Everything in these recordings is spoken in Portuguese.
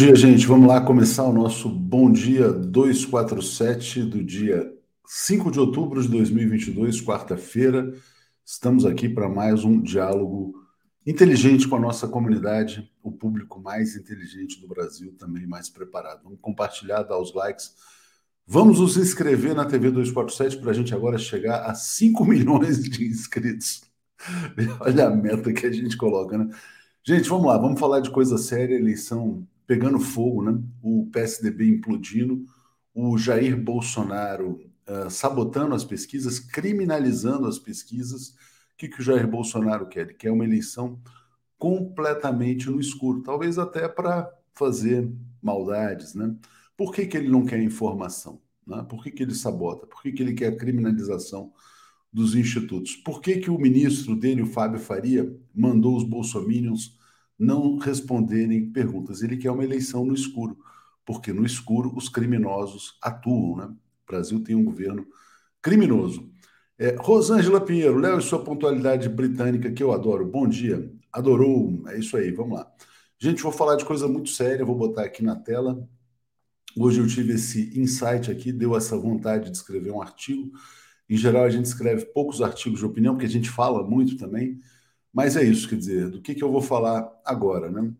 Dia, gente. Vamos lá começar o nosso Bom Dia 247 do dia 5 de outubro de 2022, quarta-feira. Estamos aqui para mais um diálogo inteligente com a nossa comunidade, o público mais inteligente do Brasil, também mais preparado. Vamos compartilhar, dar os likes. Vamos nos inscrever na TV 247 para a gente agora chegar a 5 milhões de inscritos. Olha a meta que a gente coloca, né? Gente, vamos lá, vamos falar de coisa séria, eleição pegando fogo, né? o PSDB implodindo, o Jair Bolsonaro uh, sabotando as pesquisas, criminalizando as pesquisas. O que, que o Jair Bolsonaro quer? Ele quer uma eleição completamente no escuro, talvez até para fazer maldades. Né? Por que, que ele não quer informação? Né? Por que, que ele sabota? Por que, que ele quer a criminalização dos institutos? Por que, que o ministro dele, o Fábio Faria, mandou os bolsominions não responderem perguntas. Ele quer uma eleição no escuro, porque no escuro os criminosos atuam. Né? O Brasil tem um governo criminoso. É, Rosângela Pinheiro, Léo e sua pontualidade britânica, que eu adoro. Bom dia. Adorou. É isso aí, vamos lá. Gente, vou falar de coisa muito séria, vou botar aqui na tela. Hoje eu tive esse insight aqui, deu essa vontade de escrever um artigo. Em geral, a gente escreve poucos artigos de opinião, porque a gente fala muito também. Mas é isso, quer dizer, do que, que eu vou falar agora, né?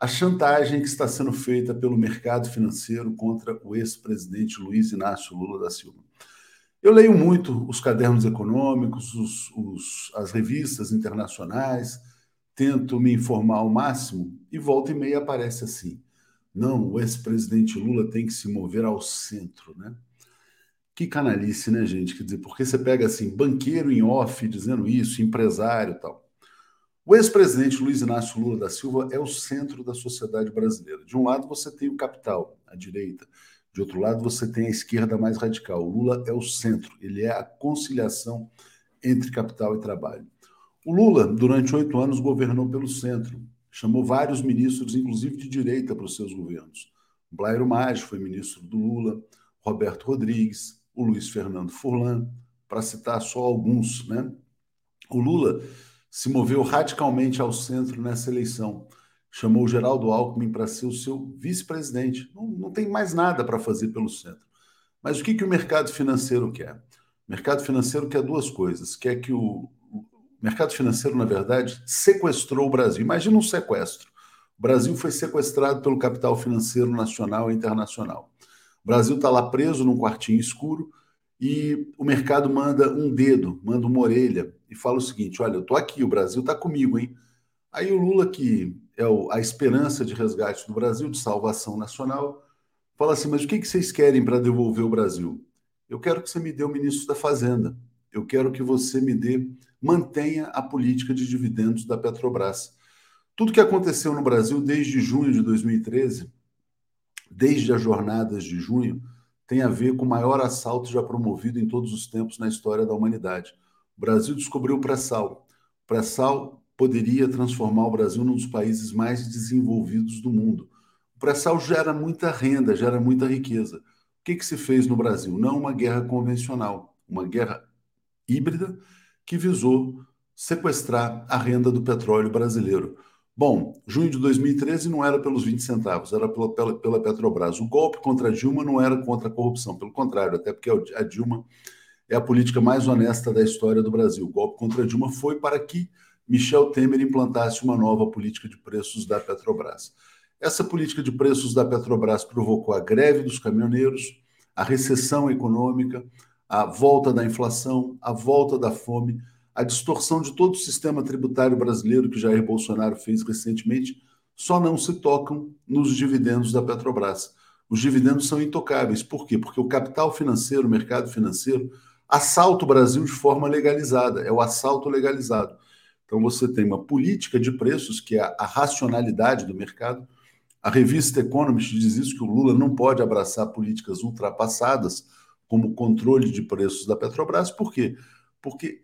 A chantagem que está sendo feita pelo mercado financeiro contra o ex-presidente Luiz Inácio Lula da Silva. Eu leio muito os cadernos econômicos, os, os, as revistas internacionais, tento me informar ao máximo e volta e meia aparece assim. Não, o ex-presidente Lula tem que se mover ao centro, né? Que canalice, né, gente? Quer dizer, porque você pega assim, banqueiro em off dizendo isso, empresário e tal. O ex-presidente Luiz Inácio Lula da Silva é o centro da sociedade brasileira. De um lado você tem o capital, a direita. De outro lado você tem a esquerda mais radical. O Lula é o centro, ele é a conciliação entre capital e trabalho. O Lula, durante oito anos, governou pelo centro. Chamou vários ministros, inclusive de direita, para os seus governos. Blairo Maggi foi ministro do Lula, Roberto Rodrigues, o Luiz Fernando Furlan, para citar só alguns. Né? O Lula se moveu radicalmente ao centro nessa eleição. Chamou Geraldo Alckmin para ser o seu vice-presidente. Não, não, tem mais nada para fazer pelo centro. Mas o que, que o mercado financeiro quer? O mercado financeiro quer duas coisas. Quer que o, o mercado financeiro, na verdade, sequestrou o Brasil. Imagina um sequestro. O Brasil foi sequestrado pelo capital financeiro nacional e internacional. O Brasil está lá preso num quartinho escuro e o mercado manda um dedo, manda uma orelha e fala o seguinte: olha, eu estou aqui, o Brasil está comigo, hein? Aí o Lula, que é a esperança de resgate do Brasil, de salvação nacional, fala assim: mas o que, que vocês querem para devolver o Brasil? Eu quero que você me dê o ministro da Fazenda. Eu quero que você me dê, mantenha a política de dividendos da Petrobras. Tudo que aconteceu no Brasil desde junho de 2013, desde as jornadas de junho, tem a ver com o maior assalto já promovido em todos os tempos na história da humanidade. O Brasil descobriu o pré-sal. O pré-sal poderia transformar o Brasil num dos países mais desenvolvidos do mundo. O pré-sal gera muita renda, gera muita riqueza. O que, que se fez no Brasil? Não uma guerra convencional, uma guerra híbrida que visou sequestrar a renda do petróleo brasileiro. Bom, junho de 2013 não era pelos 20 centavos, era pela, pela, pela, Petrobras. O golpe contra a Dilma não era contra a corrupção, pelo contrário, até porque a Dilma é a política mais honesta da história do Brasil. O golpe contra a Dilma foi para que Michel Temer implantasse uma nova política de preços da Petrobras. Essa política de preços da Petrobras provocou a greve dos caminhoneiros, a recessão econômica, a volta da inflação, a volta da fome a distorção de todo o sistema tributário brasileiro que Jair Bolsonaro fez recentemente, só não se tocam nos dividendos da Petrobras. Os dividendos são intocáveis. Por quê? Porque o capital financeiro, o mercado financeiro, assalta o Brasil de forma legalizada. É o assalto legalizado. Então você tem uma política de preços, que é a, racionalidade do mercado. A revista Economist diz isso, que o Lula não pode abraçar políticas ultrapassadas, como o controle de preços da Petrobras. Por quê?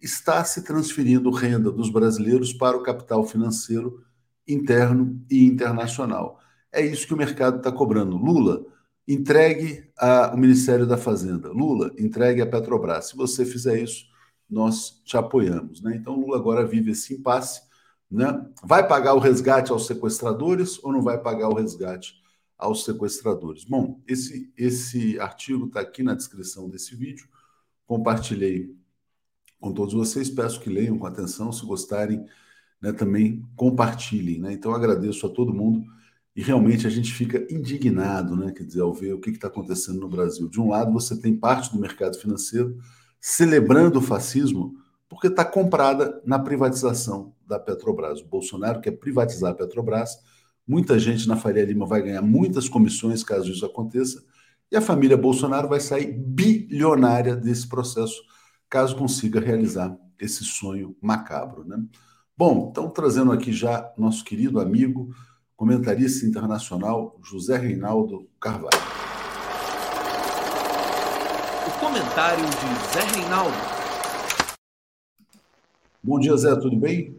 Está se transferindo renda dos brasileiros para o capital financeiro interno e internacional. É isso que o mercado está cobrando. Lula, entregue ao Ministério da Fazenda. Lula, entregue a Petrobras. Se você fizer isso, nós te apoiamos. Né? Então, Lula agora vive esse impasse. Né? Vai pagar o resgate aos sequestradores ou não vai pagar o resgate aos sequestradores. Bom, esse, esse artigo está aqui na descrição desse vídeo. Compartilhei com todos vocês. Peço que leiam com atenção. Se gostarem, né, também compartilhem. Né? Então, agradeço a todo mundo e realmente a gente fica indignado, né? Quer dizer, ao ver o que está acontecendo no Brasil. De um lado, você tem parte do mercado financeiro celebrando o fascismo porque está comprada na privatização da Petrobras. O Bolsonaro quer privatizar a Petrobras. Muita gente na Faria Lima vai ganhar muitas comissões caso isso aconteça. E a família Bolsonaro vai sair bilionária desse processo, caso consiga realizar esse sonho macabro. Né? Bom, então trazendo aqui já nosso querido amigo, comentarista internacional José Reinaldo Carvalho. O comentário de Zé Reinaldo. Bom dia, Zé, tudo bem?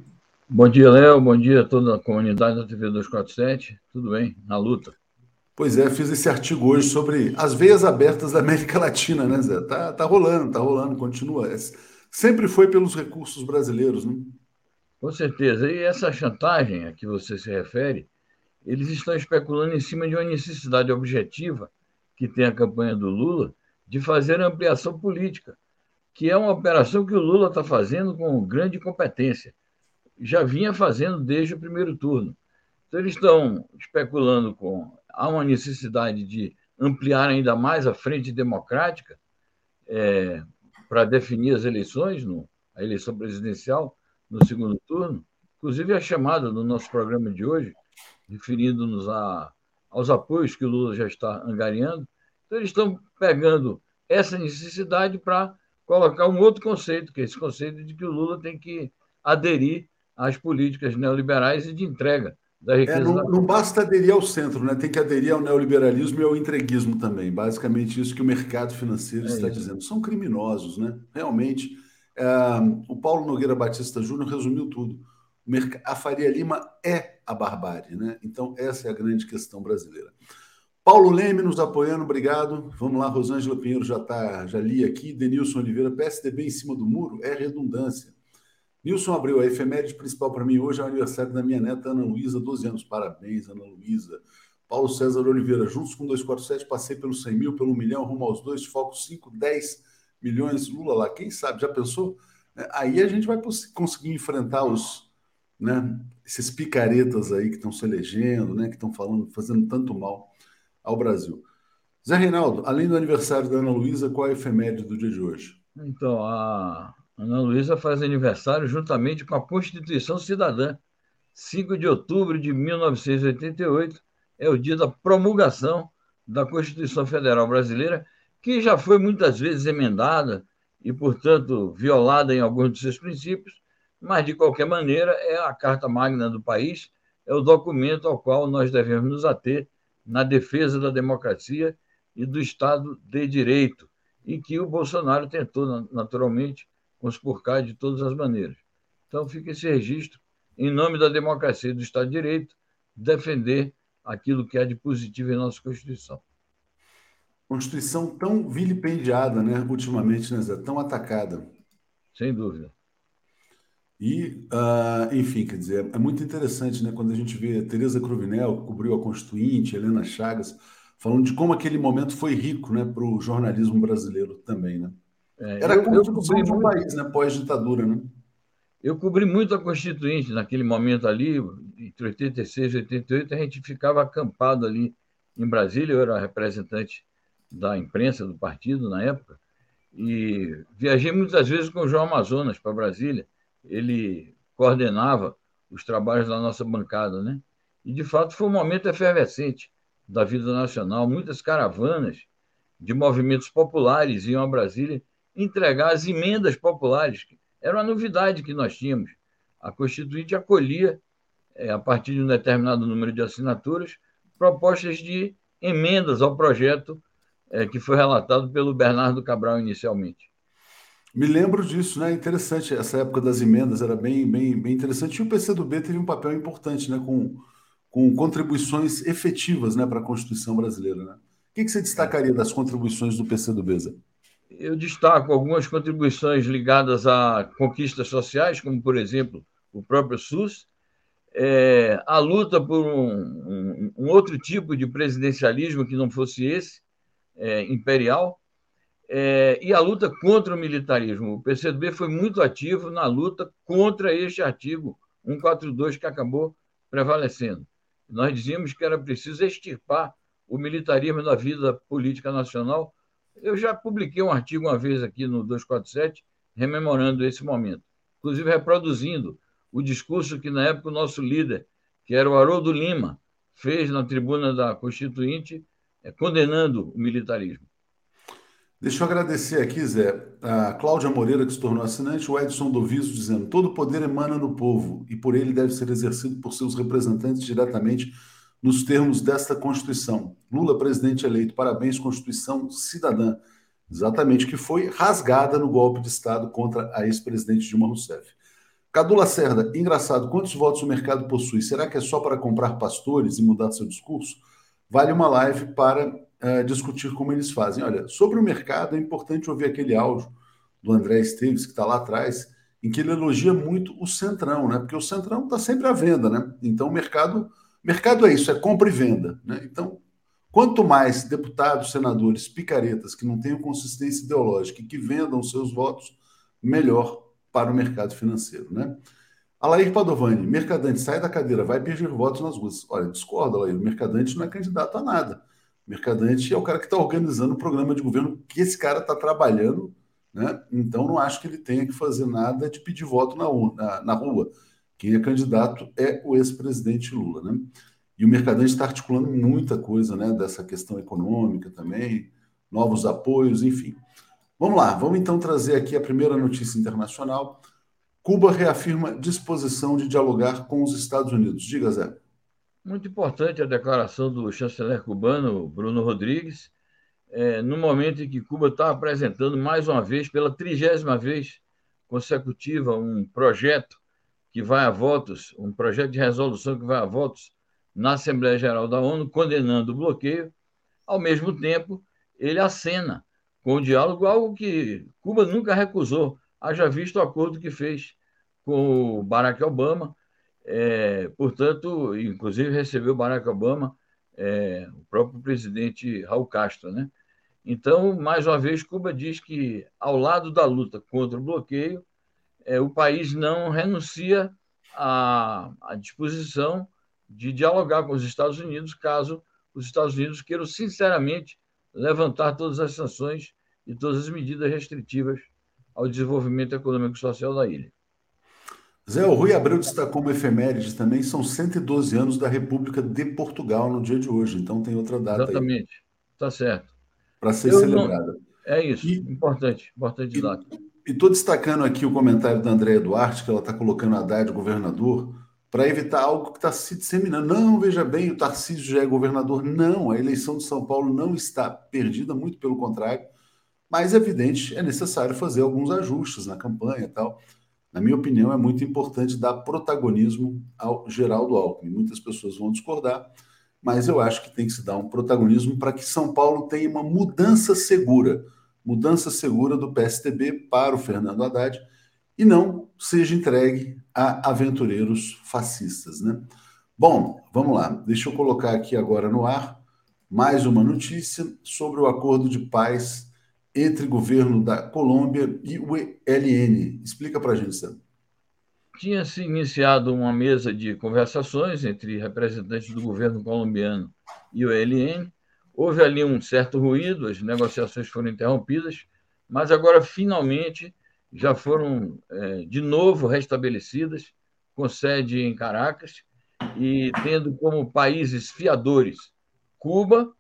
Bom dia, Léo. Bom dia a toda a comunidade da TV 247. Tudo bem? Na luta. Pois é, fiz esse artigo hoje sobre as veias abertas da América Latina, né, Zé? Tá, tá rolando, tá rolando, continua. É, sempre foi pelos recursos brasileiros, né? Com certeza. E essa chantagem a que você se refere, eles estão especulando em cima de uma necessidade objetiva que tem a campanha do Lula de fazer ampliação política, que é uma operação que o Lula está fazendo com grande competência. Já vinha fazendo desde o primeiro turno. Então, eles estão especulando com. Há uma necessidade de ampliar ainda mais a frente democrática é, para definir as eleições, no, a eleição presidencial, no segundo turno, inclusive a chamada do nosso programa de hoje, referindo-nos aos apoios que o Lula já está angariando. Então, eles estão pegando essa necessidade para colocar um outro conceito, que é esse conceito de que o Lula tem que aderir às políticas neoliberais e de entrega da riqueza. É, não, não, basta aderir ao centro, né? tem que aderir ao neoliberalismo e ao entreguismo também. Basicamente, isso que o mercado financeiro é está isso. dizendo. São criminosos, né? Realmente. É, o Paulo Nogueira Batista Júnior resumiu tudo. A Faria Lima é a barbárie, né? Então, essa é a grande questão brasileira. Paulo Leme nos apoiando, obrigado. Vamos lá, Rosângela Pinheiro já tá, já li aqui. Denilson Oliveira, PSDB em cima do muro é redundância. Nilson abriu a efeméride principal para mim hoje é o aniversário da minha neta Ana Luísa, 12 anos. Parabéns, Ana Luísa. Paulo César Oliveira, juntos com 247, passei pelo 100 mil, pelo milhão, rumo aos dois, foco 5, 10 milhões, Lula lá, quem sabe, já pensou? É, aí a gente vai conseguir enfrentar os, né, esses picaretas aí que estão se elegendo, né, que estão falando, fazendo tanto mal ao Brasil. Zé Reinaldo, além do aniversário da Ana Luísa, qual é a efeméride do dia de hoje? Então, a Ana Luísa faz aniversário juntamente com a Constituição Cidadã. 5 de outubro de 1988 é o dia da promulgação da Constituição Federal Brasileira, que já foi muitas vezes emendada e, portanto, violada em alguns de seus princípios, mas, de qualquer maneira, é a Carta Magna do país, é o documento ao qual nós devemos nos ater na defesa da democracia e do Estado de Direito, e que o Bolsonaro tentou, naturalmente, conspurcar de todas as maneiras. Então, fica esse registro, em nome da democracia e do Estado de Direito, defender aquilo que há de positivo em nossa Constituição. Constituição tão vilipendiada, né, ultimamente, né, Zé? Tão atacada. Sem dúvida. E, uh, enfim, quer dizer, é muito interessante, né, quando a gente vê Tereza Cruvinel, que cobriu a Constituinte, Helena Chagas, falando de como aquele momento foi rico, né, para o jornalismo brasileiro também, né? É, Era a construção de um muito... país, né, pós-ditadura, né? Eu cobri muito a Constituinte naquele momento ali, entre 86 e 88, a gente ficava acampado ali em Brasília, eu era representante da imprensa do partido na época, e viajei muitas vezes com o João Amazonas para Brasília. Ele coordenava os trabalhos da nossa bancada, né? E de fato foi um momento efervescente da vida nacional. Muitas caravanas de movimentos populares iam a Brasília entregar as emendas populares. Era uma novidade que nós tínhamos. A Constituinte acolhia, é, a partir de um determinado número de assinaturas, propostas de emendas ao projeto é, que foi relatado pelo Bernardo Cabral inicialmente. Me lembro disso, né? Interessante, essa época das emendas era bem, bem, bem interessante. E o PCdoB teve um papel importante, né? Com, com contribuições efetivas né, para a Constituição brasileira. Né? O que, que você destacaria das contribuições do PCdoB, Zé? Eu destaco algumas contribuições ligadas a conquistas sociais, como, por exemplo, o próprio SUS, é, a luta por um, um, um, outro tipo de presidencialismo que não fosse esse, é, imperial, é, e a luta contra o militarismo. O PCdoB foi muito ativo na luta contra este artigo 142 que acabou prevalecendo. Nós dizíamos que era preciso extirpar o militarismo da vida política nacional. Eu já publiquei um artigo uma vez aqui no 247, rememorando esse momento, inclusive reproduzindo o discurso que, na época, o nosso líder, que era o Haroldo Lima, fez na tribuna da Constituinte, é, condenando o militarismo. Deixa eu agradecer aqui, Zé, a Cláudia Moreira, que se tornou assinante, o Edson Doviso dizendo: todo poder emana do povo e por ele deve ser exercido por seus representantes diretamente nos termos desta Constituição. Lula, presidente eleito, parabéns, Constituição cidadã. Exatamente, que foi rasgada no golpe de Estado contra a ex-presidente Dilma Rousseff. Cadu Lacerda, engraçado, quantos votos o mercado possui? Será que é só para comprar pastores e mudar seu discurso? Vale uma live para uh, discutir como eles fazem. Olha, sobre o mercado, é importante ouvir aquele áudio do André Esteves, que está lá atrás, em que ele elogia muito o Centrão, né? Porque o Centrão está sempre à venda, né? Então o mercado, mercado é isso, é compra e venda, né? Então, quanto mais deputados, senadores, picaretas que não tenham consistência ideológica e que vendam seus votos, melhor para o mercado financeiro, né? Alair Padovani, Mercadante, sai da cadeira, vai pedir votos nas ruas. Olha, discorda, Alair, o Mercadante não é candidato a nada. Mercadante é o cara que está organizando o programa de governo que esse cara está trabalhando, né? Então não acho que ele tenha que fazer nada de pedir voto na, na, na rua. Quem é candidato é o ex-presidente Lula, né? E o Mercadante está articulando muita coisa, né? Dessa questão econômica também, novos apoios, enfim. Vamos lá, vamos então trazer aqui a primeira notícia internacional. Cuba reafirma disposição de dialogar com os Estados Unidos. Diga, Zé. Muito importante a declaração do chanceler cubano, Bruno Rodrigues, é, no momento em que Cuba está apresentando mais uma vez, pela trigésima vez consecutiva, um projeto que vai a votos, um projeto de resolução que vai a votos na Assembleia Geral da ONU, condenando o bloqueio. Ao mesmo tempo, ele acena com o diálogo, algo que Cuba nunca recusou, haja visto o acordo que fez com o Barack Obama é, portanto, inclusive recebeu Barack Obama, é, o próprio presidente Raul Castro. Né? Então, mais uma vez, Cuba diz que, ao lado da luta contra o bloqueio, é, o país não renuncia à, à disposição de dialogar com os Estados Unidos, caso os Estados Unidos queiram sinceramente levantar todas as sanções e todas as medidas restritivas ao desenvolvimento econômico e social da ilha. Zé, o Rui Abreu destacou como efeméride também, são 112 anos da República de Portugal no dia de hoje, então tem outra data Exatamente, está certo. Para ser Eu celebrada. Não... É isso, e, importante, importante e, data. E estou destacando aqui o comentário da Andréa Duarte, que ela está colocando a Haddad governador, para evitar algo que está se disseminando. Não, veja bem, o Tarcísio já é governador. Não, a eleição de São Paulo não está perdida, muito pelo contrário, mas é evidente, é necessário fazer alguns ajustes na campanha e tal na minha opinião, é muito importante dar protagonismo ao Geraldo Alckmin. Muitas pessoas vão discordar, mas eu acho que tem que se dar um protagonismo para que São Paulo tenha uma mudança segura mudança segura do PSTB para o Fernando Haddad e não seja entregue a aventureiros fascistas. Né? Bom, vamos lá. Deixa eu colocar aqui agora no ar mais uma notícia sobre o acordo de paz entre governo da Colômbia e o ELN. Explica para a gente, Sam. Tinha se iniciado uma mesa de conversações entre representantes do governo colombiano e o ELN. Houve ali um certo ruído, as negociações foram interrompidas, mas agora finalmente já foram é, de novo restabelecidas, com sede em Caracas e tendo como países fiadores Cuba,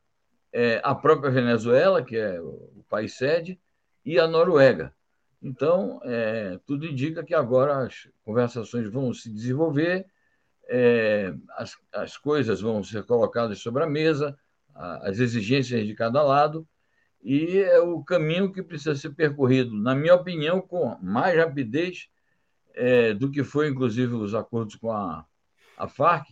é, a própria Venezuela, que é o país sede, e a Noruega. Então, é, tudo indica que agora as conversações vão se desenvolver, é, as, as coisas vão ser colocadas sobre a mesa, as exigências de cada lado, e é o caminho que precisa ser percorrido, na minha opinião, com mais rapidez é, do que foi, inclusive, os acordos com a, a Farc,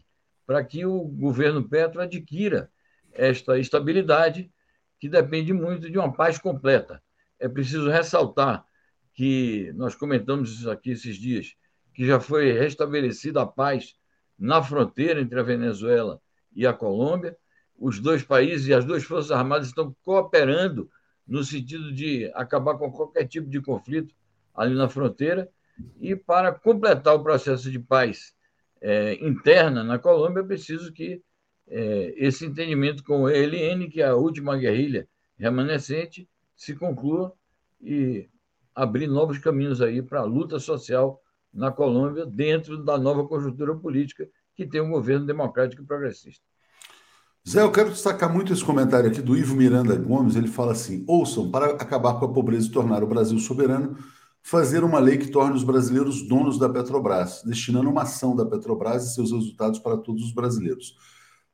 para que o governo Petro adquira esta estabilidade que depende muito de uma paz completa. É preciso ressaltar que nós comentamos isso aqui esses dias, que já foi restabelecida a paz na fronteira entre a Venezuela e a Colômbia. Os dois países e as duas Forças Armadas estão cooperando no sentido de acabar com qualquer tipo de conflito ali na fronteira. E para completar o processo de paz é, interna na Colômbia, é preciso que é, esse entendimento com o ELN, que é a última guerrilha remanescente, se conclua e abrir novos caminhos aí para a luta social na Colômbia dentro da nova conjuntura política que tem um governo democrático e progressista. Zé, eu quero destacar muito esse comentário aqui do Ivo Miranda Gomes. Ele fala assim: ouçam, para acabar com a pobreza e tornar o Brasil soberano, fazer uma lei que torne os brasileiros donos da Petrobras, destinando uma ação da Petrobras e seus resultados para todos os brasileiros.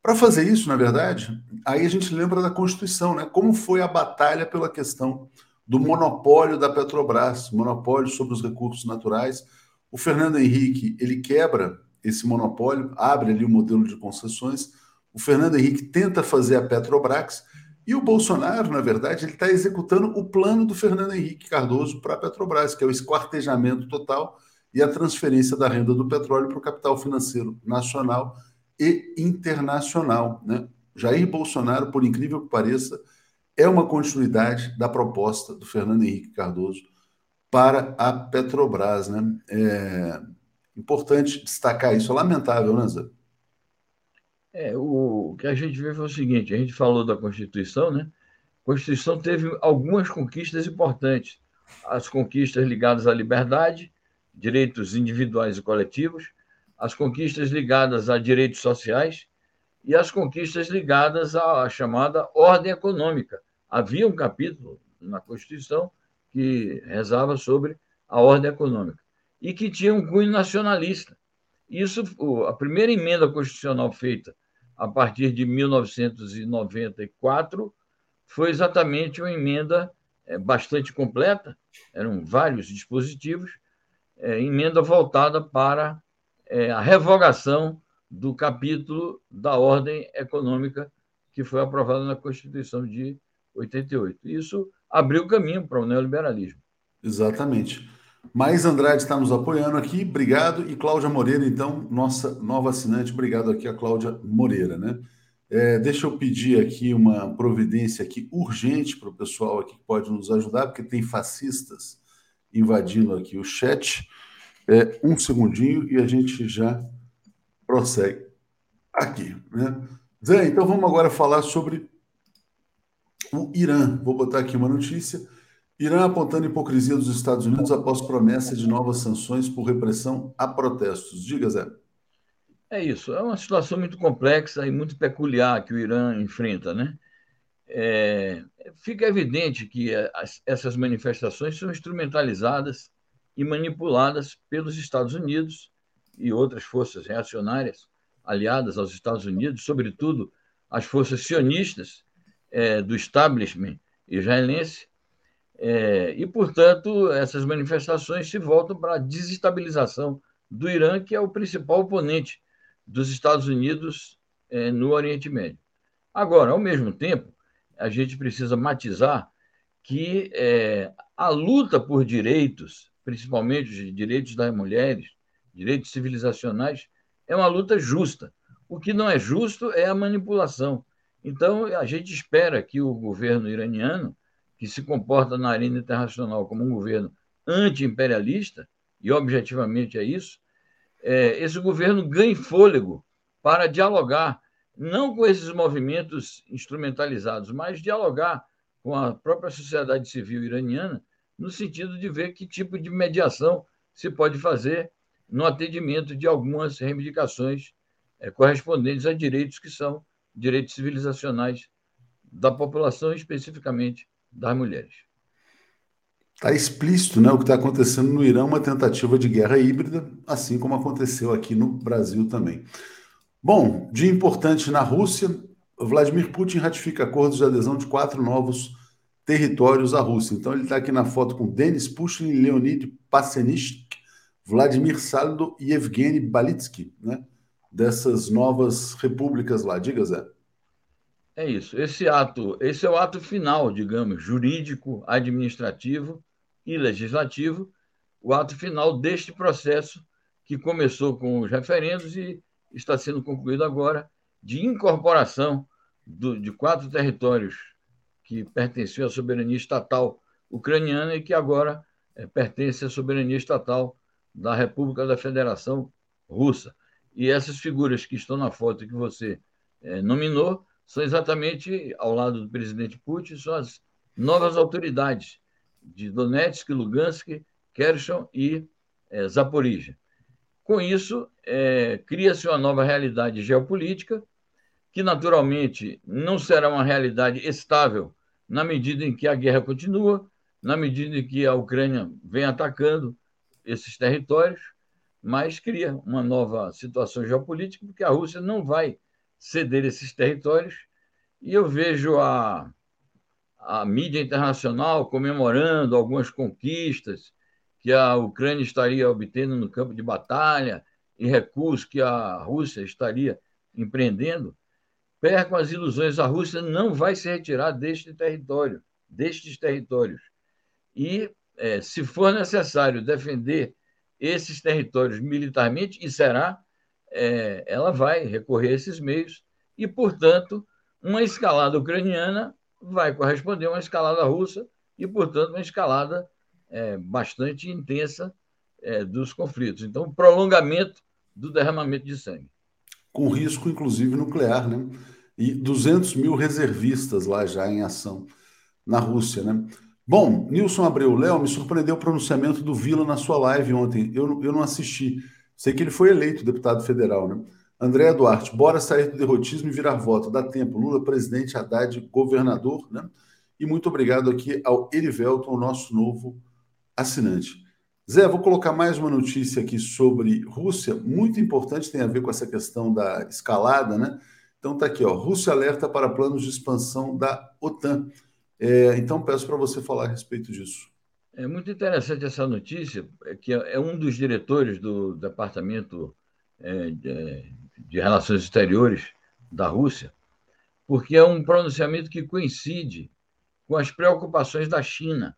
Para fazer isso, na verdade, aí a gente lembra da Constituição, né? Como foi a batalha pela questão do monopólio da Petrobras, monopólio sobre os recursos naturais. O Fernando Henrique, ele quebra esse monopólio, abre ali o modelo de concessões o Fernando Henrique tenta fazer a Petrobras e o Bolsonaro, na verdade, ele está executando o plano do Fernando Henrique Cardoso para a Petrobras, que é o esquartejamento total e a transferência da renda do petróleo para o capital financeiro nacional e internacional. Né? Jair Bolsonaro, por incrível que pareça, é uma continuidade da proposta do Fernando Henrique Cardoso para a Petrobras. Né? É importante destacar isso. É lamentável, né, Zé? É, o, que a gente vê foi o seguinte: a gente falou da Constituição, né? A Constituição teve algumas conquistas importantes. As conquistas ligadas à liberdade, direitos individuais e coletivos, as conquistas ligadas a direitos sociais e as conquistas ligadas à chamada ordem econômica. Havia um capítulo na Constituição que rezava sobre a ordem econômica e que tinha um cunho nacionalista. Isso, a primeira emenda constitucional feita a partir de 1994 foi exatamente uma emenda é, bastante completa, eram vários dispositivos, é, emenda voltada para é, a revogação do capítulo da ordem econômica que foi aprovada na Constituição de 88. Isso abriu caminho para o neoliberalismo. Exatamente. Mais Andrade está nos apoiando aqui, obrigado. E Cláudia Moreira, então, nossa nova assinante, obrigado aqui a Cláudia Moreira, né? É, deixa eu pedir aqui uma providência aqui urgente para o pessoal aqui que pode nos ajudar, porque tem fascistas invadindo aqui o chat. É, um segundinho e a gente já prossegue aqui, né? Zé, então vamos agora falar sobre o Irã. Vou botar aqui uma notícia. Irã apontando hipocrisia dos Estados Unidos após promessa de novas sanções por repressão a protestos. Diga, Zé. É isso. É uma situação muito complexa e muito peculiar que o Irã enfrenta, né? É, fica evidente que as, essas manifestações são instrumentalizadas e manipuladas pelos Estados Unidos e outras forças reacionárias aliadas aos Estados Unidos, sobretudo as forças sionistas é, do establishment israelense, é, e, portanto, essas manifestações se voltam para a desestabilização do Irã, que é o principal oponente dos Estados Unidos é, no Oriente Médio. Agora, ao mesmo tempo, a gente precisa matizar que é, a luta por direitos, principalmente os direitos das mulheres, direitos civilizacionais, é uma luta justa. O que não é justo é a manipulação. Então, a gente espera que o governo iraniano que se comporta na arena internacional como um governo anti-imperialista, e objetivamente é isso, é, esse governo ganhe fôlego para dialogar, não com esses movimentos instrumentalizados, mas dialogar com a própria sociedade civil iraniana, no sentido de ver que tipo de mediação se pode fazer no atendimento de algumas reivindicações é, correspondentes a direitos que são direitos civilizacionais da população, especificamente das mulheres. Está explícito né, o que está acontecendo no Irã, uma tentativa de guerra híbrida, assim como aconteceu aqui no Brasil também. Bom, dia importante na Rússia, Vladimir Putin ratifica acordos de adesão de quatro novos territórios à Rússia. Então ele está aqui na foto com Denis Pushkin, Leonid Pasenishk, Vladimir Saldo e Evgeny Balitsky, né? Dessas novas repúblicas lá. Diga, Zé. É isso. Esse ato, esse é o ato final, digamos, jurídico, administrativo e legislativo, o ato final deste processo que começou com os referendos e está sendo concluído agora de incorporação do, de quatro territórios que pertenciam à soberania estatal ucraniana e que agora é, pertencem à soberania estatal da República da Federação Russa. E essas figuras que estão na foto que você é, nominou são exatamente, ao lado do presidente Putin, são as novas autoridades de Donetsk, Lugansk, Kherson e é, Zaporizhia. Com isso, é, cria-se uma nova realidade geopolítica, que naturalmente não será uma realidade estável na medida em que a guerra continua, na medida em que a Ucrânia vem atacando esses territórios, mas cria uma nova situação geopolítica, porque a Rússia não vai ceder esses territórios. E eu vejo a, a mídia internacional comemorando algumas conquistas que a Ucrânia estaria obtendo no campo de batalha e recursos que a Rússia estaria empreendendo, percam as ilusões. A Rússia não vai se retirar deste território, destes territórios. E, é, se for necessário defender esses territórios militarmente, e será, é, ela vai recorrer a esses meios, e, portanto, uma escalada ucraniana vai corresponder a uma escalada russa, e, portanto, uma escalada é, bastante intensa é, dos conflitos. Então, prolongamento do derramamento de sangue. Com risco, inclusive, nuclear, né? E 200 mil reservistas lá já em ação na Rússia, né? Bom, Nilson Abreu, Léo, me surpreendeu o pronunciamento do Vila na sua live ontem. Eu, eu não assisti. Sei que ele foi eleito deputado federal, né? André Duarte, bora sair do derrotismo e virar voto. Dá tempo. Lula, presidente, Haddad, governador, né? E muito obrigado aqui ao Erivelton, nosso novo assinante. Zé, vou colocar mais uma notícia aqui sobre Rússia, muito importante, tem a ver com essa questão da escalada, né? Então tá aqui, ó, Rússia alerta para planos de expansão da OTAN. É, então peço para você falar a respeito disso. É muito interessante essa notícia, é que é um dos diretores do Departamento é, de, Relações Exteriores da Rússia, porque é um pronunciamento que coincide com as preocupações da China.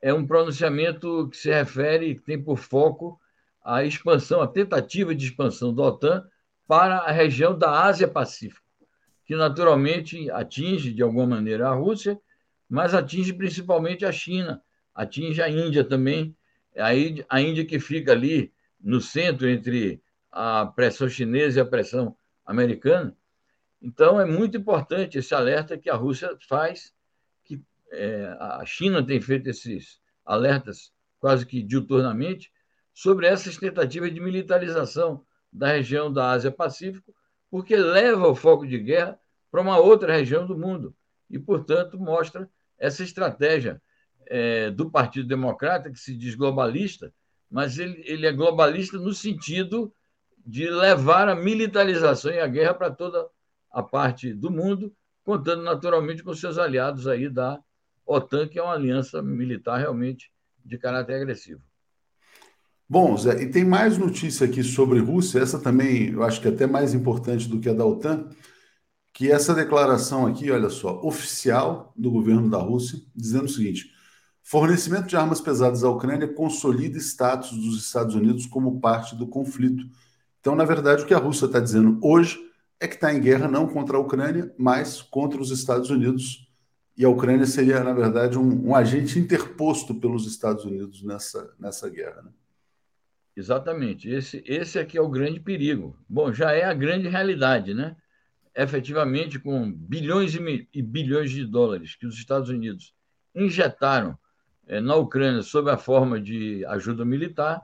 É um pronunciamento que se refere, tem por foco a expansão, a tentativa de expansão da OTAN para a região da Ásia-Pacífico, que naturalmente atinge de alguma maneira a Rússia, mas atinge principalmente a China, atinge a Índia também, a Índia que fica ali no centro entre a pressão chinesa e a pressão americana. Então, é muito importante esse alerta que a Rússia faz é, a China tem feito esses alertas quase que diuturnamente sobre essas tentativas de militarização da região da Ásia-Pacífico, porque leva o foco de guerra para uma outra região do mundo e, portanto, mostra essa estratégia é, do Partido Democrata, que se diz globalista, mas ele, ele é globalista no sentido de levar a militarização e a guerra para toda a parte do mundo, contando naturalmente com seus aliados aí da OTAN, que é uma aliança militar realmente de caráter agressivo. Bom, Zé, e tem mais notícia aqui sobre Rússia, essa também eu acho que é até mais importante do que a da OTAN, que essa declaração aqui, olha só, oficial do governo da Rússia, dizendo o seguinte: fornecimento de armas pesadas à Ucrânia consolida status dos Estados Unidos como parte do conflito. Então, na verdade, o que a Rússia está dizendo hoje é que está em guerra não contra a Ucrânia, mas contra os Estados Unidos e a Ucrânia seria, na verdade, um, um agente interposto pelos Estados Unidos nessa, nessa guerra. Né? Exatamente. Esse, esse aqui é o grande perigo. Bom, já é a grande realidade, né? Efetivamente, com bilhões e, e bilhões de dólares que os Estados Unidos injetaram na Ucrânia sob a forma de ajuda militar,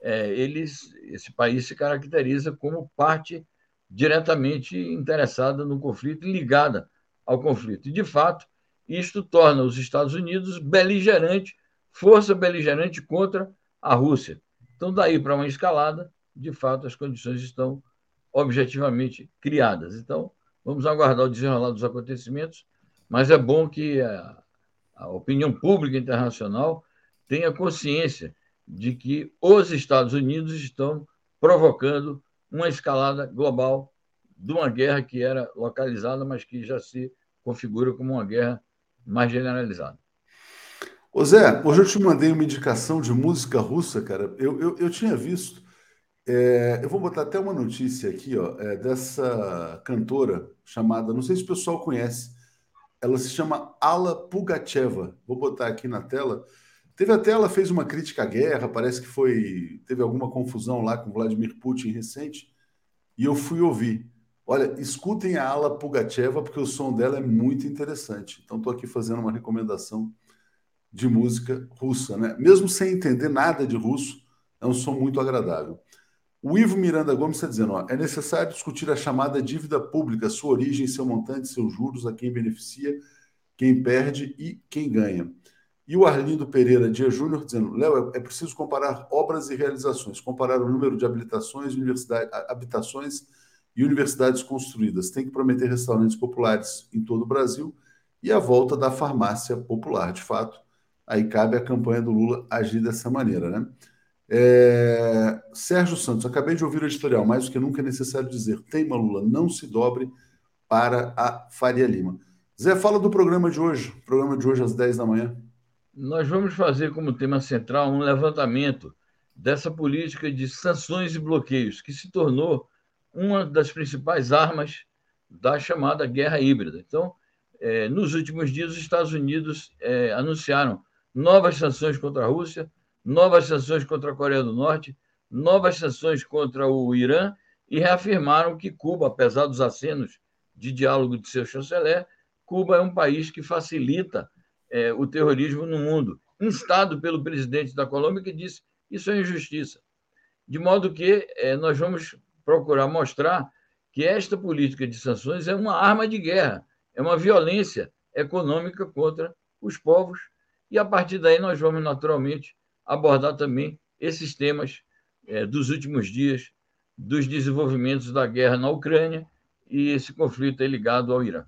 é, eles, esse país se caracteriza como parte diretamente interessada no conflito e ligada ao conflito. E, de fato, isto torna os Estados Unidos beligerante, força beligerante contra a Rússia. Então, daí para uma escalada, de fato, as condições estão objetivamente criadas. Então, vamos aguardar o desenrolar dos acontecimentos, mas é bom que a, a opinião pública internacional tenha consciência de que os Estados Unidos estão provocando uma escalada global de uma guerra que era localizada, mas que já se configura como uma guerra mais generalizado. Ô Zé, hoje eu te mandei uma indicação de música russa, cara. Eu, eu, eu tinha visto É, eu vou botar até uma notícia aqui, ó, é, dessa cantora chamada, não sei se o pessoal conhece, ela se chama Ala Pugacheva. Vou botar aqui na tela. Teve até ela fez uma crítica à guerra, parece que foi teve alguma confusão lá com Vladimir Putin recente, e eu fui ouvir. Olha, escutem a Ala Pugacheva porque o som dela é muito interessante. Então estou aqui fazendo uma recomendação de música russa, né? Mesmo sem entender nada de russo, é um som muito agradável. O Ivo Miranda Gomes está dizendo: ó, é necessário discutir a chamada dívida pública, sua origem, seu montante, seus juros, a quem beneficia, quem perde e quem ganha. E o Arlindo Pereira Dia Júnior dizendo: Léo, é preciso comparar obras e realizações, comparar o número de habilitações, universidade, habitações e universidades construídas. Tem que prometer restaurantes populares em todo o Brasil e a volta da farmácia popular. De fato, aí cabe a campanha do Lula agir dessa maneira, né? É... Sérgio Santos, acabei de ouvir o editorial, mais do que nunca é necessário dizer: teima Lula, não se dobre para a Faria Lima. Zé, fala do programa de hoje, programa de hoje às 10 da manhã. Nós vamos fazer como tema central um levantamento dessa política de sanções e bloqueios, que se tornou uma das principais armas da chamada guerra híbrida. Então, é, nos últimos dias, os Estados Unidos é, anunciaram novas sanções contra a Rússia, novas sanções contra a Coreia do Norte, novas sanções contra o Irã e reafirmaram que Cuba, apesar dos acenos de diálogo de seu chanceler, Cuba é um país que facilita é, o terrorismo no mundo, instado pelo presidente da Colômbia, que disse isso é injustiça. De modo que é, nós vamos procurar mostrar que esta política de sanções é uma arma de guerra, é uma violência econômica contra os povos, e a partir daí nós vamos naturalmente abordar também esses temas é, dos últimos dias, dos desenvolvimentos da guerra na Ucrânia e esse conflito ligado ao Irã.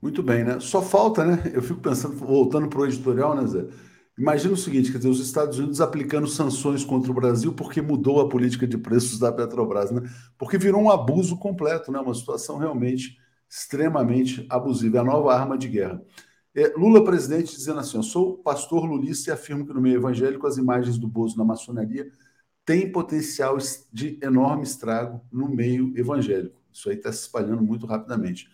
Muito bem, né? Só falta, né? Eu fico pensando, voltando para o editorial, né, Zé? Imagina o seguinte, quer dizer, os Estados Unidos aplicando sanções contra o Brasil porque mudou a política de preços da Petrobras, né? Porque virou um abuso completo, né? Uma situação realmente extremamente abusiva, é a nova arma de guerra. É, Lula presidente dizendo assim: Eu sou pastor lulista e afirmo que no meio evangélico as imagens do Bozo na maçonaria têm potencial de enorme estrago no meio evangélico. Isso aí está se espalhando muito rapidamente.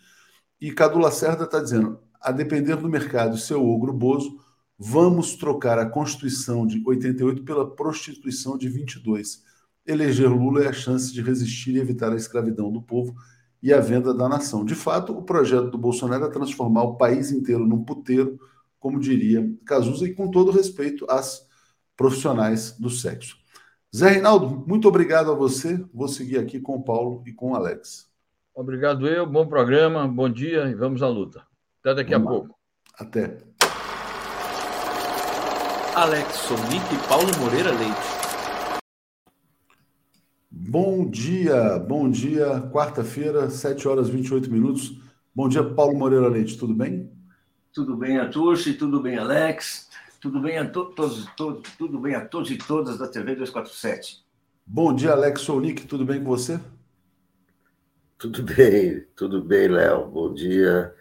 E Cadu Lacerda está dizendo: a depender do mercado, seu ogro Bozo, vamos trocar a Constituição de 88 pela prostituição de 22. Eleger Lula é a chance de resistir e evitar a escravidão do povo e a venda da nação. De fato, o projeto do Bolsonaro é transformar o país inteiro num puteiro, como diria Cazuza, e com todo respeito às profissionais do sexo. Zé Reinaldo, muito obrigado a você. Vou seguir aqui com o Paulo e com o Alex. Obrigado eu, bom programa, bom dia e vamos à luta. Até daqui vamos a lá. pouco. Até. Alex Sonic e Paulo Moreira Leite. Bom dia, bom dia, quarta-feira, 7 horas e 28 minutos. Bom dia, Paulo Moreira Leite, tudo bem? Tudo bem, Atushi, tudo bem, Alex, tudo bem a to todos, todos, tudo bem a todos e todas da TV 247. Bom dia, Alex Sounik, tudo bem com você? Tudo bem, tudo bem, Léo, bom dia.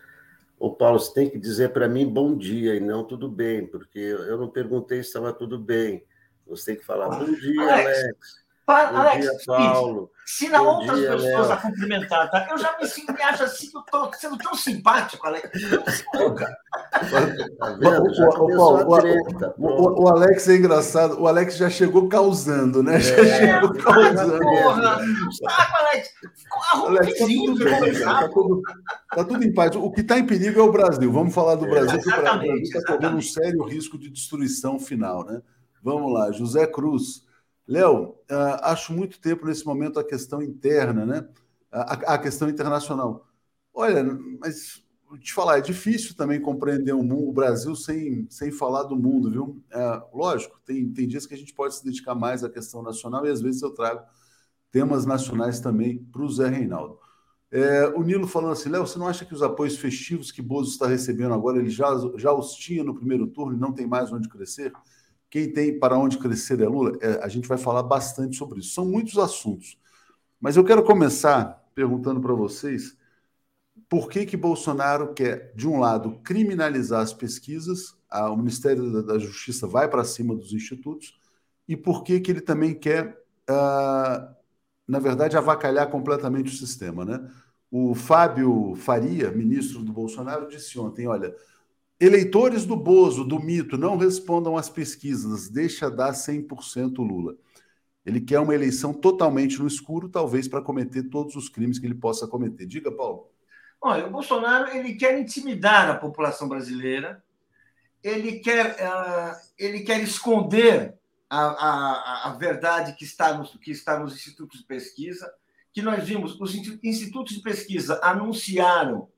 Ô, Paulo, você tem que dizer para mim bom dia e não tudo bem, porque eu não perguntei se estava tudo bem. Você tem que falar bom dia, Alex. Alex. Pa Alex, Dia, Paulo. Ensina Bom outras dia, pessoas Léo. a cumprimentar, tá? Eu já me, sinto, me acho assim, eu tô sendo tão simpático, Alex. o, Alex é engraçado. O Alex já chegou causando, né? Já é, chegou causando. Porra, saco, Alex. Alex tá tudo, bem, tá, tudo, tá tudo em paz. O que está em perigo é o Brasil. Vamos falar do Brasil, porque o Brasil está correndo um sério risco de destruição final, né? Vamos lá, José Cruz. Léo, uh, acho muito tempo nesse momento a questão interna, né? A, a, questão internacional. Olha, mas te falar, é difícil também compreender o, mundo, o Brasil sem, sem falar do mundo, viu? É, lógico, tem, tem dias que a gente pode se dedicar mais à questão nacional e às vezes eu trago temas nacionais também para o Zé Reinaldo. É, o Nilo falando assim, Léo, você não acha que os apoios festivos que Bozo está recebendo agora, ele já, já os tinha no primeiro turno e não tem mais onde crescer? Quem tem para onde crescer é Lula. É, a gente vai falar bastante sobre isso. São muitos assuntos. Mas eu quero começar perguntando para vocês por que, que Bolsonaro quer, de um lado, criminalizar as pesquisas, a, o Ministério da, Justiça vai para cima dos institutos, e por que, que ele também quer uh, na verdade, avacalhar completamente o sistema. Né? O Fábio Faria, ministro do Bolsonaro, disse ontem: olha, eleitores do Bozo, do mito, não respondam às pesquisas, deixa dar 100% Lula. Ele quer uma eleição totalmente no escuro, talvez para cometer todos os crimes que ele possa cometer. Diga, Paulo. Olha, o Bolsonaro ele quer intimidar a população brasileira, ele quer, uh, ele quer esconder a, a, a verdade que está, nos, que está nos institutos de pesquisa, que nós vimos, os institutos de pesquisa anunciaram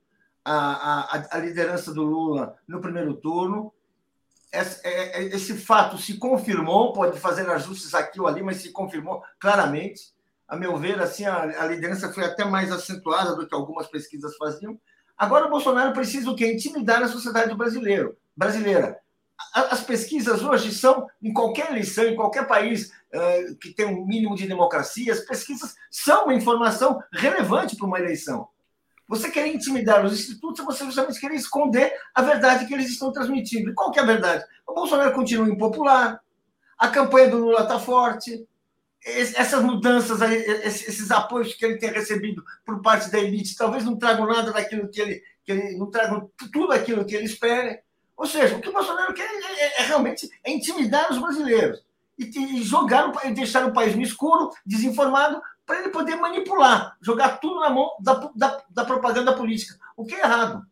a, a, a liderança do Lula no primeiro turno, esse, é, é, esse, fato se confirmou, pode fazer ajustes aqui ou ali, mas se confirmou claramente. A meu ver, assim, a, a liderança foi até mais acentuada do que algumas pesquisas faziam. Agora, o Bolsonaro precisa o quê? Intimidar a sociedade brasileira. brasileira. As pesquisas hoje são, em qualquer eleição, em qualquer país uh, que tem um mínimo de democracia, as pesquisas são uma informação relevante para uma eleição. Você quer intimidar os institutos, você justamente quer esconder a verdade que eles estão transmitindo. E qual que é a verdade? O Bolsonaro continua impopular, a campanha do Lula está forte, essas mudanças, esses apoios que ele tem recebido por parte da elite, talvez não tragam nada daquilo que ele, que ele não tragam tudo aquilo que ele espera. Ou seja, o que o Bolsonaro quer é, é, é realmente é intimidar os brasileiros e, e jogar, deixar o país no escuro, desinformado, para ele poder manipular, jogar tudo na mão da, da, da propaganda política, o que é errado.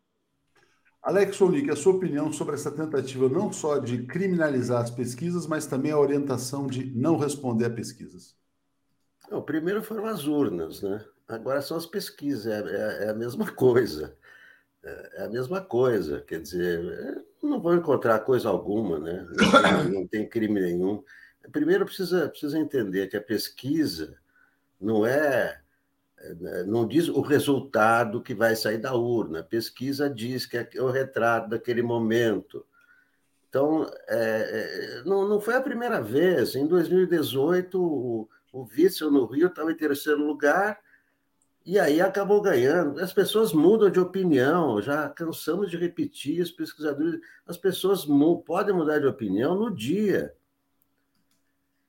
Alex Olic, a sua opinião sobre essa tentativa não só de criminalizar as pesquisas, mas também a orientação de não responder a pesquisas? O primeiro foram as urnas, né? Agora são as pesquisas, é, é, é a mesma coisa. É, é a mesma coisa, quer dizer, não vou encontrar coisa alguma, né? Não tem, não tem crime nenhum. Primeiro precisa, precisa entender que a pesquisa não é não diz o resultado que vai sair da urna. A pesquisa diz que é o retrato daquele momento. Então, é, é não, não foi a primeira vez. Em 2018, o, o Witzel no Rio estava em terceiro lugar e aí acabou ganhando. As pessoas mudam de opinião, já cansamos de repetir, os pesquisadores, as pessoas podem mudar de opinião no dia.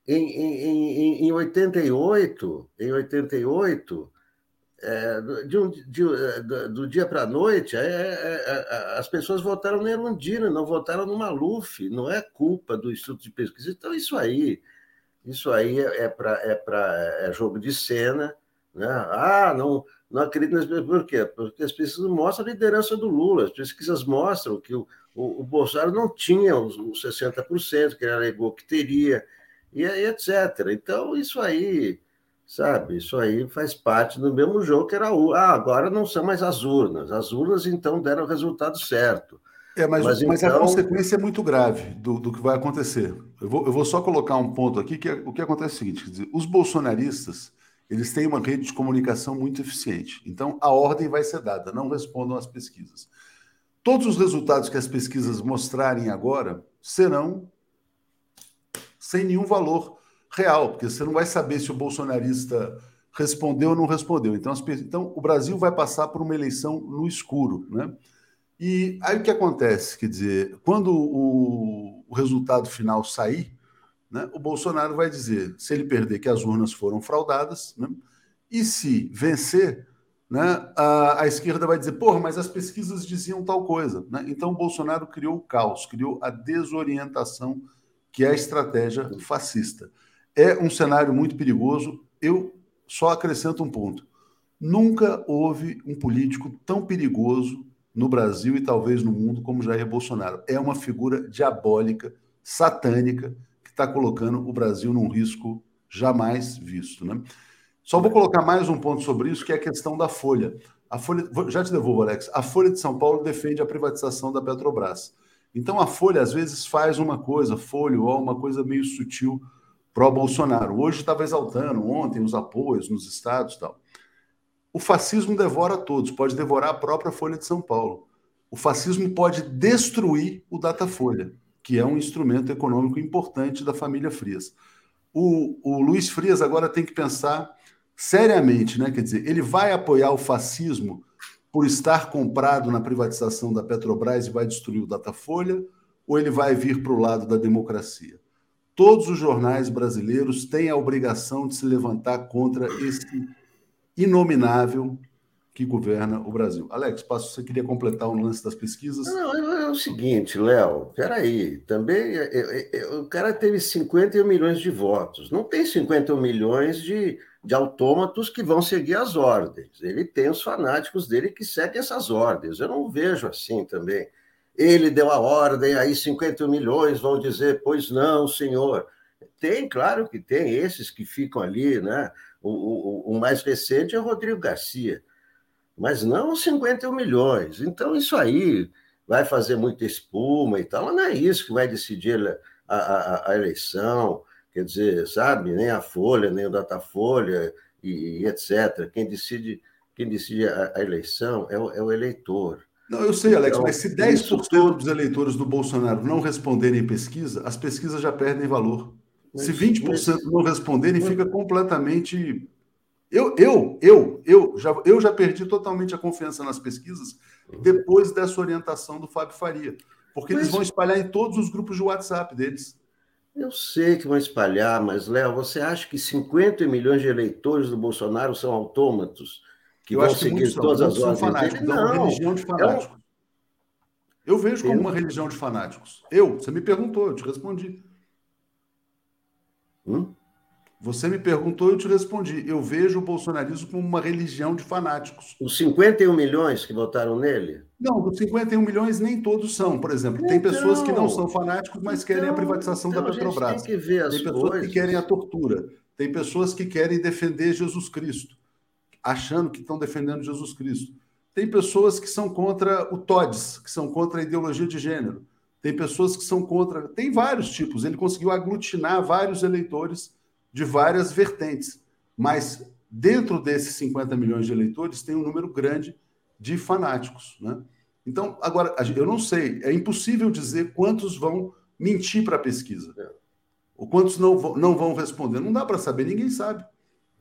Em, em, em, em 88, em 88, é, de um, de, é, do dia para a noite, é, é, é, as pessoas votaram no Erundina, não votaram no Maluf, não é culpa do Instituto de Pesquisa. Então, isso aí, isso aí é para é pra, é jogo de cena. Né? Ah, não, não acredito nas pesquisas. Por quê? Porque as pesquisas mostram a liderança do Lula, as pesquisas mostram que o, o, o Bolsonaro não tinha os, os 60% que ele alegou que teria e, etc. Então, isso aí, sabe, isso aí faz parte do mesmo jogo que era o. Ah, agora não são mais as urnas. As urnas, então, deram o resultado certo. É, mas, mas, mas então... a consequência é muito grave do, do que vai acontecer. Eu vou, eu vou só colocar um ponto aqui, que é, o que acontece é o seguinte: dizer, os bolsonaristas eles têm uma rede de comunicação muito eficiente. Então, a ordem vai ser dada, não respondam às pesquisas. Todos os resultados que as pesquisas mostrarem agora serão sem nenhum valor real, porque você não vai saber se o bolsonarista respondeu ou não respondeu. Então, as, então o Brasil vai passar por uma eleição no escuro, né? E aí o que acontece? Quer dizer, quando o, o resultado final sair, né, o Bolsonaro vai dizer, se ele perder, que as urnas foram fraudadas, né, e se vencer, né, a, a, esquerda vai dizer, porra, mas as pesquisas diziam tal coisa. Né? Então o Bolsonaro criou o caos, criou a desorientação que é a estratégia fascista. É um cenário muito perigoso. Eu só acrescento um ponto. Nunca houve um político tão perigoso no Brasil e talvez no mundo como Jair Bolsonaro. É uma figura diabólica, satânica, que está colocando o Brasil num risco jamais visto. Né? Só vou colocar mais um ponto sobre isso, que é a questão da Folha. A Folha, já te devolvo, Alex. A Folha de São Paulo defende a privatização da Petrobras. Então a Folha às vezes faz uma coisa, Folha, ou uma coisa meio sutil pró Bolsonaro. Hoje estava exaltando, ontem os apoios nos estados, tal. O fascismo devora todos, pode devorar a própria Folha de São Paulo. O fascismo pode destruir o Datafolha, que é um instrumento econômico importante da família Frias. O, o Luiz Frias agora tem que pensar seriamente, né? Quer dizer, ele vai apoiar o fascismo por estar comprado na privatização da Petrobras e vai destruir o Datafolha, ou ele vai vir para o lado da democracia? todos os jornais brasileiros têm a obrigação de se levantar contra esse inominável que governa o Brasil. Alex, passo, você queria completar um lance das pesquisas? Não, é, é o seguinte, Léo, peraí, também é, é, o cara teve 51 milhões de votos, não tem 51 milhões de, de autômatos que vão seguir as ordens, ele tem os fanáticos dele que seguem essas ordens, eu não vejo assim também. Ele deu a ordem, aí 51 milhões vão dizer, pois não, senhor. Tem, claro que tem, esses que ficam ali, né? O, o, o mais recente é o Rodrigo Garcia mas não 51 milhões. Então, isso aí vai fazer muita espuma e tal, mas não é isso que vai decidir a, a, a eleição, quer dizer, sabe, nem a Folha, nem o Datafolha e, e etc. Quem decide, quem decide a, a eleição é o, é o, eleitor. Não, eu sei, Alex, então, mas se 10% dos eleitores do Bolsonaro não responderem pesquisa, as pesquisas já perdem valor. Mas, se 20% mas... não responderem, fica completamente eu, eu, eu, eu já, eu já perdi totalmente a confiança nas pesquisas depois dessa orientação do Fábio Faria, porque mas, eles vão espalhar em todos os grupos de WhatsApp deles. Eu sei que vão espalhar, mas, Léo, você acha que 50 milhões de eleitores do Bolsonaro são autômatos que eu vão seguir todas as ordens fanáticos, dele? Não, é uma religião de fanáticos. É um... Eu vejo como uma religião de fanáticos. Eu, você me perguntou, eu te respondi. Hum? Você me perguntou e eu te respondi. Eu vejo o bolsonarismo como uma religião de fanáticos. Os 51 milhões que votaram nele? Não, os 51 milhões nem todos são. Por exemplo, então, tem pessoas que não são fanáticos, mas então, querem a privatização então da Petrobras. tem que ver as tem pessoas coisas. que querem a tortura. Tem pessoas que querem defender Jesus Cristo, achando que estão defendendo Jesus Cristo. Tem pessoas que são contra o TODS, que são contra a ideologia de gênero. Tem pessoas que são contra. Tem vários tipos. Ele conseguiu aglutinar vários eleitores de várias vertentes. Mas dentro desses 50 milhões de eleitores tem um número grande de fanáticos. Né? Então, agora, eu não sei, é impossível dizer quantos vão mentir para a pesquisa. É. Ou quantos não, vão, não vão responder. Não dá para saber, ninguém sabe.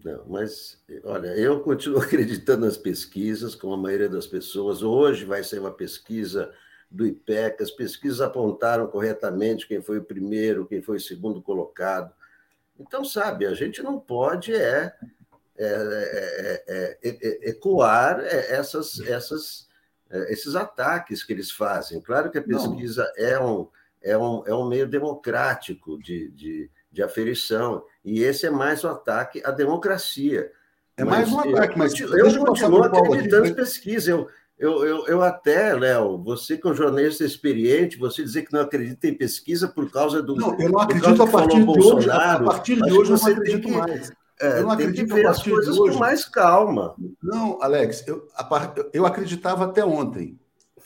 Não, mas, olha, eu continuo acreditando nas pesquisas, como a maioria das pessoas. Hoje vai ser uma pesquisa do IPEC, as pesquisas apontaram corretamente quem foi o primeiro, quem foi o segundo colocado. Então, sabe, a gente não pode é, é, é, é ecoar essas, essas, esses ataques que eles fazem. Claro que a pesquisa é um, é, um, é um meio democrático de, de, de aferição, e esse é mais um ataque à democracia. É mais um ataque, mas eu, eu continuo acreditando em pesquisa. Eu, eu, eu, eu até, Léo, você que é um jornalista experiente, você dizer que não acredita em pesquisa por causa do. Não, eu não acredito a partir de hoje. A partir de hoje eu não acredito que, mais. É, eu não acredito que ver as coisas com mais calma. Não, Alex, eu, eu acreditava até ontem.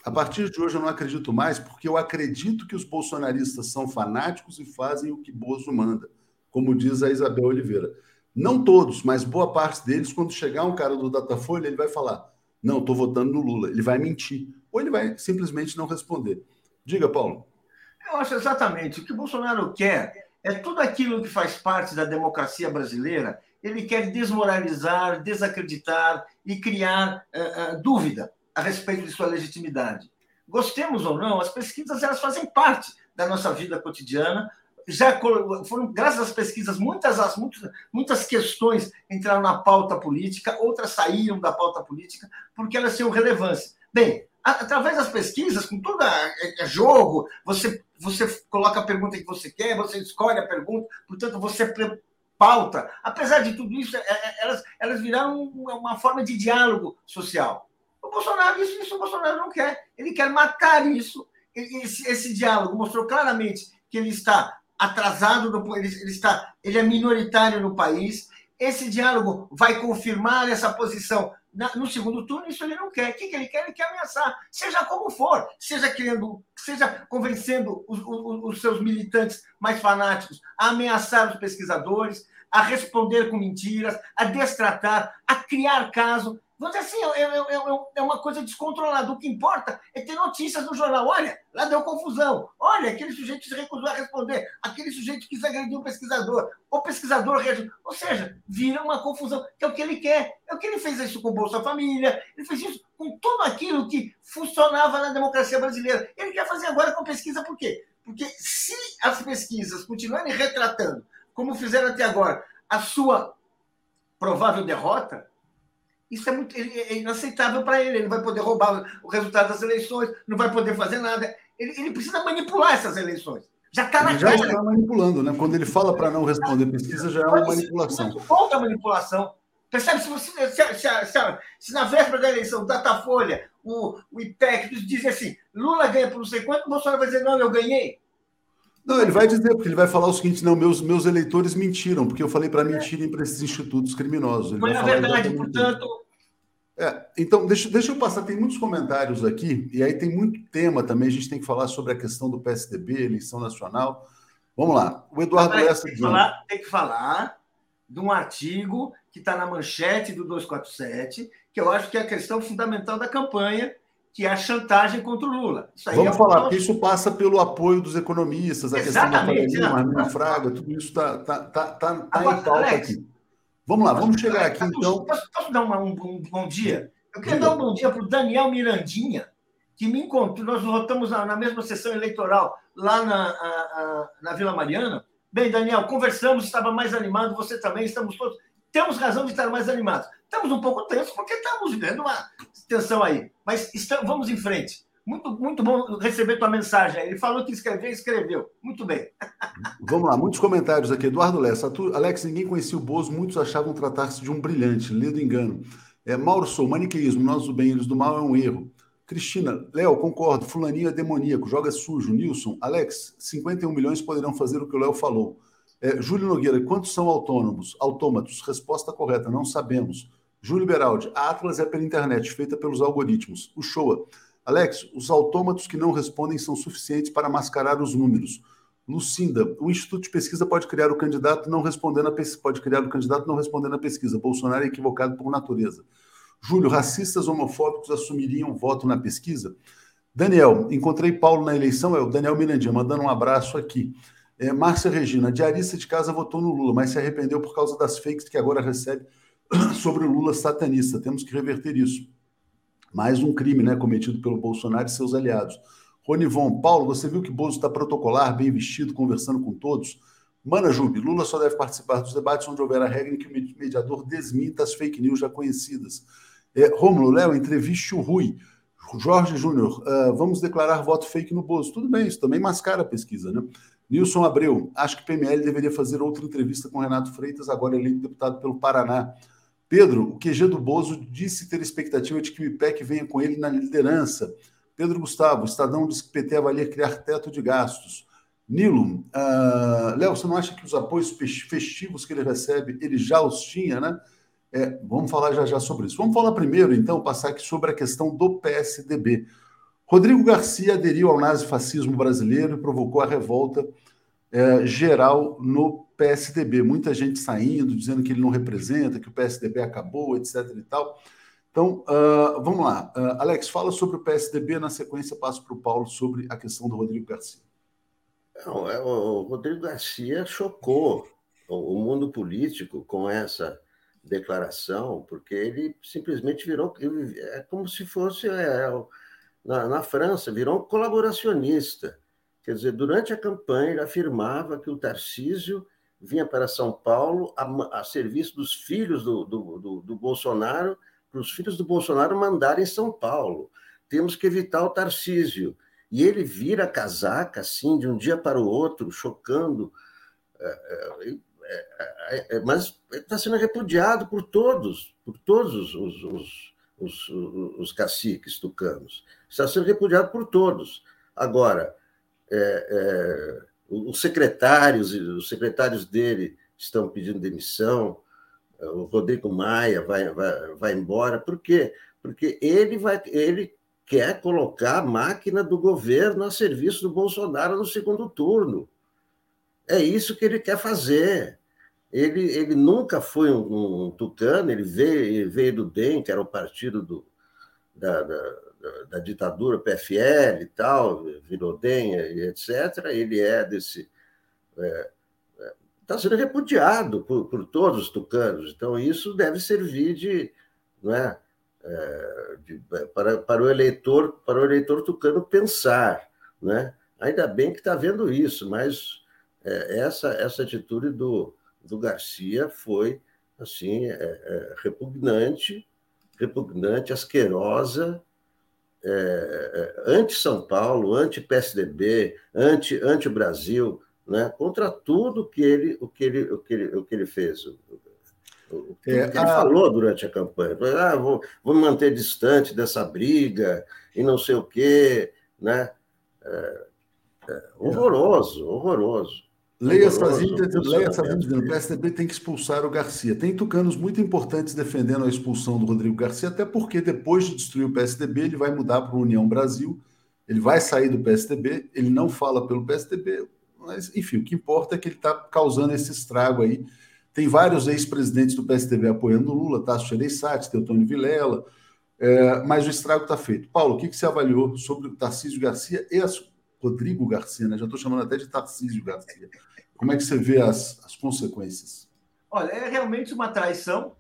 A partir de hoje eu não acredito mais, porque eu acredito que os bolsonaristas são fanáticos e fazem o que Bozo manda, como diz a Isabel Oliveira. Não todos, mas boa parte deles, quando chegar um cara do Datafolha, ele vai falar: não, estou votando no Lula. Ele vai mentir. Ou ele vai simplesmente não responder. Diga, Paulo. Eu acho exatamente. O que o Bolsonaro quer é tudo aquilo que faz parte da democracia brasileira. Ele quer desmoralizar, desacreditar e criar uh, uh, dúvida a respeito de sua legitimidade. Gostemos ou não, as pesquisas elas fazem parte da nossa vida cotidiana, já foram, graças às pesquisas, muitas, muitas, muitas questões entraram na pauta política, outras saíram da pauta política, porque elas tinham relevância. Bem, através das pesquisas, com todo é, é jogo, você, você coloca a pergunta que você quer, você escolhe a pergunta, portanto, você pauta. Apesar de tudo isso, é, elas, elas viraram uma forma de diálogo social. O Bolsonaro, isso, isso o Bolsonaro não quer. Ele quer matar isso. Esse, esse diálogo mostrou claramente que ele está atrasado, do, ele, ele, está, ele é minoritário no país. Esse diálogo vai confirmar essa posição na, no segundo turno, isso ele não quer. O que, que ele quer? Ele quer ameaçar, seja como for, seja criando, seja convencendo os, os, os seus militantes mais fanáticos a ameaçar os pesquisadores, a responder com mentiras, a destratar, a criar caso. Vamos dizer assim, é, é, uma coisa descontrolada. O que importa é ter notícias no jornal. Olha, lá deu confusão. Olha, aquele sujeito se recusou a responder. Aquele sujeito quis agredir o pesquisador. O pesquisador reagiu. Ou seja, vira uma confusão, que é o que ele quer. É o que ele fez isso com o Bolsa Família. Ele fez isso com tudo aquilo que funcionava na democracia brasileira. Ele quer fazer agora com pesquisa, por quê? Porque se as pesquisas continuarem retratando, como fizeram até agora, a sua provável derrota, isso é, muito, é inaceitável para ele. Ele não vai poder roubar o resultado das eleições, não vai poder fazer nada. Ele, ele precisa manipular essas eleições. Já está na já está manipulando, né? Quando ele fala para não responder pesquisa, já é uma manipulação. Muito bom da manipulação. Percebe? Se, você, se, se, se, se, na véspera da eleição, Datafolha, o, o IPEC, dizem assim: Lula ganha por não sei quanto, o Bolsonaro vai dizer: não, eu ganhei. Não, ele vai dizer, porque ele vai falar o seguinte: não, meus, meus eleitores mentiram, porque eu falei para mentirem para esses institutos criminosos. Ele Foi na verdade, portanto. É, então, deixa, deixa eu passar, tem muitos comentários aqui, e aí tem muito tema também, a gente tem que falar sobre a questão do PSDB, eleição nacional. Vamos lá, o Eduardo Lessa. Tem, que falar, tem que falar de um artigo que está na manchete do 247, que eu acho que é a questão fundamental da campanha, que é a chantagem contra o Lula. Vamos é falar, porque isso passa pelo apoio dos economistas, a Exatamente, questão da Faria Lima, Fraga, tudo isso está tá, tá, tá, tá em pauta Alex, aqui. Vamos lá, vamos chegar aqui então. Posso, posso dar uma, um, um, bom dia? Eu queria Diga. dar um bom dia para o Daniel Mirandinha, que me encontrou. Nós votamos na, na mesma sessão eleitoral lá na, a, a, na Vila Mariana. Bem, Daniel, conversamos, estava mais animado, você também, estamos todos. Temos razão de estar mais animados. Estamos um pouco tensos, porque estamos vivendo uma tensão aí. Mas estamos, vamos em frente. Muito, muito bom receber tua mensagem. Ele falou que escreveu, escreveu. Muito bem. Vamos lá, muitos comentários aqui. Eduardo Lessa. Alex, ninguém conhecia o Bozo, muitos achavam tratar-se de um brilhante. Lê do engano. É, Mauro Sou, maniqueísmo, nós do bem, eles do mal é um erro. Cristina, Léo, concordo. Fulaninho é demoníaco, joga sujo. Nilson, Alex, 51 milhões poderão fazer o que o Léo falou. É, Júlio Nogueira, quantos são autônomos? Autômatos, resposta correta, não sabemos. Júlio Beraldi, a Atlas é pela internet, feita pelos algoritmos. O Showa, Alex, os autômatos que não respondem são suficientes para mascarar os números. Lucinda, o Instituto de Pesquisa pode criar o candidato não respondendo a pesquisa, pode criar o candidato não respondendo à pesquisa. Bolsonaro é equivocado por natureza. Júlio, racistas homofóbicos assumiriam voto na pesquisa? Daniel, encontrei Paulo na eleição, é o Daniel Mirandinha, mandando um abraço aqui. É, Márcia Regina, diarista de casa votou no Lula, mas se arrependeu por causa das fakes que agora recebe sobre o Lula satanista. Temos que reverter isso. Mais um crime né, cometido pelo Bolsonaro e seus aliados. Ronivon, Paulo, você viu que Bozo está protocolar, bem vestido, conversando com todos? Mana Jube, Lula só deve participar dos debates onde houver a regra em que o mediador desminta as fake news já conhecidas. É, Rômulo, Léo, entreviste o Rui. Jorge Júnior, uh, vamos declarar voto fake no Bozo. Tudo bem, isso também mascara a pesquisa, né? Nilson Abreu, acho que PML deveria fazer outra entrevista com Renato Freitas, agora eleito deputado pelo Paraná. Pedro, o QG do Bozo disse ter expectativa de que o IPEC venha com ele na liderança. Pedro Gustavo, Estadão diz que PT avalia criar teto de gastos. Nilo, uh, Léo, você não acha que os apoios festivos que ele recebe, ele já os tinha, né? É, vamos falar já já sobre isso. Vamos falar primeiro, então, passar aqui sobre a questão do PSDB. Rodrigo Garcia aderiu ao nazifascismo brasileiro e provocou a revolta é, geral no PSDB. Muita gente saindo, dizendo que ele não representa, que o PSDB acabou, etc. e tal. Então, uh, vamos lá. Uh, Alex, fala sobre o PSDB, na sequência passo para o Paulo sobre a questão do Rodrigo Garcia. Não, é, o Rodrigo Garcia chocou o mundo político com essa declaração, porque ele simplesmente virou. É como se fosse é, na, na França, virou um colaboracionista. Quer dizer, durante a campanha, ele afirmava que o Tarcísio vinha para São Paulo a, a serviço dos filhos do, do, do, do Bolsonaro, para os filhos do Bolsonaro mandarem São Paulo. Temos que evitar o Tarcísio. E ele vira casaca, assim, de um dia para o outro, chocando. É, é, é, mas está sendo repudiado por todos, por todos os, os, os, os caciques tucanos. Está sendo repudiado por todos. Agora, é, é, os secretários, os secretários dele estão pedindo demissão, o Rodrigo Maia vai, vai, vai embora. Por quê? Porque ele, vai, ele quer colocar a máquina do governo a serviço do Bolsonaro no segundo turno. É isso que ele quer fazer. Ele, ele nunca foi um, um tucano, ele veio, ele veio do DEM, que era o partido do, da, da da, ditadura PFL e tal, Virodenha e etc., ele é desse. Está é, é tá sendo repudiado por, por todos os tucanos. Então, isso deve servir de. Não é, é de, para, para, o eleitor, para o eleitor tucano pensar. Né? Ainda bem que está vendo isso, mas é, essa, essa atitude do, do Garcia foi assim é, repugnante, repugnante, asquerosa, é, é anti-São Paulo, anti-PSDB, anti-Brasil, né? contra tudo que ele, o, que ele, o, que ele, o que ele fez. O, o que é, ele a... falou durante a campanha. Ah, vou, vou me manter distante dessa briga e não sei o quê. Né? É, é horroroso, horroroso. Leia Sazinho dizendo que o PSDB tem que expulsar o Garcia. Tem tucanos muito importantes defendendo a expulsão do Rodrigo Garcia, até porque depois de destruir o PSDB, ele vai mudar para o União Brasil, ele vai sair do PSDB, ele não fala pelo PSDB, mas enfim, o que importa é que ele está causando esse estrago aí. Tem vários ex-presidentes do PSDB apoiando o Lula, Tasso Gereissati, Teotônio Vilela, é, mas o estrago está feito. Paulo, o que, que você avaliou sobre o Tarcísio Garcia e as Rodrigo Garcia, né? já estou chamando até de Tarcísio Garcia. Como é que você vê as, as consequências? Olha, é realmente uma traição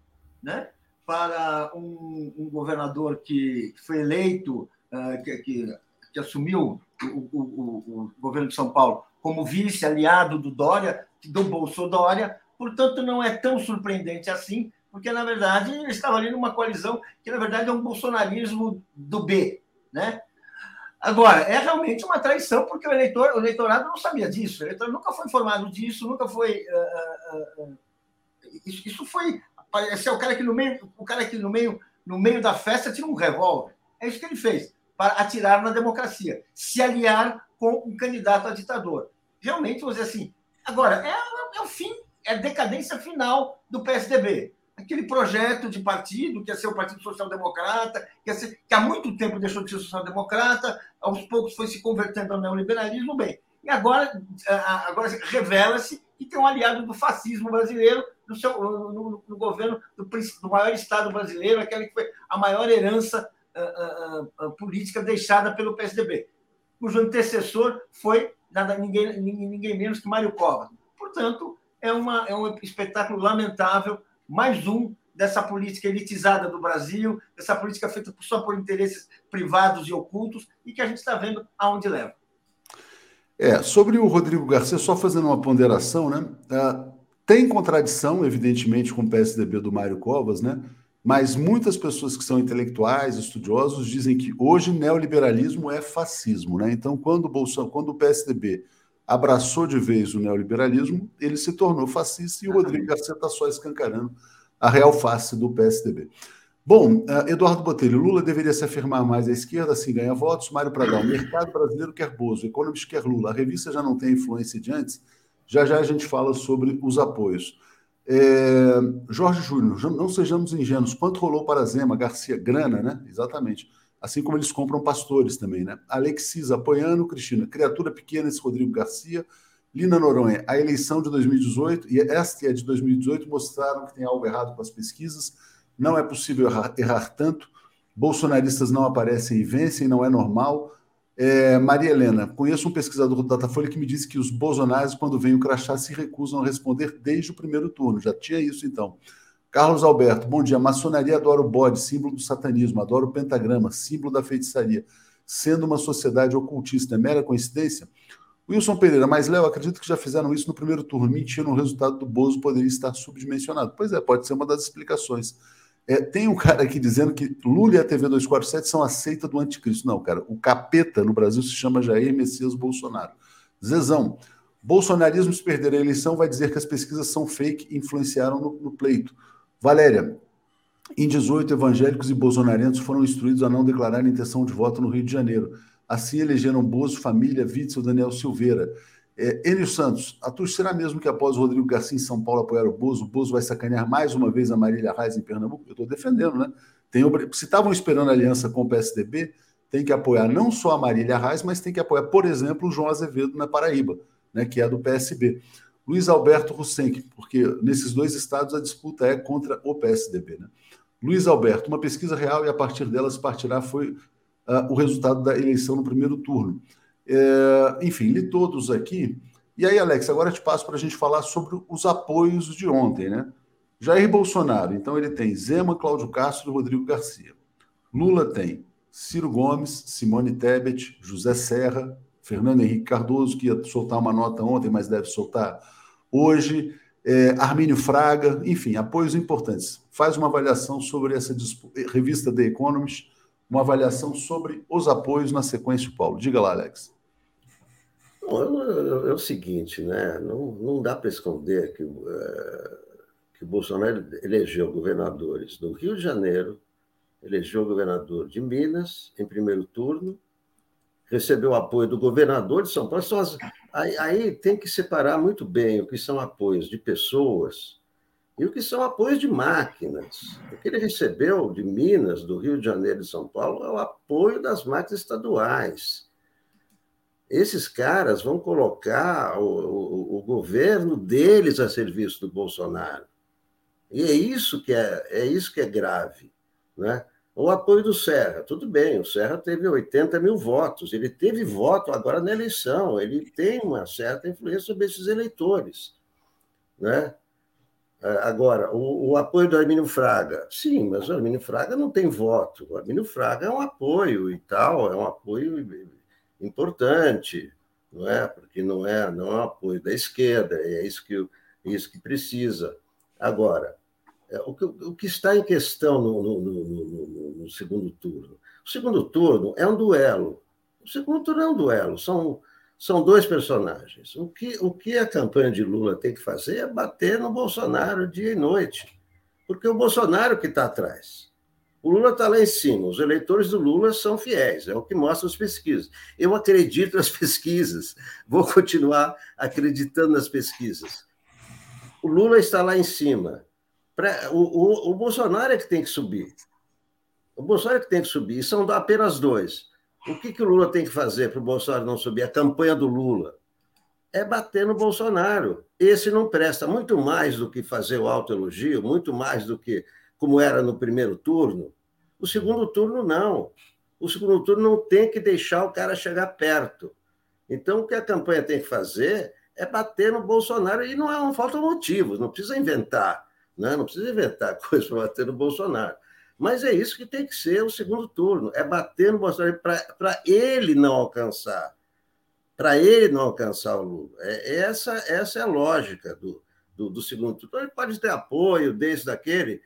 né? para um, um governador que foi eleito, uh, que, que, que, assumiu o, o, o, o, governo de São Paulo como vice-aliado do Dória, do Bolsonaro Dória, portanto, não é tão surpreendente assim, porque, na verdade, ele estava ali numa coalizão que, na verdade, é um bolsonarismo do B, né? Agora, é realmente uma traição, porque o, eleitor, o eleitorado não sabia disso. O eleitor nunca foi informado disso, nunca foi. Uh, uh, isso, isso, foi. Parecia o cara que no meio, o cara que no meio, no meio da festa tira um revólver. É isso que ele fez, para atirar na democracia, se aliar com um candidato a ditador. Realmente, vou dizer assim. Agora, é, é o fim, é a decadência final do PSDB aquele projeto de partido, que ia ser o Partido Social Democrata, que, ser, que há muito tempo deixou de ser social-democrata, aos poucos foi se convertendo ao neoliberalismo, bem. E agora, agora revela-se que tem um aliado do fascismo brasileiro no, seu, no, no governo do, do, maior Estado brasileiro, aquele que foi a maior herança uh, uh, uh, política deixada pelo PSDB, cujo antecessor foi nada, ninguém, ninguém menos que Mário Covas. Portanto, é, uma, é um espetáculo lamentável mais um dessa política elitizada do Brasil, dessa política feita só por interesses privados e ocultos, e que a gente está vendo aonde leva. É, sobre o Rodrigo Garcia, só fazendo uma ponderação, né? Uh, tem contradição, evidentemente, com o PSDB do Mário Covas, né? Mas muitas pessoas que são intelectuais, estudiosos, dizem que hoje neoliberalismo é fascismo, né? Então, quando o, Bolsonaro, quando o PSDB abraçou de vez o neoliberalismo, ele se tornou fascista e o Rodrigo Garcia está só escancarando a real face do PSDB. Bom, uh, Eduardo Botelho, Lula deveria se afirmar mais à esquerda, assim ganha votos. Mário Pradal, o mercado brasileiro quer Bozo, Economist quer Lula. A revista já não tem influência de antes? Já já a gente fala sobre os apoios. É, Jorge Júnior, não sejamos ingênuos. Quanto rolou para Zema, Garcia? Grana, né? Exatamente assim como eles compram pastores também, né? Alexis apoiando, Cristina, criatura pequena, esse Rodrigo Garcia, Lina Noronha, a eleição de 2018 e esta é de 2018 mostraram que tem algo errado com as pesquisas, não é possível errar, errar tanto, bolsonaristas não aparecem e vencem, não é normal. É, Maria Helena, conheço um pesquisador do Datafolha que me disse que os bolsonaristas, quando vem o crachá, se recusam a responder desde o primeiro turno. Já tinha isso, então. Carlos Alberto, bom dia. Maçonaria adora o bode, símbolo do satanismo, adora o pentagrama, símbolo da feitiçaria. Sendo uma sociedade ocultista, é mera coincidência? Wilson Pereira, mas Léo, acredito que já fizeram isso no primeiro turno. Mentira, o resultado do Bozo poderia estar subdimensionado. Pois é, pode ser uma das explicações. É, tem um cara aqui dizendo que Lula e a TV 247 são a seita do anticristo. Não, cara, o capeta no Brasil se chama Jair Messias Bolsonaro. Zezão, bolsonarismo se perder a eleição vai dizer que as pesquisas são fake e influenciaram no, no pleito. Valéria, em 18, evangélicos e bolsonarentos foram instruídos a não declarar intenção de voto no Rio de Janeiro. Assim elegeram Bozo, família, Witzel, Daniel Silveira. É, Enio Santos, a será mesmo que após o Rodrigo Garcia em São Paulo apoiar o Bozo, o Bozo vai sacanear mais uma vez a Marília Reis em Pernambuco? Eu estou defendendo, né? Tem, se estavam esperando aliança com o PSDB, tem que apoiar não só a Marília Reis, mas tem que apoiar, por exemplo, o João Azevedo na Paraíba, né, que é do PSB. Luiz Alberto Roussenck, porque nesses dois estados a disputa é contra o PSDB. Né? Luiz Alberto, uma pesquisa real e a partir delas partirá foi uh, o resultado da eleição no primeiro turno. É, enfim, li todos aqui. E aí, Alex, agora te passo para a gente falar sobre os apoios de ontem, né? Jair Bolsonaro, então ele tem Zema, Cláudio Castro e Rodrigo Garcia. Lula tem Ciro Gomes, Simone Tebet, José Serra, Fernando Henrique Cardoso, que ia soltar uma nota ontem, mas deve soltar hoje. É, Armínio Fraga, enfim, apoios importantes. Faz uma avaliação sobre essa revista The Economist, uma avaliação sobre os apoios na sequência, Paulo. Diga lá, Alex. É, o seguinte, né? não, não dá para esconder que, é, que o Bolsonaro elegeu governadores do Rio de Janeiro, elegeu governador de Minas em primeiro turno, recebeu apoio do governador de São Paulo. Aí, aí, tem que separar muito bem o que são apoios de pessoas e o que são apoios de máquinas. O que ele recebeu de Minas, do Rio de Janeiro e de São Paulo é o apoio das máquinas estaduais. Esses caras vão colocar o, o, o governo deles a serviço do Bolsonaro. E é isso que é, é isso que é grave. Né? O apoio do Serra, tudo bem, o Serra teve 80 mil votos, ele teve voto agora na eleição, ele tem uma certa influência sobre esses eleitores. Né? Agora, o, o, apoio do Armínio Fraga, sim, mas o Armínio Fraga não tem voto. O Armínio Fraga é um apoio e tal, é um apoio importante, não é? Porque não é, não é um apoio da esquerda, é isso que, é isso que precisa. Agora, é, o que, o que está em questão no, no, no, no, segundo turno? O segundo turno é um duelo. O segundo turno é um duelo. São, são dois personagens. O que, o que a campanha de Lula tem que fazer é bater no Bolsonaro dia e noite. Porque é o Bolsonaro que está atrás. O Lula está lá em cima. Os eleitores do Lula são fiéis, é o que mostram as pesquisas. Eu acredito nas pesquisas, vou continuar acreditando nas pesquisas. O Lula está lá em cima Pra, o, o, o Bolsonaro é que tem que subir. O Bolsonaro é que tem que subir. E são apenas dois. O que, que o Lula tem que fazer para o Bolsonaro não subir? A campanha do Lula é bater no Bolsonaro. Esse não presta muito mais do que fazer o autoelogio, muito mais do que como era no primeiro turno. O segundo turno, não. O segundo turno não tem que deixar o cara chegar perto. Então, o que a campanha tem que fazer é bater no Bolsonaro e não, é, não falta motivos, não precisa inventar. Né? Não precisa inventar coisa para bater no Bolsonaro. Mas é isso que tem que ser o segundo turno: é bater no Bolsonaro para ele não alcançar. Para ele não alcançar o Lula. É, essa, essa é a lógica do, do, do segundo turno. Então, ele pode ter apoio desse, daquele.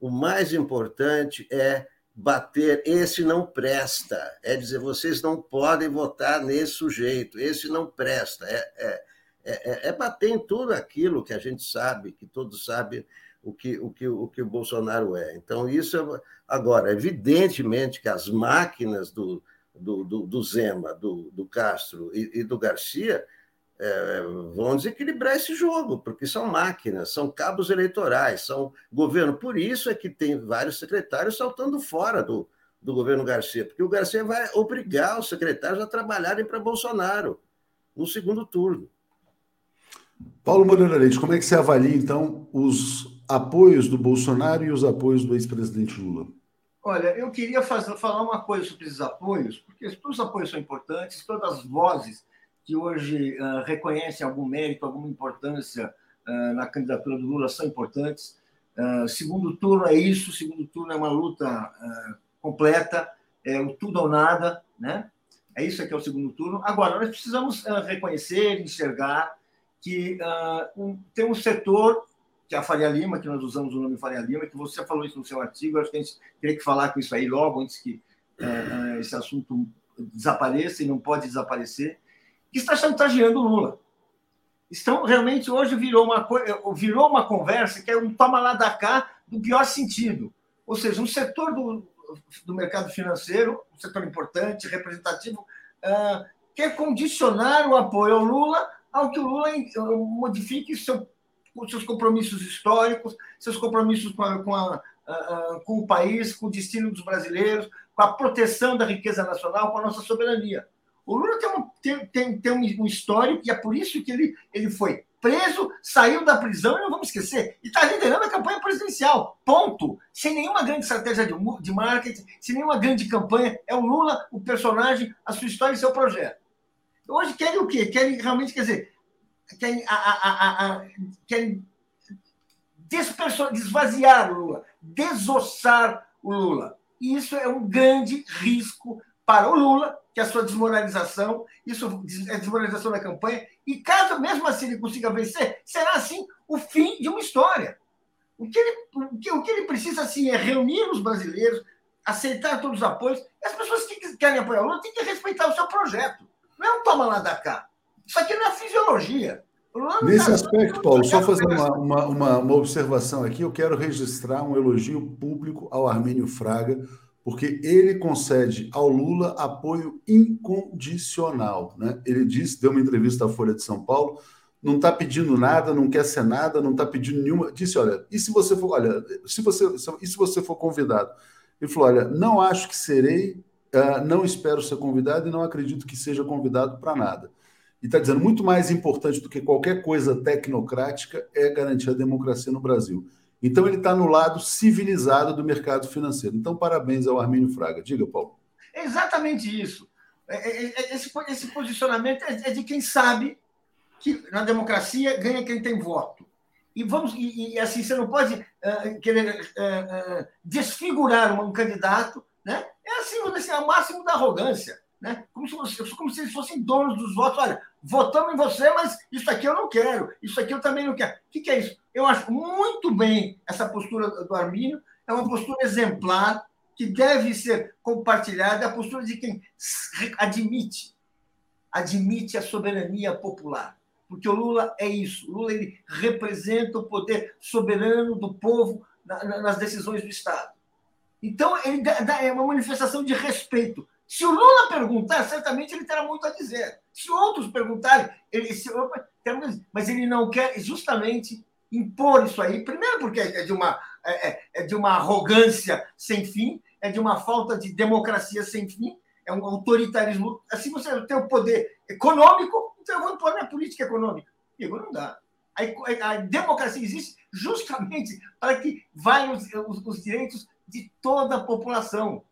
O mais importante é bater. Esse não presta. É dizer, vocês não podem votar nesse sujeito. Esse não presta. É, é, é, é bater em tudo aquilo que a gente sabe, que todos sabem o que o, que, o, que o Bolsonaro é. Então, isso é. Agora, evidentemente que as máquinas do, do, do, do Zema, do, do Castro e, e do Garcia é, vão desequilibrar esse jogo, porque são máquinas, são cabos eleitorais, são governo. Por isso é que tem vários secretários saltando fora do, do governo Garcia, porque o Garcia vai obrigar os secretários a trabalharem para Bolsonaro no segundo turno. Paulo Moreira Leite, como é que você avalia, então, os apoios do Bolsonaro e os apoios do ex-presidente Lula? Olha, eu queria fazer, falar uma coisa sobre esses apoios, porque todos os apoios são importantes, todas as vozes que hoje uh, reconhecem algum mérito, alguma importância uh, na candidatura do Lula são importantes. Uh, segundo turno é isso, segundo turno é uma luta completa, é o tudo ou nada, né? É isso que é o segundo turno. Agora, nós precisamos reconhecer, enxergar que um, tem um setor que é a Faria Lima, que nós usamos o nome Faria Lima, que você falou isso no seu artigo, acho que a gente teria que falar com isso aí logo, antes que é, esse assunto desapareça e não pode desaparecer, que está chantageando o Lula. Estão, realmente, hoje virou uma, virou uma conversa que é um toma lá da cá do pior sentido. Ou seja, um setor do, do mercado financeiro, um setor importante, representativo, uh, quer condicionar o apoio ao Lula ao que o Lula modifique seu com seus compromissos históricos, seus compromissos com, a, com, a, com o país, com o destino dos brasileiros, com a proteção da riqueza nacional, com a nossa soberania. O Lula tem um, tem, tem, tem um histórico e é por isso que ele, ele foi preso, saiu da prisão e não vamos esquecer, e está liderando a campanha presidencial. Ponto. Sem nenhuma grande estratégia de, de marketing, sem nenhuma grande campanha. É o Lula, o personagem, a sua história e seu projeto. Hoje querem o quê? Querem realmente, quer dizer, querem, a, a, a, desvaziar o Lula, desossar o Lula. E isso é um grande risco para o Lula, que é a sua desmoralização, isso é desmoralização da campanha, e caso mesmo assim ele consiga vencer, será assim o fim de uma história. O que ele, o que, o que ele precisa assim, é reunir os brasileiros, aceitar todos os apoios, e as pessoas que querem apoiar o Lula têm que respeitar o seu projeto. Não é um toma lá da cá. Isso aqui não é fisiologia. Nesse aspecto, Paulo, só fazer uma, uma, uma, uma, observação aqui, eu quero registrar um elogio público ao Armênio Fraga, porque ele concede ao Lula apoio incondicional. Né? Ele disse, deu uma entrevista à Folha de São Paulo, não está pedindo nada, não quer ser nada, não está pedindo nenhuma. Disse: olha, e se você for, olha, se você, e se você for convidado? Ele falou: olha, não acho que serei, uh, não espero ser convidado e não acredito que seja convidado para nada. E está dizendo muito mais importante do que qualquer coisa tecnocrática é garantir a democracia no Brasil. Então ele está no lado civilizado do mercado financeiro. Então, parabéns ao Armínio Fraga. Diga, Paulo. É exatamente isso. É, é, é, esse, posicionamento é de quem sabe que na democracia ganha quem tem voto. E vamos e, assim você não pode querer desfigurar um candidato, né? É assim, assim, é o máximo da arrogância, né? Como se, como se eles fossem donos dos votos. Olha, votamos em você, mas isso aqui eu não quero, isso aqui eu também não quero. O que, que é isso? Eu acho muito bem essa postura do Armínio, é uma postura exemplar que deve ser compartilhada, a postura de quem admite, admite a soberania popular porque o Lula é isso. O Lula ele representa o poder soberano do povo nas decisões do Estado. Então, ele é uma manifestação de respeito. Se o Lula perguntar, certamente ele terá muito a dizer. Se outros perguntarem, ele se, mas ele não quer justamente impor isso aí. Primeiro, porque é de uma, é, é, é de uma arrogância sem fim, é de uma falta de democracia sem fim, é um autoritarismo. Assim você tem o poder econômico, então eu vou impor minha política econômica. Digo, não dá. A, a, democracia existe justamente para que valham os, os, os, direitos de toda a população.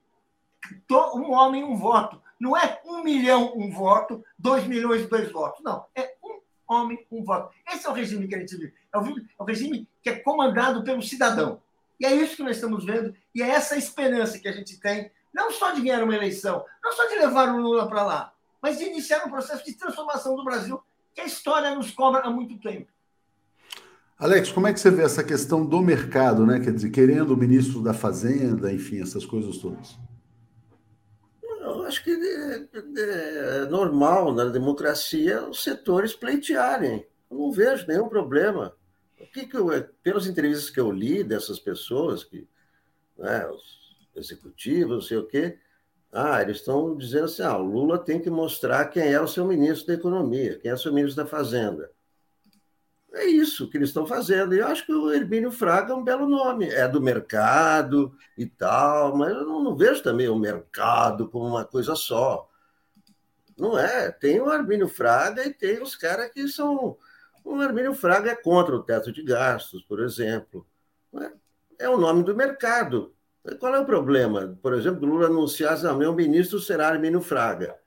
Um homem, um voto. Não é um milhão, um voto, dois milhões, dois votos. Não. É um homem, um voto. Esse é o regime que a gente vive. É o, é o regime que é comandado pelo cidadão. E é isso que nós estamos vendo, e é essa esperança que a gente tem, não só de ganhar uma eleição, não só de levar o Lula para lá, mas de iniciar um processo de transformação do Brasil que a história nos cobra há muito tempo. Alex, como é que você vê essa questão do mercado, né? Quer dizer, querendo o ministro da Fazenda, enfim, essas coisas todas? Acho que é, é, é normal na democracia os setores pleitearem. Eu não vejo nenhum problema. O que, que eu, pelas entrevistas que eu li dessas pessoas, que, né, os executivos, não sei o quê, ah, eles estão dizendo assim: ah, o Lula tem que mostrar quem é o seu ministro da Economia, quem é o seu ministro da Fazenda. É isso que eles estão fazendo. E eu acho que o Hermínio Fraga é um belo nome. É do mercado e tal, mas eu não, não vejo também o mercado como uma coisa só. Não é. Tem o Hermínio Fraga e tem os caras que são. O Hermínio Fraga é contra o teto de gastos, por exemplo. É o nome do mercado. Qual é o problema? Por exemplo, Lula anunciar, ah, meu ministro será Armínio Fraga.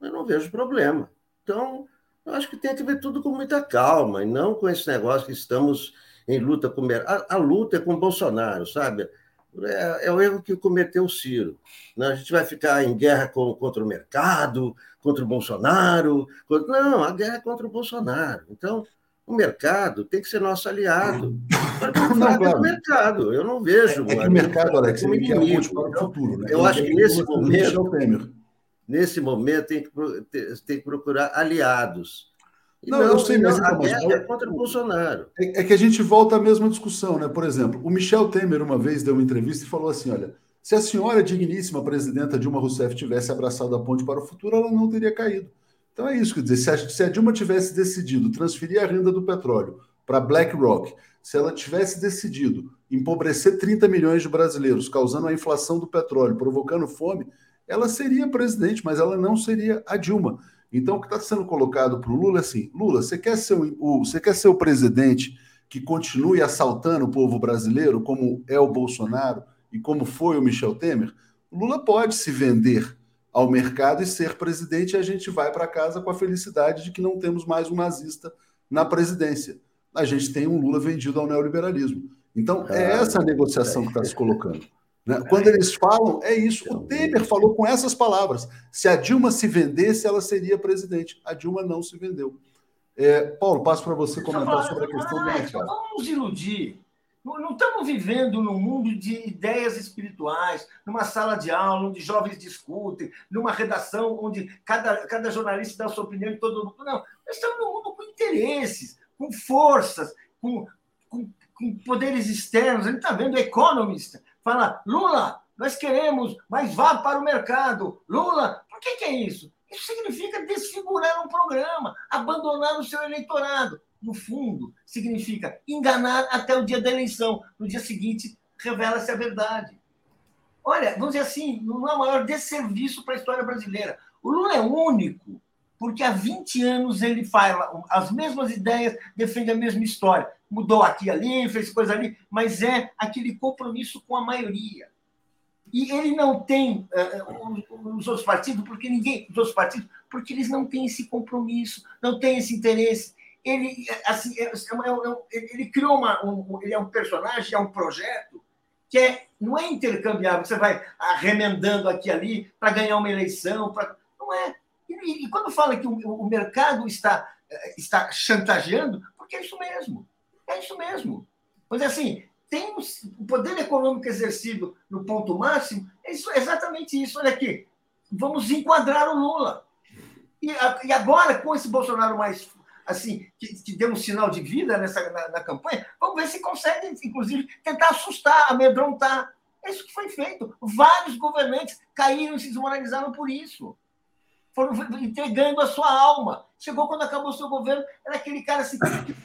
Eu não vejo problema. Então, eu acho que tem que ver tudo com muita calma, e não com esse negócio que estamos em luta com... A, a luta é com Bolsonaro, sabe? É, é, o erro que cometeu o Ciro. Né? A gente vai ficar em guerra com, contra o mercado, contra o Bolsonaro. Contra... Não, a guerra é contra o Bolsonaro. Então, o mercado tem que ser nosso aliado. Não, claro. mercado. Eu não vejo. É, é que o mercado, Alex, ele quer ponte para o futuro. Né? Eu acho que nesse momento, nesse momento tem que, tem que procurar aliados. Não, não, eu sei, mas, a guerra é contra o Bolsonaro. É, é, que a gente volta à mesma discussão, né? Por exemplo, o Michel Temer uma vez deu uma entrevista e falou assim: olha, se a senhora digníssima presidenta Dilma Rousseff tivesse abraçado a ponte para o futuro, ela não teria caído. Então é isso, quer dizer, se a, se a Dilma tivesse decidido transferir a renda do petróleo para BlackRock, se ela tivesse decidido empobrecer 30 milhões de brasileiros, causando a inflação do petróleo, provocando fome, ela seria presidente, mas ela não seria a Dilma. Então, o que está sendo colocado para o Lula é assim: Lula, você quer, ser o, você quer ser o presidente que continue assaltando o povo brasileiro, como é o Bolsonaro e como foi o Michel Temer? Lula pode se vender ao mercado e ser presidente, e a gente vai para casa com a felicidade de que não temos mais um nazista na presidência. A gente tem um Lula vendido ao neoliberalismo. Então, é essa a negociação que está se colocando. Né? Quando eles falam, é isso. O Temer falou com essas palavras. Se a Dilma se vendesse, ela seria presidente. A Dilma não se vendeu. É, Paulo, passo para você comentar sobre a questão do mercado. Vamos nos iludir. Não estamos vivendo num mundo de ideias espirituais, numa sala de aula onde jovens discutem, numa redação onde cada, cada jornalista dá a sua opinião e todo mundo. Não, nós estamos num mundo com interesses, com forças, com, com, com poderes externos. A gente está vendo o Economist fala: Lula, nós queremos, mas vá para o mercado. Lula, por que, que é isso? Isso significa desfigurar um programa, abandonar o seu eleitorado no fundo, significa enganar até o dia da eleição. No dia seguinte, revela-se a verdade. Olha, vamos dizer assim, não é o maior desserviço para a história brasileira. O Lula é único, porque há 20 anos ele fala as mesmas ideias, defende a mesma história. Mudou aqui ali, fez coisa ali, mas é aquele compromisso com a maioria. E ele não tem uh, os outros partidos, porque ninguém, os outros partidos, porque eles não têm esse compromisso, não têm esse interesse ele, assim, é, é, é, ele criou uma, um, ele é um personagem, é um projeto que é, não é intercambiável, você vai arremendando aqui ali para ganhar uma eleição, pra, não é. E, e, quando fala que o, o, mercado está, está chantageando, porque é isso mesmo, é isso mesmo. Mas assim, tem o poder econômico exercido no ponto máximo, é isso, exatamente isso. Olha aqui, vamos enquadrar o Lula. E, e agora, com esse Bolsonaro mais assim, que, que deu um sinal de vida nessa, na, na, campanha, vamos ver se consegue, inclusive, tentar assustar, amedrontar. É isso que foi feito. Vários governantes caíram e se desmoralizaram por isso. Foram entregando a sua alma. Chegou quando acabou o seu governo, era aquele cara assim.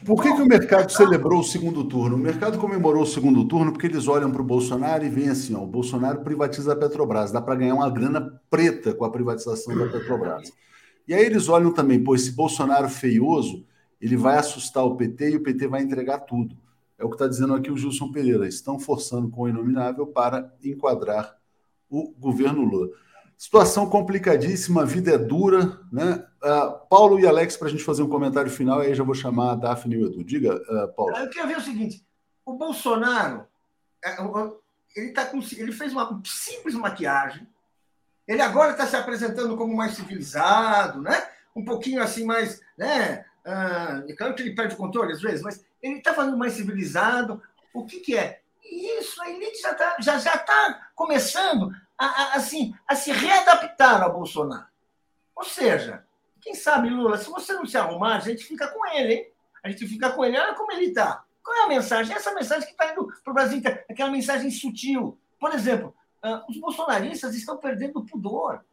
Por que, que o mercado celebrou o segundo turno? O mercado comemorou o segundo turno porque eles olham para o Bolsonaro e veem assim: ó, o Bolsonaro privatiza a Petrobras, dá para ganhar uma grana preta com a privatização da Petrobras. E aí eles olham também, pô, esse Bolsonaro feioso, ele vai assustar o PT e o PT vai entregar tudo. É o que está dizendo aqui o Gilson Pereira. Estão forçando com o inominável para enquadrar o governo Lula. Situação complicadíssima, a vida é dura, né? Uh, Paulo e Alex, para a gente fazer um comentário final, aí já vou chamar a Daphne e o Edu. Diga, uh, Paulo. Eu quero ver o seguinte: o Bolsonaro, é, ele, tá com, ele fez uma simples maquiagem, ele agora está se apresentando como mais civilizado, né? Um pouquinho assim mais, né? É claro que ele perde o controle às vezes, mas ele está falando mais civilizado. O que, que é? Isso, a elite já está já, já tá começando a, a, assim, a se readaptar ao Bolsonaro. Ou seja, quem sabe, Lula, se você não se arrumar, a gente fica com ele, hein? A gente fica com ele, olha como ele está. Qual é a mensagem? Essa mensagem que está indo para o Brasil, aquela mensagem sutil. Por exemplo, uh, os bolsonaristas estão perdendo o pudor.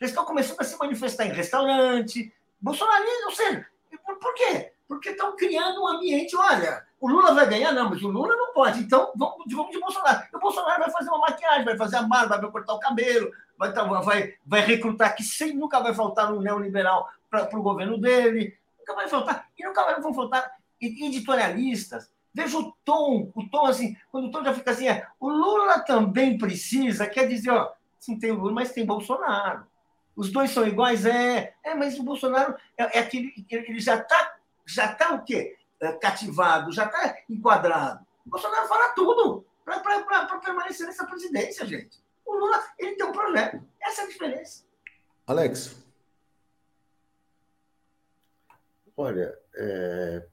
Eles estão começando a se manifestar em restaurante. Bolsonaristas, ou seja, por quê? Porque estão criando um ambiente. Olha, o Lula vai ganhar, não, mas o Lula não pode. Então, vamos, vamos de Bolsonaro. E o Bolsonaro vai fazer uma maquiagem, vai fazer a barba, vai cortar o cabelo, vai, tá, vai, vai recrutar, que sem, nunca vai faltar um neoliberal para o governo dele. Nunca vai faltar. E nunca vai, vão faltar editorialistas Veja o tom, o tom assim, quando o tom já fica assim, é, o Lula também precisa, quer dizer, ó, sim, tem Lula, mas tem Bolsonaro. Os dois são iguais, é, é mas o Bolsonaro é, é aquele, ele já está já tá o quê? É, cativado, já está enquadrado. O Bolsonaro fala tudo para permanecer nessa presidência, gente. O Lula, ele tem um projeto. Essa é a diferença. Alex. Olha, é,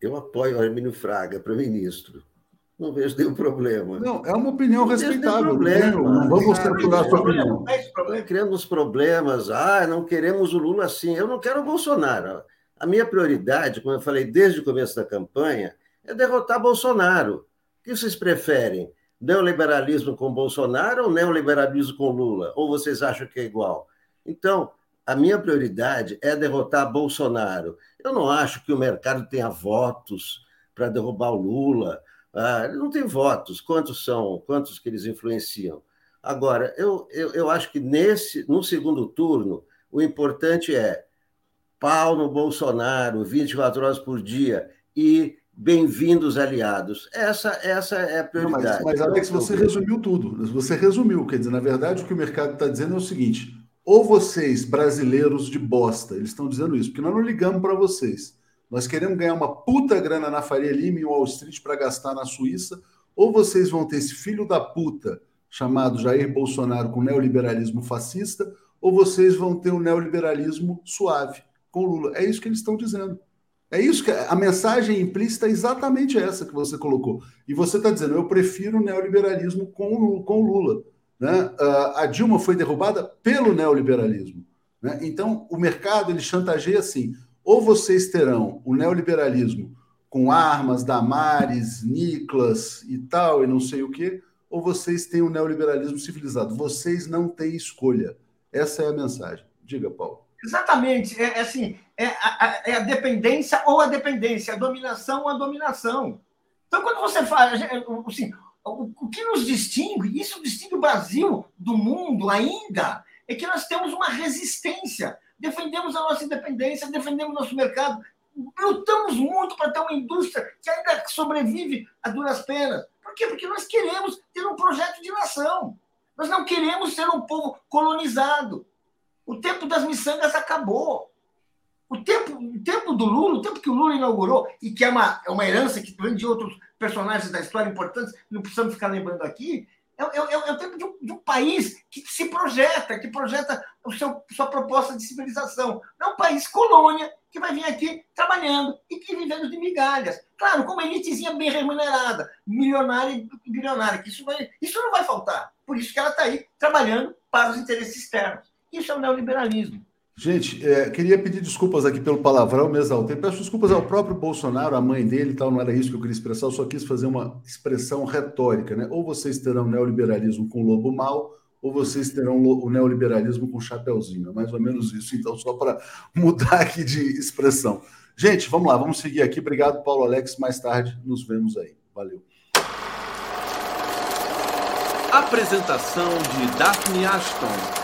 eu apoio o Armínio Fraga para ministro. Não vejo nenhum problema. Não, é uma opinião não respeitável. Problema. Não vamos censurar sua opinião. Criamos problemas. Ah, não queremos o Lula assim. Eu não quero o Bolsonaro. A minha prioridade, como eu falei desde o começo da campanha, é derrotar Bolsonaro. O que vocês preferem? Neoliberalismo com Bolsonaro ou neoliberalismo com Lula? Ou vocês acham que é igual? Então, a minha prioridade é derrotar Bolsonaro. Eu não acho que o mercado tenha votos para derrubar o Lula. Ah, ele não tem votos. Quantos são? Quantos que eles influenciam? Agora, eu, eu, eu acho que nesse, no segundo turno, o importante é pau no Bolsonaro, 24 horas por dia, e bem-vindos aliados. Essa, essa é a prioridade. Não, mas, mas, Alex, você resumiu tudo. Você resumiu. Quer dizer, na verdade, o que o mercado está dizendo é o seguinte: ou vocês, brasileiros de bosta, eles estão dizendo isso, porque nós não ligamos para vocês. Nós queremos ganhar uma puta grana na Faria Lima e Wall Street para gastar na Suíça, ou vocês vão ter esse filho da puta chamado Jair Bolsonaro com neoliberalismo fascista, ou vocês vão ter um neoliberalismo suave com Lula. É isso que eles estão dizendo. É isso que a mensagem implícita é exatamente essa que você colocou. E você está dizendo, eu prefiro o neoliberalismo com, com Lula. Né? Uh, a Dilma foi derrubada pelo neoliberalismo. Né? Então, o mercado ele chantageia assim: ou vocês terão o neoliberalismo com armas, Damares, Niklas e tal, e não sei o quê, ou vocês têm o neoliberalismo civilizado. Vocês não têm escolha. Essa é a mensagem. Diga, Paulo. Exatamente. É, é assim, é a, é a, dependência ou a dependência, a dominação ou a dominação. Então, quando você fala, assim, o, que nos distingue, isso distingue o Brasil do mundo ainda, é que nós temos uma resistência. Defendemos a nossa independência, defendemos nosso mercado, lutamos muito para ter uma indústria que ainda sobrevive a duras penas. Por quê? Porque nós queremos ter um projeto de nação. Nós não queremos ser um povo colonizado. O tempo das miçangas acabou. O tempo, o tempo do Lula, o tempo que o Lula inaugurou, e que é uma, é uma herança que vem de outros personagens da história importantes, não precisamos ficar lembrando aqui, é, é, é, é o tempo de um, de um, país que se projeta, que projeta seu, sua proposta de civilização. Não é um país colônia que vai vir aqui trabalhando e que vivendo de migalhas. Claro, com uma elitezinha bem remunerada, milionária e bilionária, que isso, vai, isso não vai faltar. Por isso que ela está aí trabalhando para os interesses externos. Isso é o neoliberalismo. Gente, é, queria pedir desculpas aqui pelo palavrão, me exaltei. Peço desculpas ao próprio Bolsonaro, a mãe dele e tal, não era isso que eu queria expressar, eu só quis fazer uma expressão retórica, né? Ou vocês terão neoliberalismo com lobo mal, ou vocês terão o neoliberalismo com chapeuzinho. É mais ou menos isso, então, só para mudar aqui de expressão. Gente, vamos lá, vamos seguir aqui. Obrigado, Paulo Alex. Mais tarde nos vemos aí. Valeu. Apresentação de Daphne Ashton.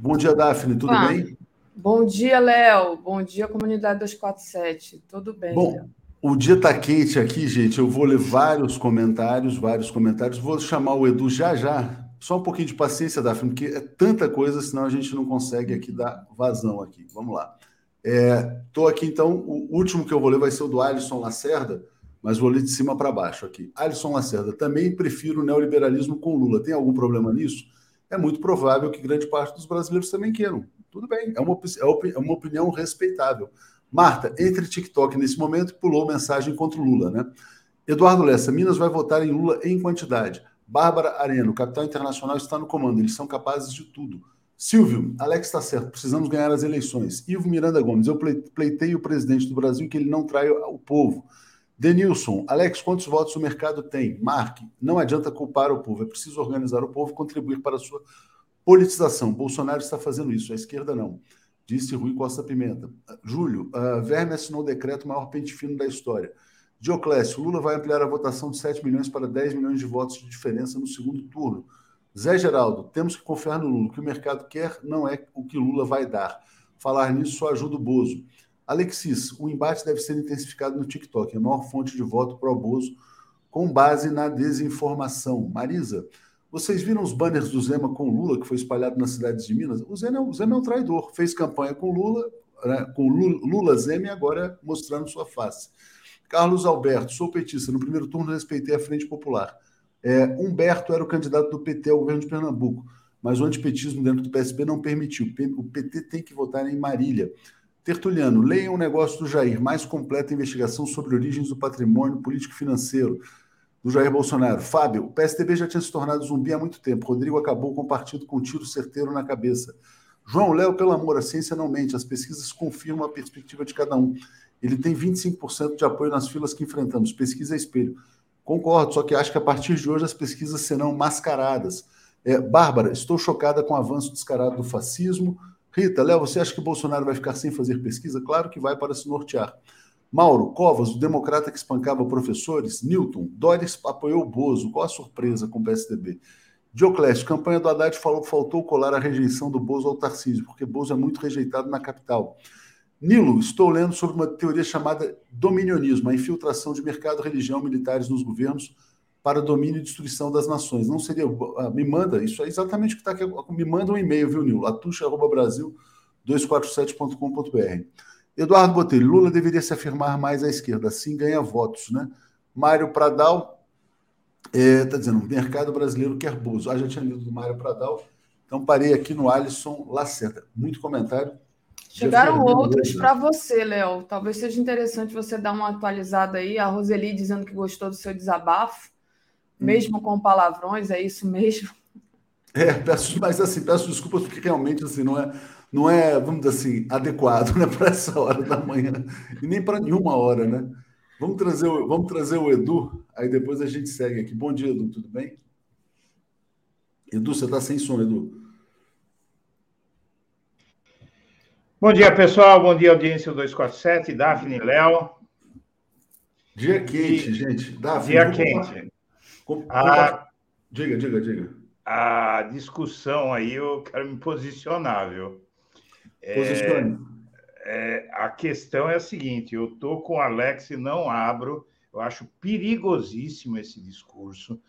Bom dia, Daphne, tudo ah, bem? Bom dia, Léo. Bom dia, comunidade 247. Tudo bem? Bom, Léo? o dia está quente aqui, gente. Eu vou ler vários comentários, vários comentários. Vou chamar o Edu já já. Só um pouquinho de paciência, Daphne, porque é tanta coisa, senão a gente não consegue aqui dar vazão aqui. Vamos lá. Estou é, aqui, então. O último que eu vou ler vai ser o do Alisson Lacerda, mas vou ler de cima para baixo aqui. Alisson Lacerda, também prefiro o neoliberalismo com Lula. Tem algum problema nisso? É muito provável que grande parte dos brasileiros também queiram. Tudo bem, é uma, é, é uma opinião respeitável. Marta, entre TikTok nesse momento, pulou mensagem contra o Lula, né? Eduardo Lessa, Minas vai votar em Lula em quantidade. Bárbara Areno, capital internacional está no comando, eles são capazes de tudo. Silvio, Alex está certo, precisamos ganhar as eleições. Ivo Miranda Gomes, eu pleitei o presidente do Brasil que ele não trai o povo. Denilson, Alex, quantos votos o mercado tem? Mark, não adianta culpar o povo, é preciso organizar o povo e contribuir para a sua politização. Bolsonaro está fazendo isso, a esquerda não. Disse Rui Costa Pimenta. Júlio, uh, Verme assinou o decreto maior pente fino da história. Dioclésio, Lula vai ampliar a votação de 7 milhões para 10 milhões de votos de diferença no segundo turno. Zé Geraldo, temos que confiar no Lula. O que o mercado quer não é o que Lula vai dar. Falar nisso só ajuda o Bozo. Alexis, o embate deve ser intensificado no TikTok, a maior fonte de voto pro Bozo, com base na desinformação. Marisa, vocês viram os banners do Zema com Lula, que foi espalhado nas cidades de Minas? O Zema, é o Zema é um traidor, fez campanha com Lula, né, com Lula, Zema e agora mostrando sua face. Carlos Alberto, sou petista. No primeiro turno respeitei a Frente Popular. É, Humberto era o candidato do PT ao governo de Pernambuco, mas o antipetismo dentro do PSB não permitiu. O PT tem que votar em Marília. Tertuliano, leiam o negócio do Jair, mais completa investigação sobre origens do patrimônio político-financeiro do Jair Bolsonaro. Fábio, o PSDB já tinha se tornado zumbi há muito tempo. Rodrigo acabou com o partido com um tiro certeiro na cabeça. João, Léo, pelo amor, a ciência não mente. As pesquisas confirmam a perspectiva de cada um. Ele tem 25% de apoio nas filas que enfrentamos. Pesquisa é espelho. Concordo, só que acho que a partir de hoje as pesquisas serão mascaradas. É, Bárbara, estou chocada com o avanço descarado do fascismo, Rita, Léo, você acha que o Bolsonaro vai ficar sem fazer pesquisa? Claro que vai para se nortear. Mauro, Covas, o democrata que espancava professores? Newton, Dóris apoiou Bozo. Qual a surpresa com o PSDB? Dioclésio, campanha do Haddad falou que faltou colar a rejeição do Bozo ao Tarcísio, porque Bozo é muito rejeitado na capital. Nilo, estou lendo sobre uma teoria chamada dominionismo, a infiltração de mercado, religião, militares nos governos para domínio e destruição das nações. Não seria. Ah, me manda, isso é exatamente o que está aqui. Me manda um e-mail, viu, Nilo? atucha.brasil247.com.br. Eduardo Botelho, Lula deveria se afirmar mais à esquerda, assim ganha votos, né? Mário Pradal, Está é, tá dizendo, o mercado brasileiro quer Bozo. Ah, já tinha lido do Mário Pradal, então parei aqui no Alisson Lacerda. Muito comentário. Chegaram outros para você, Léo. Talvez seja interessante você dar uma atualizada aí. A Roseli dizendo que gostou do seu desabafo. Mesmo com palavrões, é isso mesmo? É, peço, mas assim, peço desculpas porque realmente assim, não é, não é, vamos dizer assim, adequado né, para essa hora da manhã e nem para nenhuma hora, né? Vamos trazer, o, vamos trazer o Edu, aí depois a gente segue aqui. Bom dia, Edu, tudo bem? Edu, você está sem som, Edu. Bom dia, pessoal. Bom dia, audiência 247, Daphne Léo. Dia quente, e... gente. Daphne, dia quente. A... Diga, diga, diga. A discussão aí, eu quero me posicionar, viu? Posicione. É, é, a questão é a seguinte: eu estou com o Alex e não abro. Eu acho perigosíssimo esse discurso,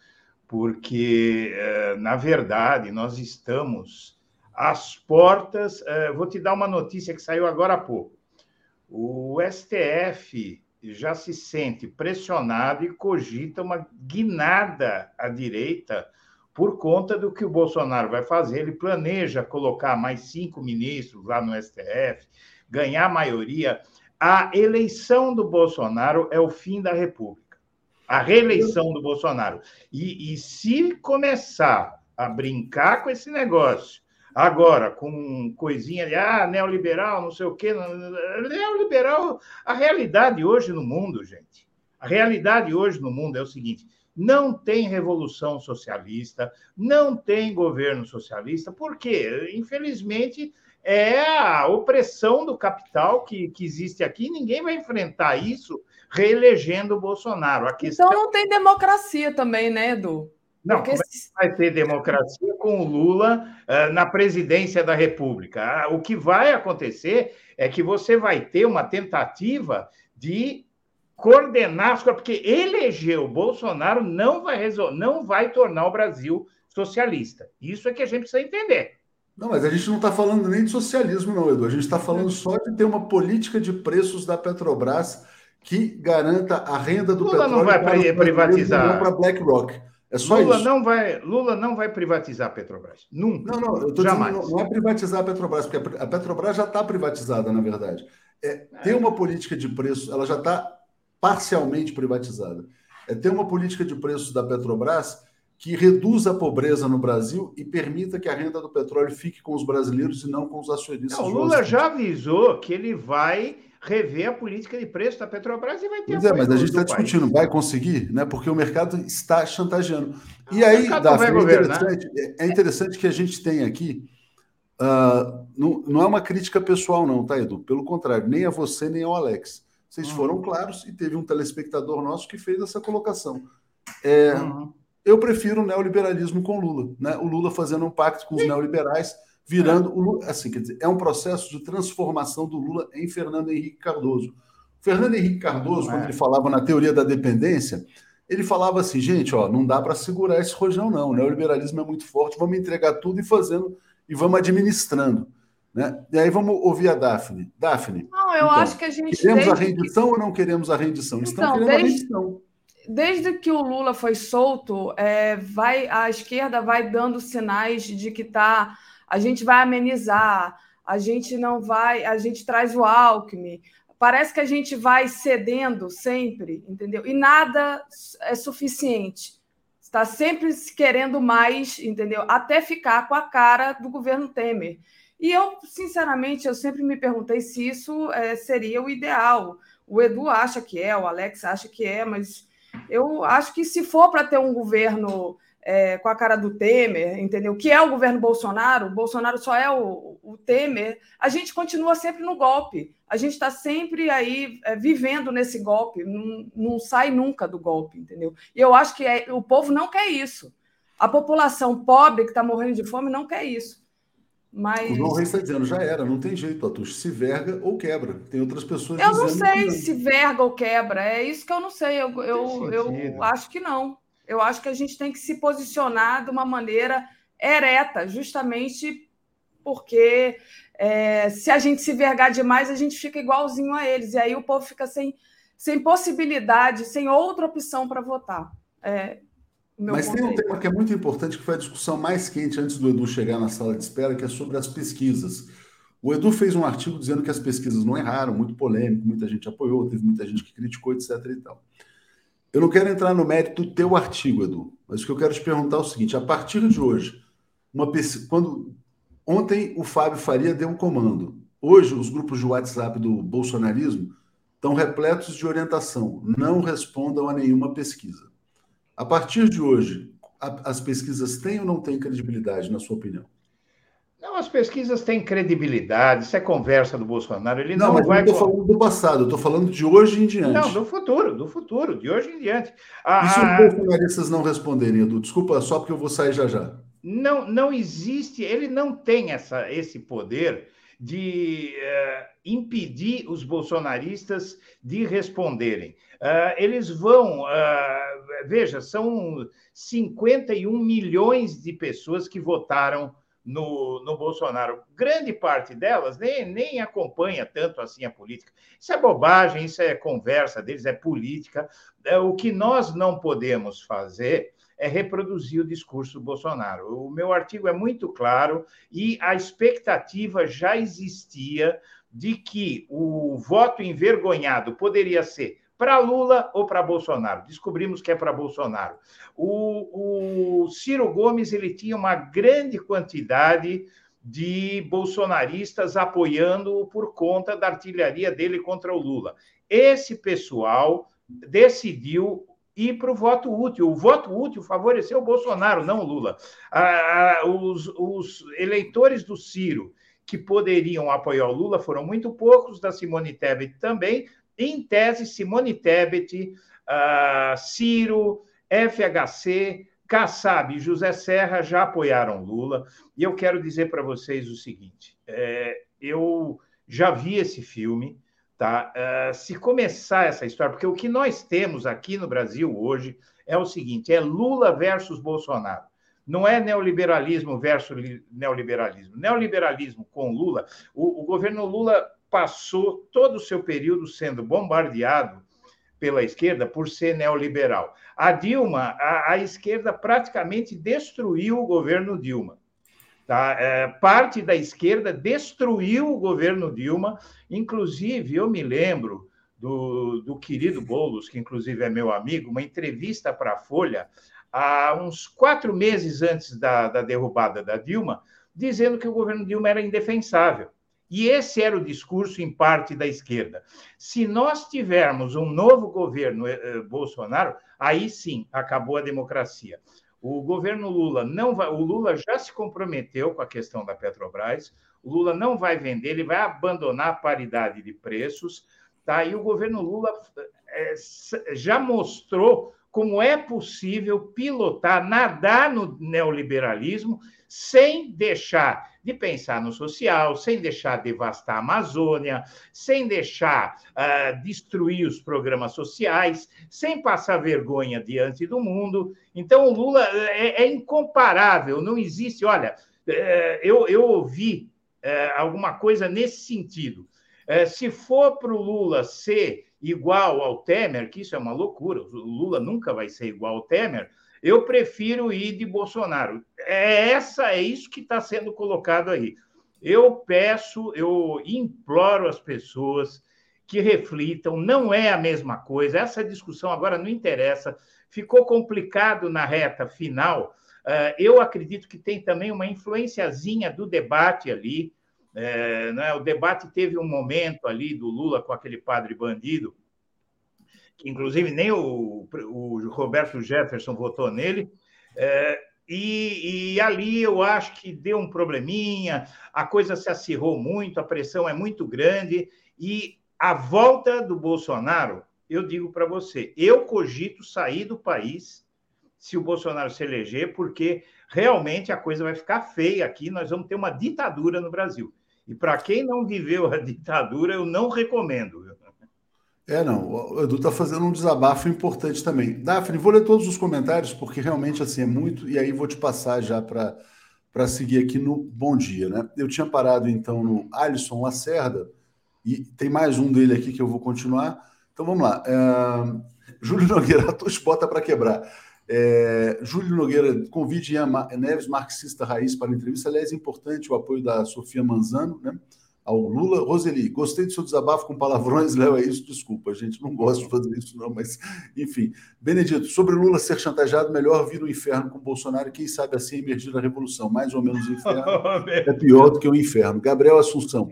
porque, é, na verdade, nós estamos às portas. É, vou te dar uma notícia que saiu agora há pouco. O STF já se sente pressionado e cogita uma guinada à direita por conta do que o Bolsonaro vai fazer. Ele planeja colocar mais cinco ministros lá no STF, ganhar maioria. A eleição do Bolsonaro é o fim da República. A reeleição do Bolsonaro. E, e se começar a brincar com esse negócio Agora, com coisinha de ah, neoliberal, não sei o quê. Neoliberal, a realidade hoje no mundo, gente. A realidade hoje no mundo é o seguinte: não tem revolução socialista, não tem governo socialista, porque, infelizmente, é a opressão do capital que, que existe aqui, ninguém vai enfrentar isso reelegendo o Bolsonaro. Questão... Então não tem democracia também, né, Edu? Não, Porque... como é que vai ter democracia com o Lula uh, na presidência da República? Ah, o que vai acontecer é que você vai ter uma tentativa de coordenar as coisas, porque eleger o Bolsonaro não vai, resol... não vai tornar o Brasil socialista. Isso é que a gente precisa entender. Não, mas a gente não está falando nem de socialismo, não, Edu. A gente está falando só de ter uma política de preços da Petrobras que garanta a renda do Lula petróleo. não vai privatizar. Para BlackRock. É só Lula isso. Não vai, Lula não vai privatizar a Petrobras. Nunca. Não, não, eu tô Jamais. Dizendo, não é privatizar a Petrobras, porque a Petrobras já está privatizada, na verdade. É, ter uma política de preço, ela já está parcialmente privatizada. É ter uma política de preços da Petrobras que reduza a pobreza no Brasil e permita que a renda do petróleo fique com os brasileiros e não com os acionistas. Não, o Lula já avisou que ele vai rever a política de preço da Petrobras e vai ter. Pois é, mas a gente está discutindo, vai conseguir, né? Porque o mercado está chantageando. E aí, Daphne, é, interessante, é interessante que a gente tem aqui. Uh, não, não é uma crítica pessoal, não, tá, Edu? Pelo contrário, nem a você, nem ao Alex. Vocês uhum. foram claros e teve um telespectador nosso que fez essa colocação. É, uhum. Eu prefiro o neoliberalismo com Lula, né? O Lula fazendo um pacto com os neoliberais virando o Lula, assim, quer dizer, é um processo de transformação do Lula em Fernando Henrique Cardoso. Fernando Henrique Cardoso, quando é. ele falava na teoria da dependência, ele falava assim, gente, ó, não dá para segurar esse rojão não, o neoliberalismo é muito forte, vamos entregar tudo e fazendo e vamos administrando. Né? E aí vamos ouvir a Daphne. Daphne. Não, eu então, acho que a gente. Queremos a rendição que... ou não queremos a rendição? Estamos então, querendo desde, a rendição. Desde que o Lula foi solto, é, vai, a esquerda vai dando sinais de que está a gente vai amenizar, a gente não vai, a gente traz o Alckmin. Parece que a gente vai cedendo sempre, entendeu? E nada é suficiente. Está sempre querendo mais, entendeu? Até ficar com a cara do governo Temer. E eu, sinceramente, eu sempre me perguntei se isso é, seria o ideal. O Edu acha que é, o Alex acha que é, mas eu acho que se for para ter um governo é, com a cara do Temer, entendeu? Que é o governo Bolsonaro, o Bolsonaro só é o, o Temer, a gente continua sempre no golpe. A gente está sempre aí é, vivendo nesse golpe, não, não, sai nunca do golpe, entendeu? E eu acho que é, o povo não quer isso. A população pobre que está morrendo de fome não quer isso. Mas... O João Reis está dizendo, já era, não tem jeito, Atush, se verga ou quebra. Tem outras pessoas Eu não sei que... se verga ou quebra, é isso que eu não sei, eu, eu, eu acho que não eu acho que a gente tem que se posicionar de uma maneira ereta, justamente porque é, se a gente se vergar demais, a gente fica igualzinho a eles, e aí o povo fica sem, sem possibilidade, sem outra opção para votar. É, Mas tem um tema que é muito importante, que foi a discussão mais quente antes do Edu chegar na sala de espera, que é sobre as pesquisas. O Edu fez um artigo dizendo que as pesquisas não erraram, muito polêmico, muita gente apoiou, teve muita gente que criticou, etc. E tal. Eu não quero entrar no mérito do teu artigo, Edu, mas o que eu quero te perguntar é o seguinte: a partir de hoje, uma quando ontem o Fábio Faria deu um comando, hoje os grupos de WhatsApp do bolsonarismo estão repletos de orientação. Não respondam a nenhuma pesquisa. A partir de hoje, a, as pesquisas têm ou não têm credibilidade, na sua opinião? Não, as pesquisas têm credibilidade, isso é conversa do Bolsonaro. Ele não, não mas vai. Não estou falando do passado, eu estou falando de hoje em diante. Não, do futuro, do futuro, de hoje em diante. A, e se os bolsonaristas não responderem, Edu? Desculpa, só porque eu vou sair já já. Não, não existe, ele não tem essa, esse poder de uh, impedir os bolsonaristas de responderem. Uh, eles vão, uh, veja, são 51 milhões de pessoas que votaram no, no Bolsonaro. Grande parte delas nem, nem acompanha tanto assim a política. Isso é bobagem, isso é conversa deles, é política. É, o que nós não podemos fazer é reproduzir o discurso do Bolsonaro. O meu artigo é muito claro e a expectativa já existia de que o voto envergonhado poderia ser para Lula ou para Bolsonaro. Descobrimos que é para Bolsonaro. O, o, Ciro Gomes ele tinha uma grande quantidade de bolsonaristas apoiando por conta da artilharia dele contra o Lula. Esse pessoal decidiu ir para o voto útil. O voto útil favoreceu o Bolsonaro, não o Lula. Ah, os, os eleitores do Ciro que poderiam apoiar o Lula foram muito poucos, da Simone Tebet também, em tese, Simone Tebet, uh, Ciro, FHC, Kassab José Serra já apoiaram Lula. E eu quero dizer para vocês o seguinte: é, eu já vi esse filme, tá? Uh, se começar essa história, porque o que nós temos aqui no Brasil hoje é o seguinte: é Lula versus Bolsonaro. Não é neoliberalismo versus neoliberalismo. Neoliberalismo com Lula, o, o governo Lula passou todo o seu período sendo bombardeado pela esquerda por ser neoliberal. A Dilma, a, a esquerda praticamente destruiu o governo Dilma. Tá? É, parte da esquerda destruiu o governo Dilma, inclusive eu me lembro do, do querido Boulos, que inclusive é meu amigo, uma entrevista para a Folha, há uns quatro meses antes da, da derrubada da Dilma, dizendo que o governo Dilma era indefensável. E esse era o discurso, em parte, da esquerda. Se nós tivermos um novo governo eh, eh, Bolsonaro, aí sim acabou a democracia. O governo Lula não vai. O Lula já se comprometeu com a questão da Petrobras. O Lula não vai vender, ele vai abandonar a paridade de preços. Tá? E o governo Lula eh, já mostrou como é possível pilotar, nadar no neoliberalismo sem deixar de pensar no social, sem deixar devastar a Amazônia, sem deixar uh, destruir os programas sociais, sem passar vergonha diante do mundo. Então, o Lula é, é incomparável, não existe. Olha, é, eu, eu ouvi é, alguma coisa nesse sentido. Se for para o Lula ser igual ao Temer, que isso é uma loucura, o Lula nunca vai ser igual ao Temer, eu prefiro ir de Bolsonaro. É essa é isso que está sendo colocado aí. Eu peço, eu imploro as pessoas que reflitam, não é a mesma coisa. Essa discussão agora não interessa. Ficou complicado na reta final. Uh, eu acredito que tem também uma influenciazinha do debate ali. É, né? O debate teve um momento ali do Lula com aquele padre bandido, que inclusive nem o, o Roberto Jefferson votou nele. É, e, e, ali eu acho que deu um probleminha, a coisa se acirrou muito, a pressão é muito grande, e a volta do Bolsonaro, eu digo para você, eu cogito sair do país se o Bolsonaro se eleger, porque realmente a coisa vai ficar feia aqui, nós vamos ter uma ditadura no Brasil. E para quem não viveu a ditadura, eu não recomendo. É, não. O Edu está fazendo um desabafo importante também. Daphne, vou ler todos os comentários, porque realmente assim é muito, e aí vou te passar já para seguir aqui no Bom Dia. Né? Eu tinha parado então no Alisson Lacerda, e tem mais um dele aqui que eu vou continuar. Então vamos lá. É... Júlio Nogueira, a bota para quebrar. É, Júlio Nogueira, convide Ian Neves, marxista raiz, para a entrevista. Aliás, é importante o apoio da Sofia Manzano, né? ao Lula. Roseli, gostei do seu desabafo com palavrões, Léo, é isso, desculpa, a gente não gosta de fazer isso, não, mas enfim. Benedito, sobre Lula ser chantageado, melhor vir o inferno com Bolsonaro, quem sabe assim emergir a revolução. Mais ou menos o inferno é pior do que o inferno. Gabriel Assunção.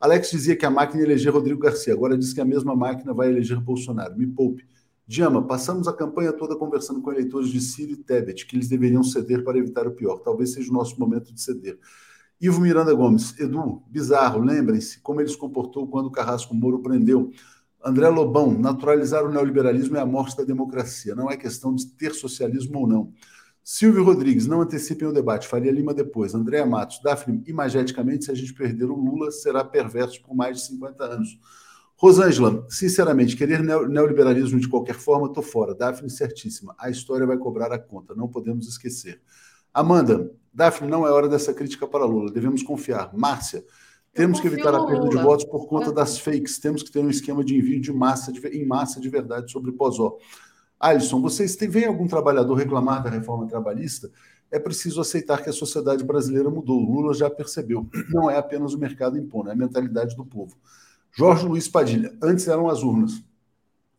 Alex dizia que a máquina eleger Rodrigo Garcia, agora diz que a mesma máquina vai eleger Bolsonaro. Me poupe. Diama, passamos a campanha toda conversando com eleitores de Ciro e Tebet, que eles deveriam ceder para evitar o pior. Talvez seja o nosso momento de ceder. Ivo Miranda Gomes, Edu, bizarro, lembrem-se como ele se comportou quando o Carrasco Moro prendeu. André Lobão, naturalizar o neoliberalismo é a morte da democracia, não é questão de ter socialismo ou não. Silvio Rodrigues, não antecipem o debate. Faria Lima depois. André Matos, Daphne, imageticamente, se a gente perder o Lula, será perverso por mais de 50 anos. Rosângela, sinceramente, querer neoliberalismo de qualquer forma, estou fora. Daphne, certíssima. A história vai cobrar a conta, não podemos esquecer. Amanda, Daphne, não é hora dessa crítica para Lula, devemos confiar. Márcia, temos que evitar a perda de votos por conta das fakes, temos que ter um esquema de envio de massa, de, em massa de verdade sobre Pozó. Alisson, vocês têm, algum trabalhador reclamar da reforma trabalhista? É preciso aceitar que a sociedade brasileira mudou. Lula já percebeu. Não é apenas o mercado impondo, é a mentalidade do povo. Jorge Luiz Padilha, antes eram as urnas,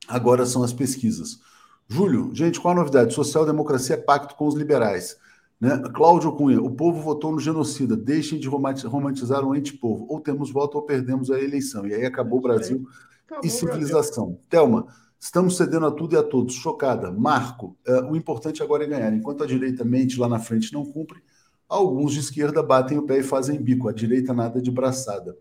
agora são as pesquisas. Júlio, gente, qual a novidade? Social-democracia é pacto com os liberais. Né? Cláudio Cunha, o povo votou no genocida, deixem de romantizar o ente-povo. Ou temos voto ou perdemos a eleição. E aí acabou o Brasil acabou e civilização. Thelma, estamos cedendo a tudo e a todos. Chocada. Marco, uh, o importante agora é ganhar. Enquanto a direita mente lá na frente não cumpre, alguns de esquerda batem o pé e fazem bico. A direita nada de braçada.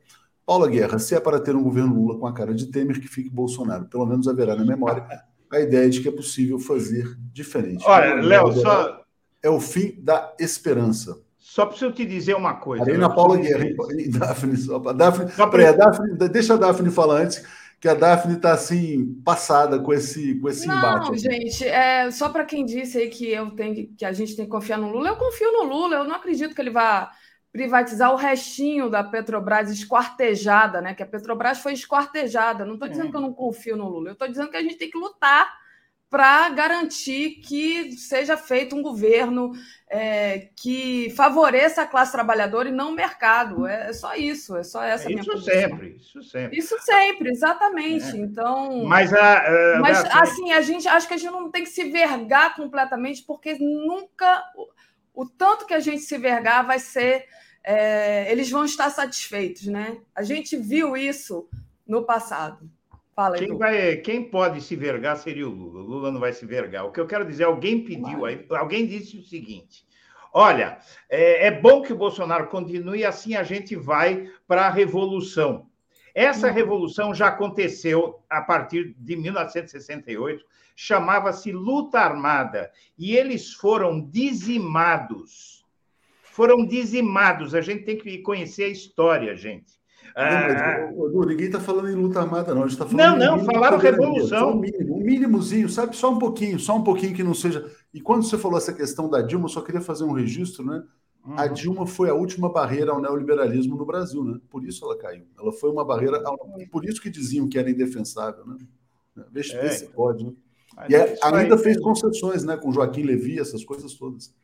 Paula Guerra, se é para ter um governo Lula com a cara de Temer, que fique Bolsonaro. Pelo menos haverá na memória a ideia de que é possível fazer diferente. Olha, Léo, só é o fim da esperança. Só preciso te dizer uma coisa. Arena Paula Guerra e Daphne. Só, Daphne, só pra... a Daphne, deixa a Daphne falar antes, que a Daphne está assim, passada com esse, com esse não, embate. Não, gente, é, só para quem disse aí que, eu tenho, que a gente tem que confiar no Lula, eu confio no Lula, eu não acredito que ele vá privatizar o restinho da Petrobras esquartejada, né? Que a Petrobras foi esquartejada. Não estou dizendo é. que eu não confio no Lula, eu estou dizendo que a gente tem que lutar para garantir que seja feito um governo é, que favoreça a classe trabalhadora e não o mercado. É, é só isso, é só essa é minha isso posição. sempre, isso sempre. Isso sempre, exatamente. É. Então, mas, a, mas assim, a gente acho que a gente não tem que se vergar completamente, porque nunca o, o tanto que a gente se vergar vai ser, é, eles vão estar satisfeitos, né? A gente viu isso no passado. Fala, quem, vai, quem pode se vergar seria o Lula. O Lula não vai se vergar. O que eu quero dizer, alguém pediu, aí, alguém disse o seguinte: olha, é, é, bom que o Bolsonaro continue, assim a gente vai para a revolução. Essa revolução já aconteceu a partir de 1968, chamava-se luta armada, e eles foram dizimados. Foram dizimados. A gente tem que conhecer a história, gente. Ah. Não, ninguém está falando em luta armada, não. A gente tá falando não, não, falaram revolução. Um mínimo, um mínimozinho, sabe? Só um pouquinho, só um pouquinho que não seja. E quando você falou essa questão da Dilma, eu só queria fazer um registro, né? Uhum. A Dilma foi a última barreira ao neoliberalismo no Brasil, né? Por isso ela caiu. Ela foi uma barreira, por isso que diziam que era indefensável, né? Veja é, se então. pode, né? E é, ainda fez concessões, né? Com Joaquim Levy, essas coisas todas.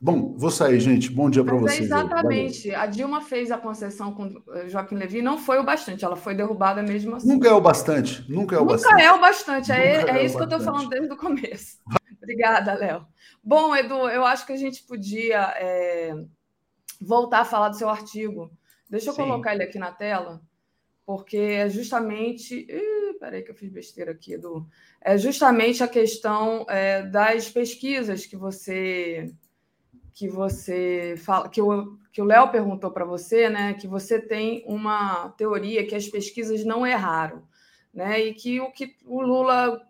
Bom, vou sair, gente. Bom dia para é vocês. exatamente. A Dilma fez a concessão com Joaquim Levy, não foi o bastante, ela foi derrubada mesmo assim. Nunca é o bastante, nunca é o nunca bastante. Nunca é o bastante, é, é, é, isso que eu estou falando desde o começo. Obrigada, Léo. Bom, Edu, eu acho que a gente podia é, voltar a falar do seu artigo. Deixa eu Sim. colocar ele aqui na tela, porque é justamente. Ih, peraí, que eu fiz besteira aqui, Edu. É justamente a questão é, das pesquisas que você que você fala, que o que o Léo perguntou para você, né, que você tem uma teoria que as pesquisas não erraram, né, e que o que o Lula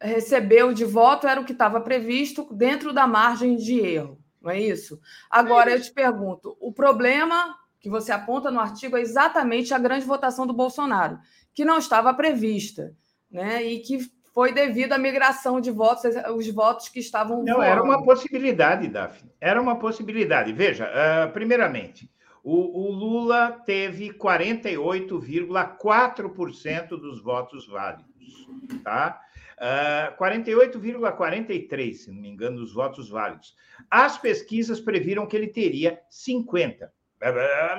recebeu de voto era o que estava previsto dentro da margem de erro, não é isso? Agora eu te pergunto, o problema que você aponta no artigo é exatamente a grande votação do Bolsonaro, que não estava prevista, né, e que foi devido à migração de votos, os votos que estavam. Não, era uma possibilidade, Daphne. Era uma possibilidade. Veja, uh, primeiramente, o, o, Lula teve 48,4% dos votos válidos. Tá? Uh, 48,43, se não me engano, dos votos válidos. As pesquisas previram que ele teria 50.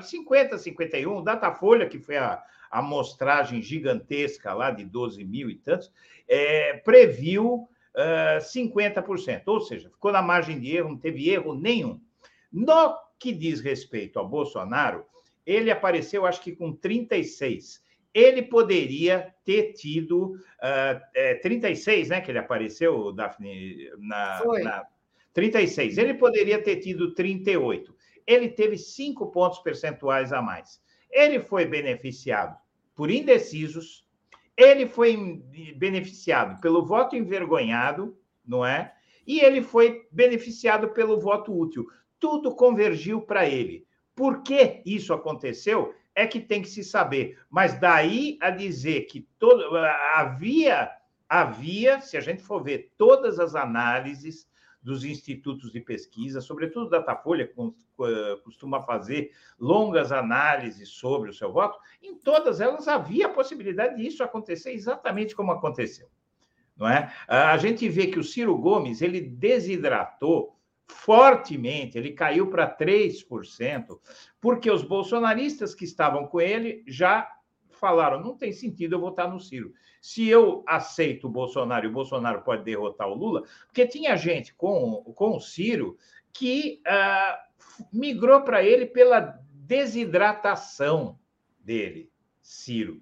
50, 51, Datafolha, que foi a, amostragem gigantesca lá de 12 mil e tantos, é, previu uh, 50%, ou seja, ficou na margem de erro, não teve erro nenhum. No que diz respeito ao Bolsonaro, ele apareceu, acho que com 36. Ele poderia ter tido uh, é, 36, né? Que ele apareceu, Daphne, na, Foi. na 36. Ele poderia ter tido 38. Ele teve cinco pontos percentuais a mais. Ele foi beneficiado por indecisos, ele foi beneficiado pelo voto envergonhado, não é? E ele foi beneficiado pelo voto útil. Tudo convergiu para ele. Por que isso aconteceu? É que tem que se saber. Mas daí a dizer que todo, havia, havia, se a gente for ver todas as análises, dos institutos de pesquisa, sobretudo Datafolha, eh, costuma fazer longas análises sobre o seu voto, em todas elas havia a possibilidade disso acontecer exatamente como aconteceu. Não é? A gente vê que o Ciro Gomes ele desidratou fortemente, ele caiu para 3%, porque os bolsonaristas que estavam com ele já falaram: não tem sentido eu votar no Ciro se eu aceito o Bolsonaro e o Bolsonaro pode derrotar o Lula, porque tinha gente com, com o Ciro que uh, migrou para ele pela desidratação dele, Ciro.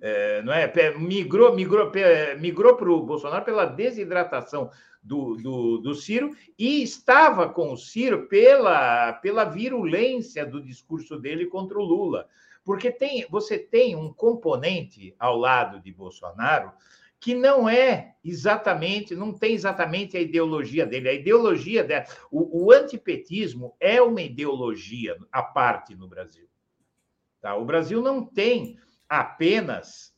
É, não é? Migrou, migrou, migrou para o Bolsonaro pela desidratação do, do, do, Ciro e estava com o Ciro pela, pela virulência do discurso dele contra o Lula. Porque tem, você tem um componente ao lado de Bolsonaro que não é exatamente, não tem exatamente a ideologia dele. A ideologia dela, o, o antipetismo é uma ideologia à parte no Brasil. Tá? O Brasil não tem apenas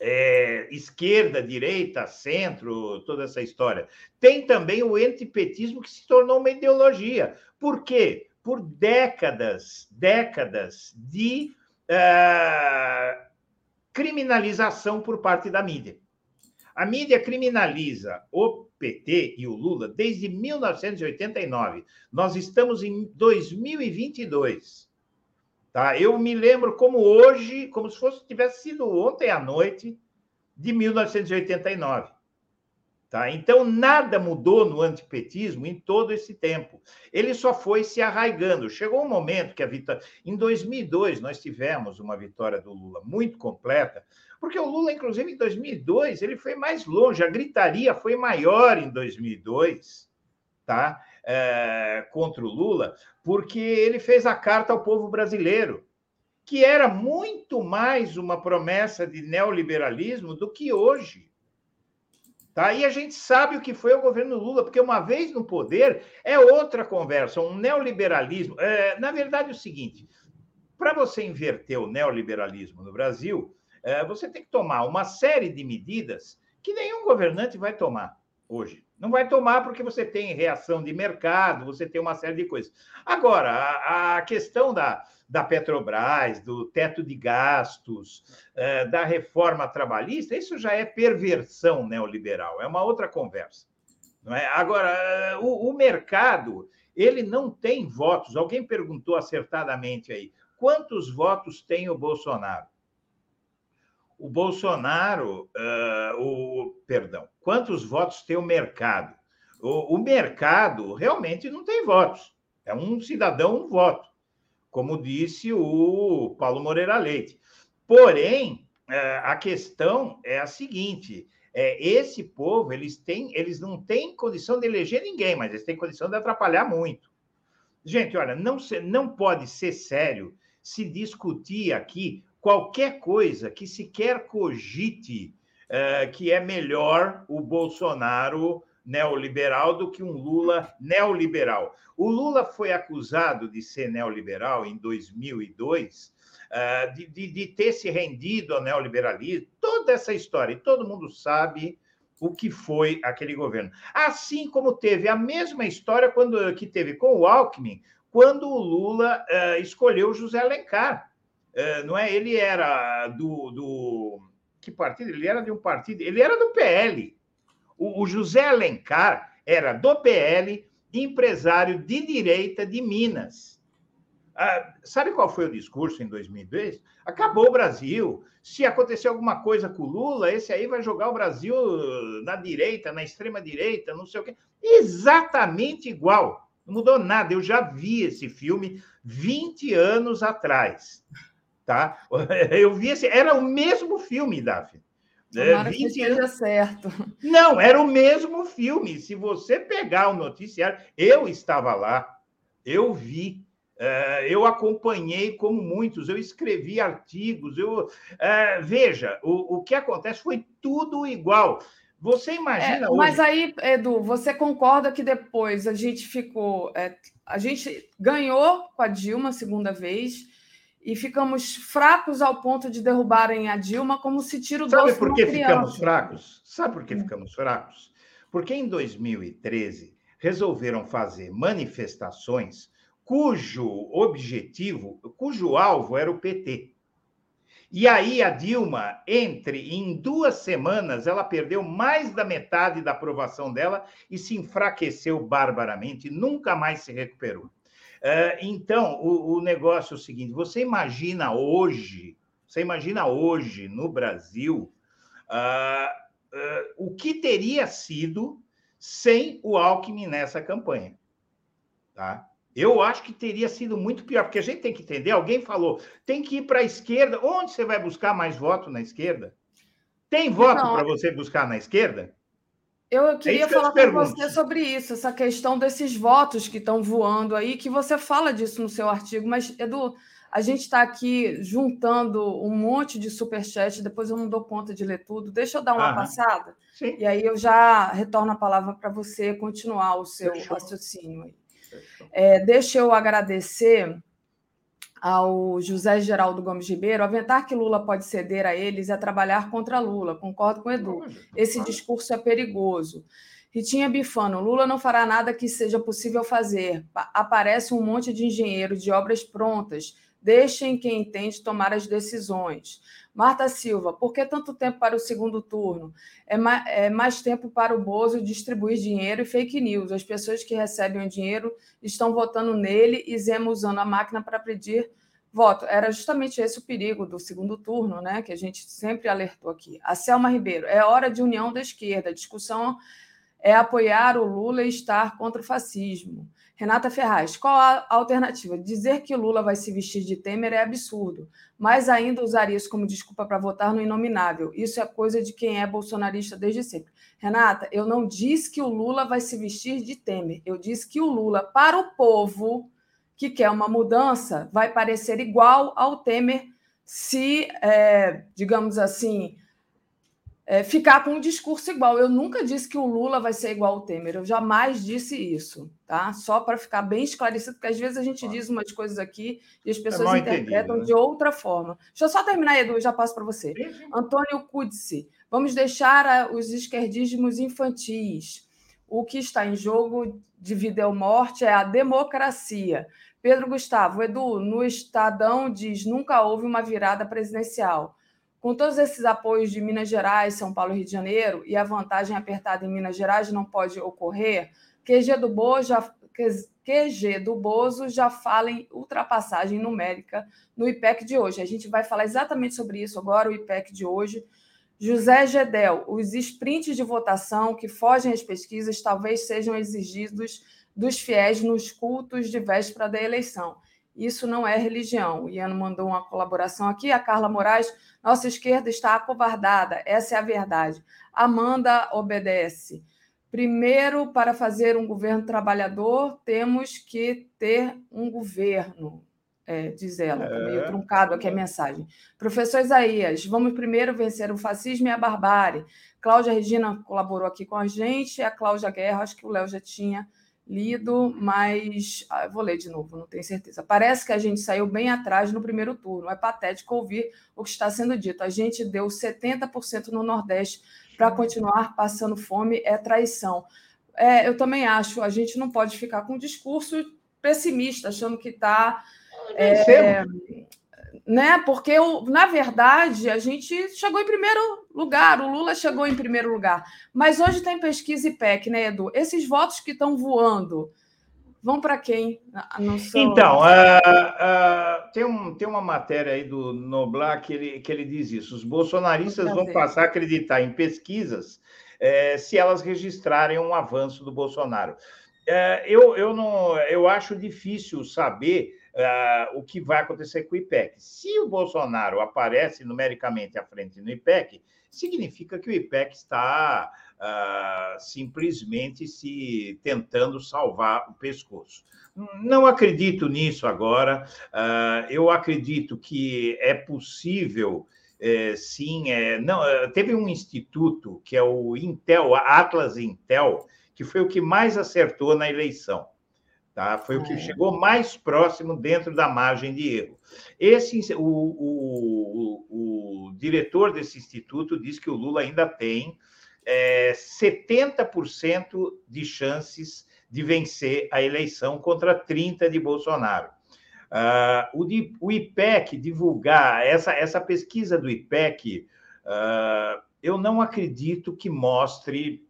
é, esquerda, direita, centro, toda essa história. Tem também o antipetismo que se tornou uma ideologia. Por quê? Por décadas, décadas de uh, criminalização por parte da mídia. A mídia criminaliza o PT e o Lula desde 1989. Nós estamos em 2022. Tá? Eu me lembro como hoje, como se fosse tivesse sido ontem à noite de 1989. Tá? Então, nada mudou no antipetismo em todo esse tempo. Ele só foi se arraigando. Chegou um momento que a vitória. Em 2002, nós tivemos uma vitória do Lula muito completa, porque o Lula, inclusive, em 2002, ele foi mais longe, a gritaria foi maior em 2002, tá? É, contra o Lula, porque ele fez a carta ao povo brasileiro, que era muito mais uma promessa de neoliberalismo do que hoje. Tá? E a gente sabe o que foi o governo Lula, porque uma vez no poder é outra conversa, um neoliberalismo. É, na verdade, é o seguinte: para você inverter o neoliberalismo no Brasil, é, você tem que tomar uma série de medidas que nenhum governante vai tomar hoje. Não vai tomar porque você tem reação de mercado, você tem uma série de coisas. Agora, a, a questão da, da Petrobras, do teto de gastos, é, da reforma trabalhista, isso já é perversão neoliberal, é uma outra conversa. Não é? Agora, o, o mercado, ele não tem votos. Alguém perguntou acertadamente aí, quantos votos tem o Bolsonaro? O Bolsonaro, uh, o perdão, quantos votos tem o mercado? O, o mercado realmente não tem votos. É um cidadão, um voto como disse o Paulo Moreira Leite. Porém, é, a questão é a seguinte: é, esse povo eles têm, eles não têm condição de eleger ninguém, mas eles têm condição de atrapalhar muito. Gente, olha, não, não pode ser sério se discutir aqui qualquer coisa que sequer cogite é, que é melhor o Bolsonaro neoliberal do que um Lula neoliberal. O Lula foi acusado de ser neoliberal em 2002, ah, de, de, de ter se rendido ao neoliberalismo, toda essa história, e todo mundo sabe o que foi aquele governo. Assim como teve a mesma história quando, que teve com o Alckmin, quando o Lula uh, escolheu José Alencar. Uh, não é? Ele era do, do que partido? Ele era de um partido, ele era do PL. O, o José Alencar era do PL, empresário de direita de Minas. Ah, sabe qual foi o discurso em 2002? Acabou o Brasil. Se acontecer alguma coisa com o Lula, esse aí vai jogar o Brasil na direita, na extrema direita, não sei o quê. Exatamente igual. Não mudou nada. Eu já vi esse filme 20 anos atrás. Tá? Eu vi esse. Era o mesmo filme, Daphne. É, Tomara 20 que esteja certo. Não, era o mesmo filme. Se você pegar o noticiário, eu estava lá, eu vi, é, eu acompanhei como muitos, eu escrevi artigos, eu é, veja, o, o que acontece foi tudo igual. Você imagina. É, mas aí, Edu, você concorda que depois a gente ficou. É, a gente ganhou com a Dilma a segunda vez e ficamos fracos ao ponto de derrubarem a Dilma como se tira o Sabe por que ficamos fracos? Sabe por que hum. ficamos fracos? Porque em 2013 resolveram fazer manifestações cujo objetivo, cujo alvo era o PT. E aí a Dilma, entre em duas semanas, ela perdeu mais da metade da aprovação dela e se enfraqueceu barbaramente, nunca mais se recuperou. Uh, então, o, o negócio é o seguinte: você imagina hoje, você imagina hoje no Brasil uh, uh, o que teria sido sem o Alckmin nessa campanha, tá? Eu acho que teria sido muito pior, porque a gente tem que entender. Alguém falou, tem que ir para a esquerda. Onde você vai buscar mais voto na esquerda? Tem voto para você buscar na esquerda? Eu é queria é que falar com você sobre isso, essa questão desses votos que estão voando aí, que você fala disso no seu artigo, mas, Edu, a gente está aqui juntando um monte de superchat, depois eu não dou conta de ler tudo. Deixa eu dar uma Aham. passada, Sim. e aí eu já retorno a palavra para você continuar o seu Fechou. raciocínio aí. É, deixa eu agradecer ao José Geraldo Gomes Ribeiro, aventar que Lula pode ceder a eles é trabalhar contra Lula. Concordo com o Edu. Esse discurso é perigoso. Ritinha Bifano, Lula não fará nada que seja possível fazer. Aparece um monte de engenheiros de obras prontas. Deixem quem entende tomar as decisões. Marta Silva, por que tanto tempo para o segundo turno? É mais, é mais tempo para o Bozo distribuir dinheiro e fake news. As pessoas que recebem o dinheiro estão votando nele e Zema usando a máquina para pedir voto. Era justamente esse o perigo do segundo turno, né? Que a gente sempre alertou aqui. A Selma Ribeiro, é hora de união da esquerda. A discussão é apoiar o Lula e estar contra o fascismo. Renata Ferraz, qual a alternativa? Dizer que Lula vai se vestir de Temer é absurdo, mas ainda usar isso como desculpa para votar no inominável. Isso é coisa de quem é bolsonarista desde sempre. Renata, eu não disse que o Lula vai se vestir de Temer. Eu disse que o Lula, para o povo que quer uma mudança, vai parecer igual ao Temer se, é, digamos assim, é, ficar com um discurso igual. Eu nunca disse que o Lula vai ser igual ao Temer, eu jamais disse isso, tá? Só para ficar bem esclarecido, porque às vezes a gente diz umas coisas aqui e as é pessoas é interpretam né? de outra forma. Deixa eu só terminar, Edu, já passo para você. Antônio Cudice, vamos deixar os esquerdismos infantis. O que está em jogo de vida ou morte é a democracia. Pedro Gustavo, Edu, no Estadão diz nunca houve uma virada presidencial. Com todos esses apoios de Minas Gerais, São Paulo e Rio de Janeiro, e a vantagem apertada em Minas Gerais não pode ocorrer, QG do Bozo já, QG do Bozo já fala em ultrapassagem numérica no IPEC de hoje. A gente vai falar exatamente sobre isso agora, o IPEC de hoje. José Gedel, os sprints de votação que fogem às pesquisas talvez sejam exigidos dos fiéis nos cultos de véspera da eleição. Isso não é religião. O Iano mandou uma colaboração aqui. A Carla Moraes, nossa esquerda está acovardada. Essa é a verdade. Amanda obedece. Primeiro, para fazer um governo trabalhador, temos que ter um governo, é, diz ela. Meio é. truncado aqui a mensagem. Professor Isaías, vamos primeiro vencer o fascismo e a barbárie. Cláudia Regina colaborou aqui com a gente. A Cláudia Guerra, acho que o Léo já tinha lido, mas ah, vou ler de novo, não tenho certeza. Parece que a gente saiu bem atrás no primeiro turno. É patético ouvir o que está sendo dito. A gente deu 70% no Nordeste para continuar passando fome é traição. É, eu também acho. A gente não pode ficar com um discurso pessimista, achando que está. É, né? Porque, na verdade, a gente chegou em primeiro lugar, o Lula chegou em primeiro lugar. Mas hoje tem pesquisa IPEC, né, Edu? Esses votos que estão voando vão para quem? Então, uh, uh, tem, um, tem uma matéria aí do Noblar que ele, que ele diz isso. Os bolsonaristas vão passar a acreditar em pesquisas é, se elas registrarem um avanço do Bolsonaro. Eu, eu, não, eu acho difícil saber uh, o que vai acontecer com o IPEC. Se o Bolsonaro aparece numericamente à frente no IPEC, significa que o IPEC está uh, simplesmente se tentando salvar o pescoço. Não acredito nisso agora. Uh, eu acredito que é possível. É, sim, é, não, teve um instituto que é o Intel, Atlas Intel, que foi o que mais acertou na eleição. Tá? Foi o que é. chegou mais próximo dentro da margem de erro. Esse, o, o, o, o diretor desse instituto diz que o Lula ainda tem é, 70% de chances de vencer a eleição contra 30% de Bolsonaro. Uh, o, o, IPEC divulgar, essa, essa pesquisa do IPEC, uh, eu não acredito que mostre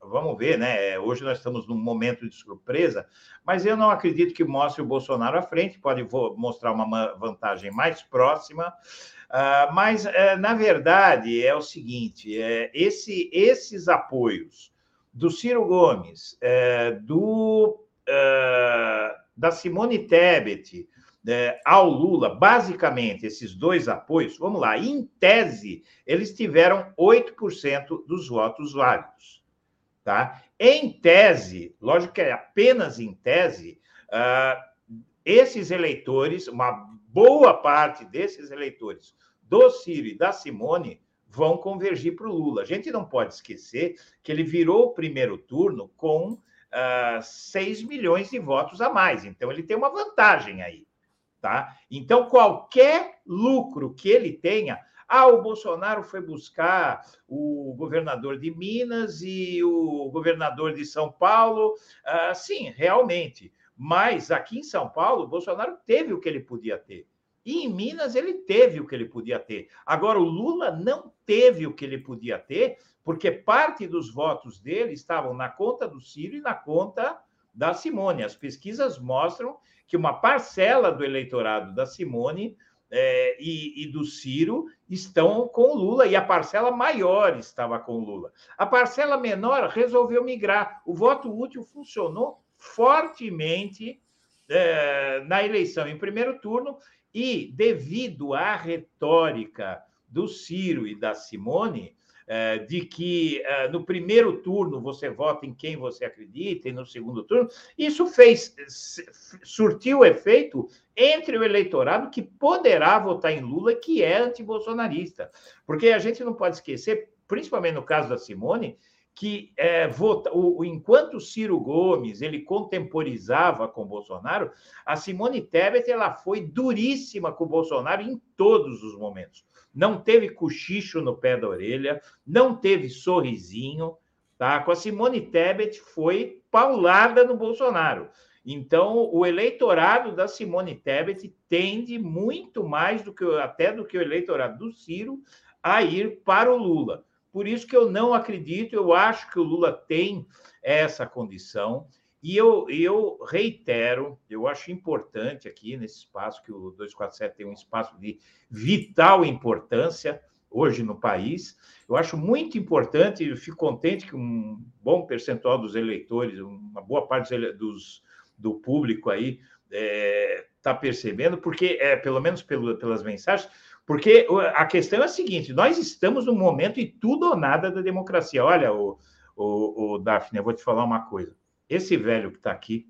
vamos ver, né? Hoje nós estamos num momento de surpresa, mas eu não acredito que mostre o Bolsonaro à frente, pode mostrar uma vantagem mais próxima. Uh, mas, uh, na verdade, é o seguinte: é, esse, esses apoios do Ciro Gomes, é, do, da Simone Tebet é, ao Lula, basicamente, esses dois apoios, vamos lá, em tese, eles tiveram 8% dos votos válidos. Tá? Em tese, lógico que é apenas em tese, uh, esses eleitores, uma boa parte desses eleitores do Ciro e da Simone vão convergir para o Lula. A gente não pode esquecer que ele virou o primeiro turno com uh, ah, 6 milhões de votos a mais. Então, ele tem uma vantagem aí. Tá? Então, qualquer lucro que ele tenha, ah, o Bolsonaro foi buscar o governador de Minas e o governador de São Paulo. Ah, sim, realmente. Mas aqui em São Paulo, o Bolsonaro teve o que ele podia ter. E em Minas ele teve o que ele podia ter. Agora, o Lula não teve o que ele podia ter, porque parte dos votos dele estavam na conta do Ciro e na conta da Simone. As pesquisas mostram que uma parcela do eleitorado da Simone é, e, e, do Ciro estão com o Lula, e a parcela maior estava com o Lula. A parcela menor resolveu migrar. O voto útil funcionou fortemente é, na eleição em primeiro turno, e devido à retórica do Ciro e da Simone, de que é, no primeiro turno você vota em quem você acredita e no segundo turno, isso fez surtiu efeito entre o eleitorado que poderá votar em Lula, que é antibolsonarista. Porque a gente não pode esquecer, principalmente no caso da Simone, que é, vota, o, enquanto Ciro Gomes ele contemporizava com Bolsonaro, a Simone Tebet ela foi duríssima com Bolsonaro em todos os momentos não teve cochicho no pé da orelha, não teve sorrisinho, tá? Com a Simone Tebet foi paulada no Bolsonaro. Então, o eleitorado da Simone Tebet tende muito mais do que até do que o eleitorado do Ciro a ir para o Lula. Por isso que eu não acredito, eu acho que o Lula tem essa condição. E eu, eu reitero, eu acho importante aqui nesse espaço, que o 247 tem um espaço de vital importância hoje no país. Eu acho muito importante, e fico contente que um bom percentual dos eleitores, uma boa parte dos, do público aí está é, tá percebendo, porque, é, pelo menos pelo, pelas mensagens, porque a questão é a seguinte: nós estamos no momento e tudo ou nada da democracia. Olha, o, o, o Daphne, eu vou te falar uma coisa. Esse velho que está aqui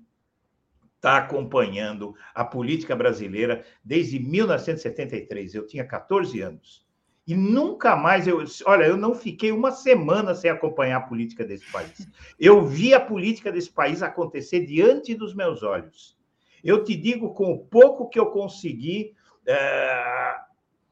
está acompanhando a política brasileira desde 1973. Eu tinha 14 anos. E nunca mais eu. Olha, eu não fiquei uma semana sem acompanhar a política desse país. Eu vi a política desse país acontecer diante dos meus olhos. Eu te digo, com o pouco que eu consegui é,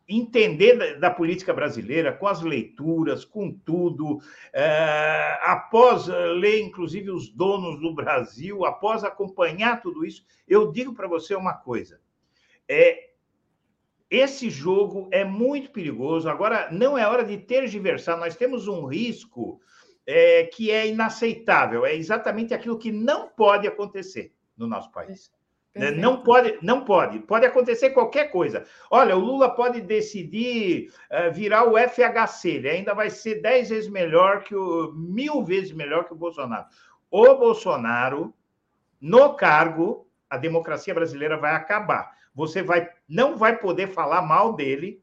entender da, política brasileira, com as leituras, com tudo, é, após ler, inclusive, os donos do Brasil, após acompanhar tudo isso, eu digo para você uma coisa: é, esse jogo é muito perigoso. Agora, não é hora de tergiversar. Nós temos um risco é, que é inaceitável. É exatamente aquilo que não pode acontecer no nosso país. Né? Não pode, não pode. Pode acontecer qualquer coisa. Olha, o Lula pode decidir uh, virar o FHC. Ele ainda vai ser dez vezes melhor que o mil vezes melhor que o Bolsonaro. O Bolsonaro, no cargo, a democracia brasileira vai acabar. Você vai, não vai poder falar mal dele,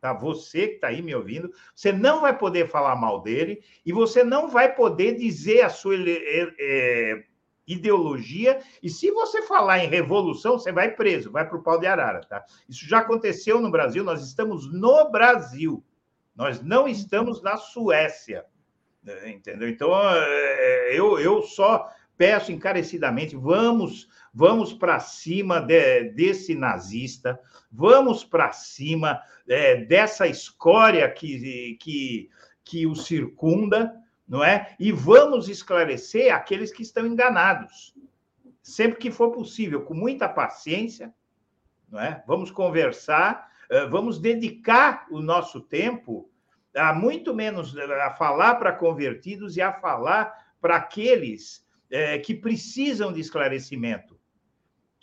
tá? Você que está aí me ouvindo, você não vai poder falar mal dele e você não vai poder dizer a sua é, ideologia. E se você falar em revolução, você vai preso, vai para o pau de arara, tá? Isso já aconteceu no Brasil. Nós estamos no Brasil. Nós não estamos na Suécia, né? entendeu? Então é, eu, eu só peço encarecidamente, vamos vamos para cima de, desse nazista, vamos para cima é, dessa escória que, que, que o circunda, não é? E vamos esclarecer aqueles que estão enganados, sempre que for possível, com muita paciência, não é? Vamos conversar, é, vamos dedicar o nosso tempo a muito menos a falar para convertidos e a falar para aqueles é, que precisam de esclarecimento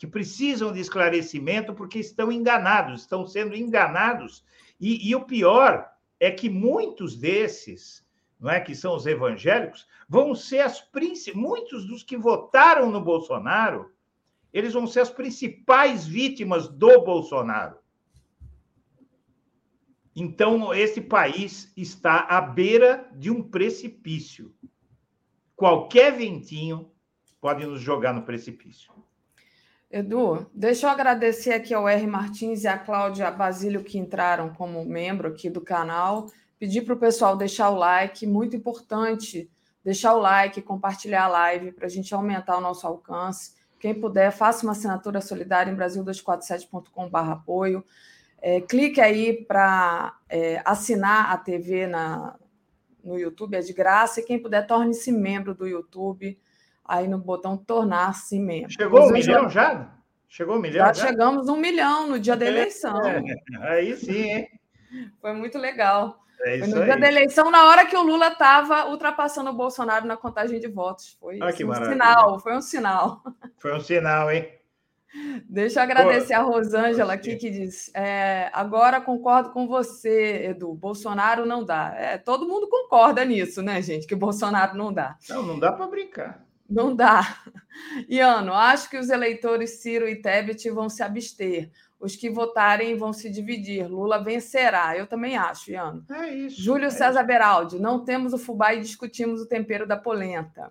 que precisam de esclarecimento porque estão enganados, estão sendo enganados. E, e o pior é que muitos desses, não é, que são os evangélicos, vão ser as muitos dos que votaram no Bolsonaro, eles vão ser as principais vítimas do Bolsonaro. Então, esse país está à beira de um precipício. Qualquer ventinho pode nos jogar no precipício. Edu, deixa eu agradecer aqui ao R. Martins e à Cláudia Basílio que entraram como membro aqui do canal. Pedir para o pessoal deixar o like, muito importante deixar o like, compartilhar a live para a gente aumentar o nosso alcance. Quem puder, faça uma assinatura solidária em brasil247.com.br apoio. É, clique aí para é, assinar a TV na, no YouTube, é de graça. E quem puder, torne-se membro do YouTube aí no botão tornar-se membro. Chegou um milhão já? Chegou um milhão? Já, já, chegamos um milhão no dia da é, eleição. É, aí sim, hein? Foi muito legal. É Foi no aí. dia da eleição, na hora que o Lula estava ultrapassando o Bolsonaro na contagem de votos. Foi ah, um sinal, foi um sinal. Foi um sinal, hein? Deixa eu agradecer Pô, a Rosângela aqui que diz: é, agora concordo com você, Edu. Bolsonaro não dá. É, todo mundo concorda nisso, né, gente? Que Bolsonaro não dá. Não, não dá para brincar. Não dá. Iano, acho que os eleitores Ciro e Tebet vão se abster. Os que votarem vão se dividir. Lula vencerá. Eu também acho, Iano. É isso. Júlio é César isso. Beraldi, não temos o fubá e discutimos o tempero da polenta.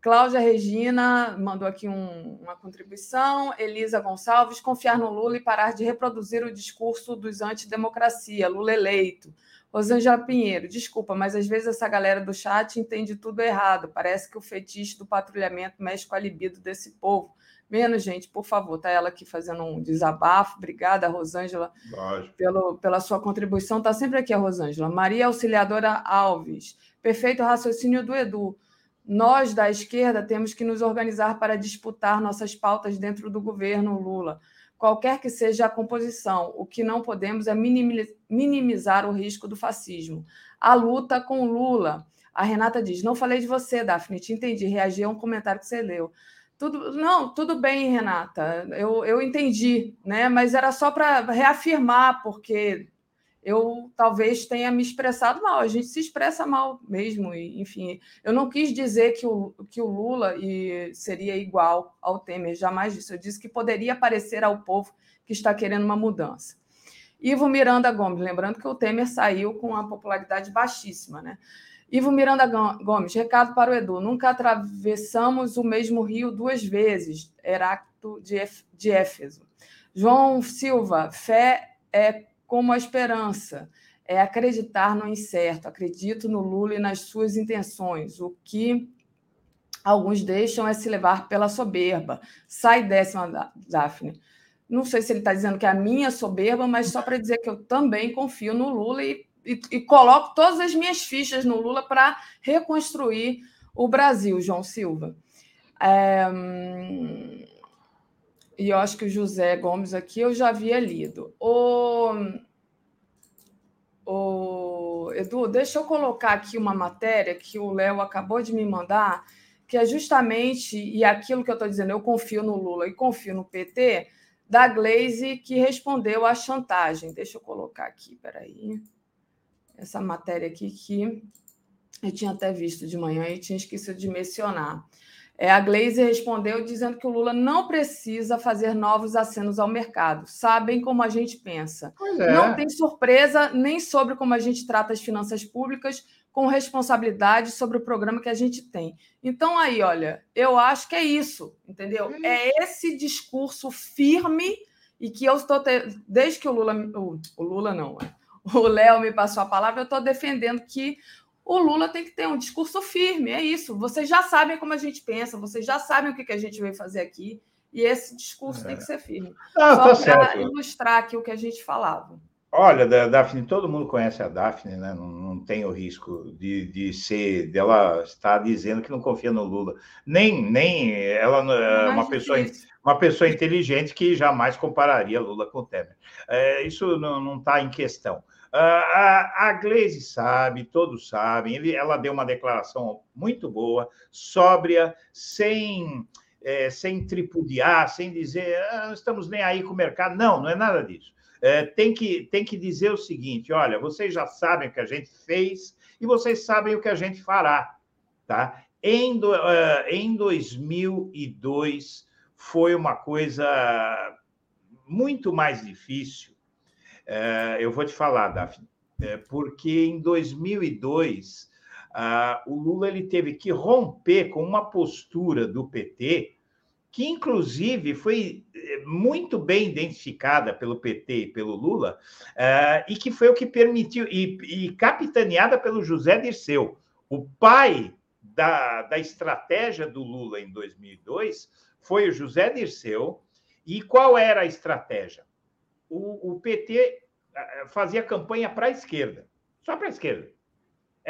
Cláudia Regina mandou aqui um, uma contribuição. Elisa Gonçalves, confiar no Lula e parar de reproduzir o discurso dos antidemocracia. Lula eleito. Rosângela Pinheiro, desculpa, mas às vezes essa galera do chat entende tudo errado. Parece que o fetiche do patrulhamento mexe com a libido desse povo. Menos, gente, por favor, tá ela aqui fazendo um desabafo. Obrigada, Rosângela, pelo, pela sua contribuição. Está sempre aqui a Rosângela. Maria Auxiliadora Alves, perfeito raciocínio do Edu. Nós, da esquerda, temos que nos organizar para disputar nossas pautas dentro do governo Lula qualquer que seja a composição. O que não podemos é minimizar o risco do fascismo. A luta com Lula. A Renata diz: Não falei de você, Daphne, te entendi. Reagi a um comentário que você leu. Tudo, não, tudo bem, Renata. Eu, eu entendi, né? Mas era só para reafirmar, porque eu talvez tenha me expressado mal. A gente se expressa mal mesmo, e, enfim. Eu não quis dizer que o, que o Lula e, seria igual ao Temer, jamais disse. Eu disse que poderia parecer ao povo que está querendo uma mudança. Ivo Miranda Gomes, lembrando que o Temer saiu com uma popularidade baixíssima, né? Ivo Miranda Gomes, recado para o Edu: nunca atravessamos o mesmo rio duas vezes. Heráclito de Éfeso. João Silva, fé é como a esperança. É acreditar no incerto. Acredito no Lula e nas suas intenções. O que alguns deixam é se levar pela soberba. Sai décima, Daphne. Não sei se ele está dizendo que é a minha soberba, mas só para dizer que eu também confio no Lula e, e, e coloco todas as minhas fichas no Lula para reconstruir o Brasil, João Silva. É, e eu acho que o José Gomes aqui eu já havia lido. O o, Edu, deixa eu colocar aqui uma matéria que o Léo acabou de me mandar, que é justamente, e aquilo que eu estou dizendo, eu confio no Lula e confio no PT, da Glaze, que respondeu à chantagem. Deixa eu colocar aqui, peraí. Essa matéria aqui que eu tinha até visto de manhã e tinha esquecido de mencionar. É, a Glaze respondeu dizendo que o Lula não precisa fazer novos acenos ao mercado. Sabem como a gente pensa. É. Não tem surpresa nem sobre como a gente trata as finanças públicas com responsabilidade sobre o programa que a gente tem. Então, aí, olha, eu acho que é isso, entendeu? Hum. É esse discurso firme e que eu estou. Te... Desde que o Lula. O Lula não, é. O Léo me passou a palavra, eu estou defendendo que o Lula tem que ter um discurso firme, é isso. Vocês já sabem como a gente pensa, vocês já sabem o que, que a gente veio fazer aqui, e esse discurso é. tem que ser firme. Ah, Só tá para ilustrar aqui o que a gente falava. Olha, Daphne, todo mundo conhece a Daphne, né? Não, não tem o risco de, de ser, dela estar dizendo que não confia no Lula. Nem, nem ela é uma pessoa, uma pessoa inteligente que jamais compararia Lula com Temer. É, isso não está em questão. Ah, a, a Glaze sabe, todos sabem, ele, ela deu uma declaração muito boa, sóbria, sem, é, sem tripudiar, sem dizer ah, estamos nem aí com o mercado. Não, não é nada disso. É, tem, que, tem que dizer o seguinte: olha, vocês já sabem o que a gente fez e vocês sabem o que a gente fará. Tá? Em, do, uh, em 2002 foi uma coisa muito mais difícil é, eu vou te falar, Daphne, é, porque em 2002 o Lula ele teve que romper com uma postura do PT que inclusive foi é, muito bem identificada pelo PT e pelo Lula, e que foi o que permitiu, e, e capitaneada pelo José Dirceu, o pai da, da estratégia do Lula em 2002 foi o José Dirceu, e qual era a estratégia? o, o PT eh, eh, fazia campanha para a esquerda, só para a esquerda.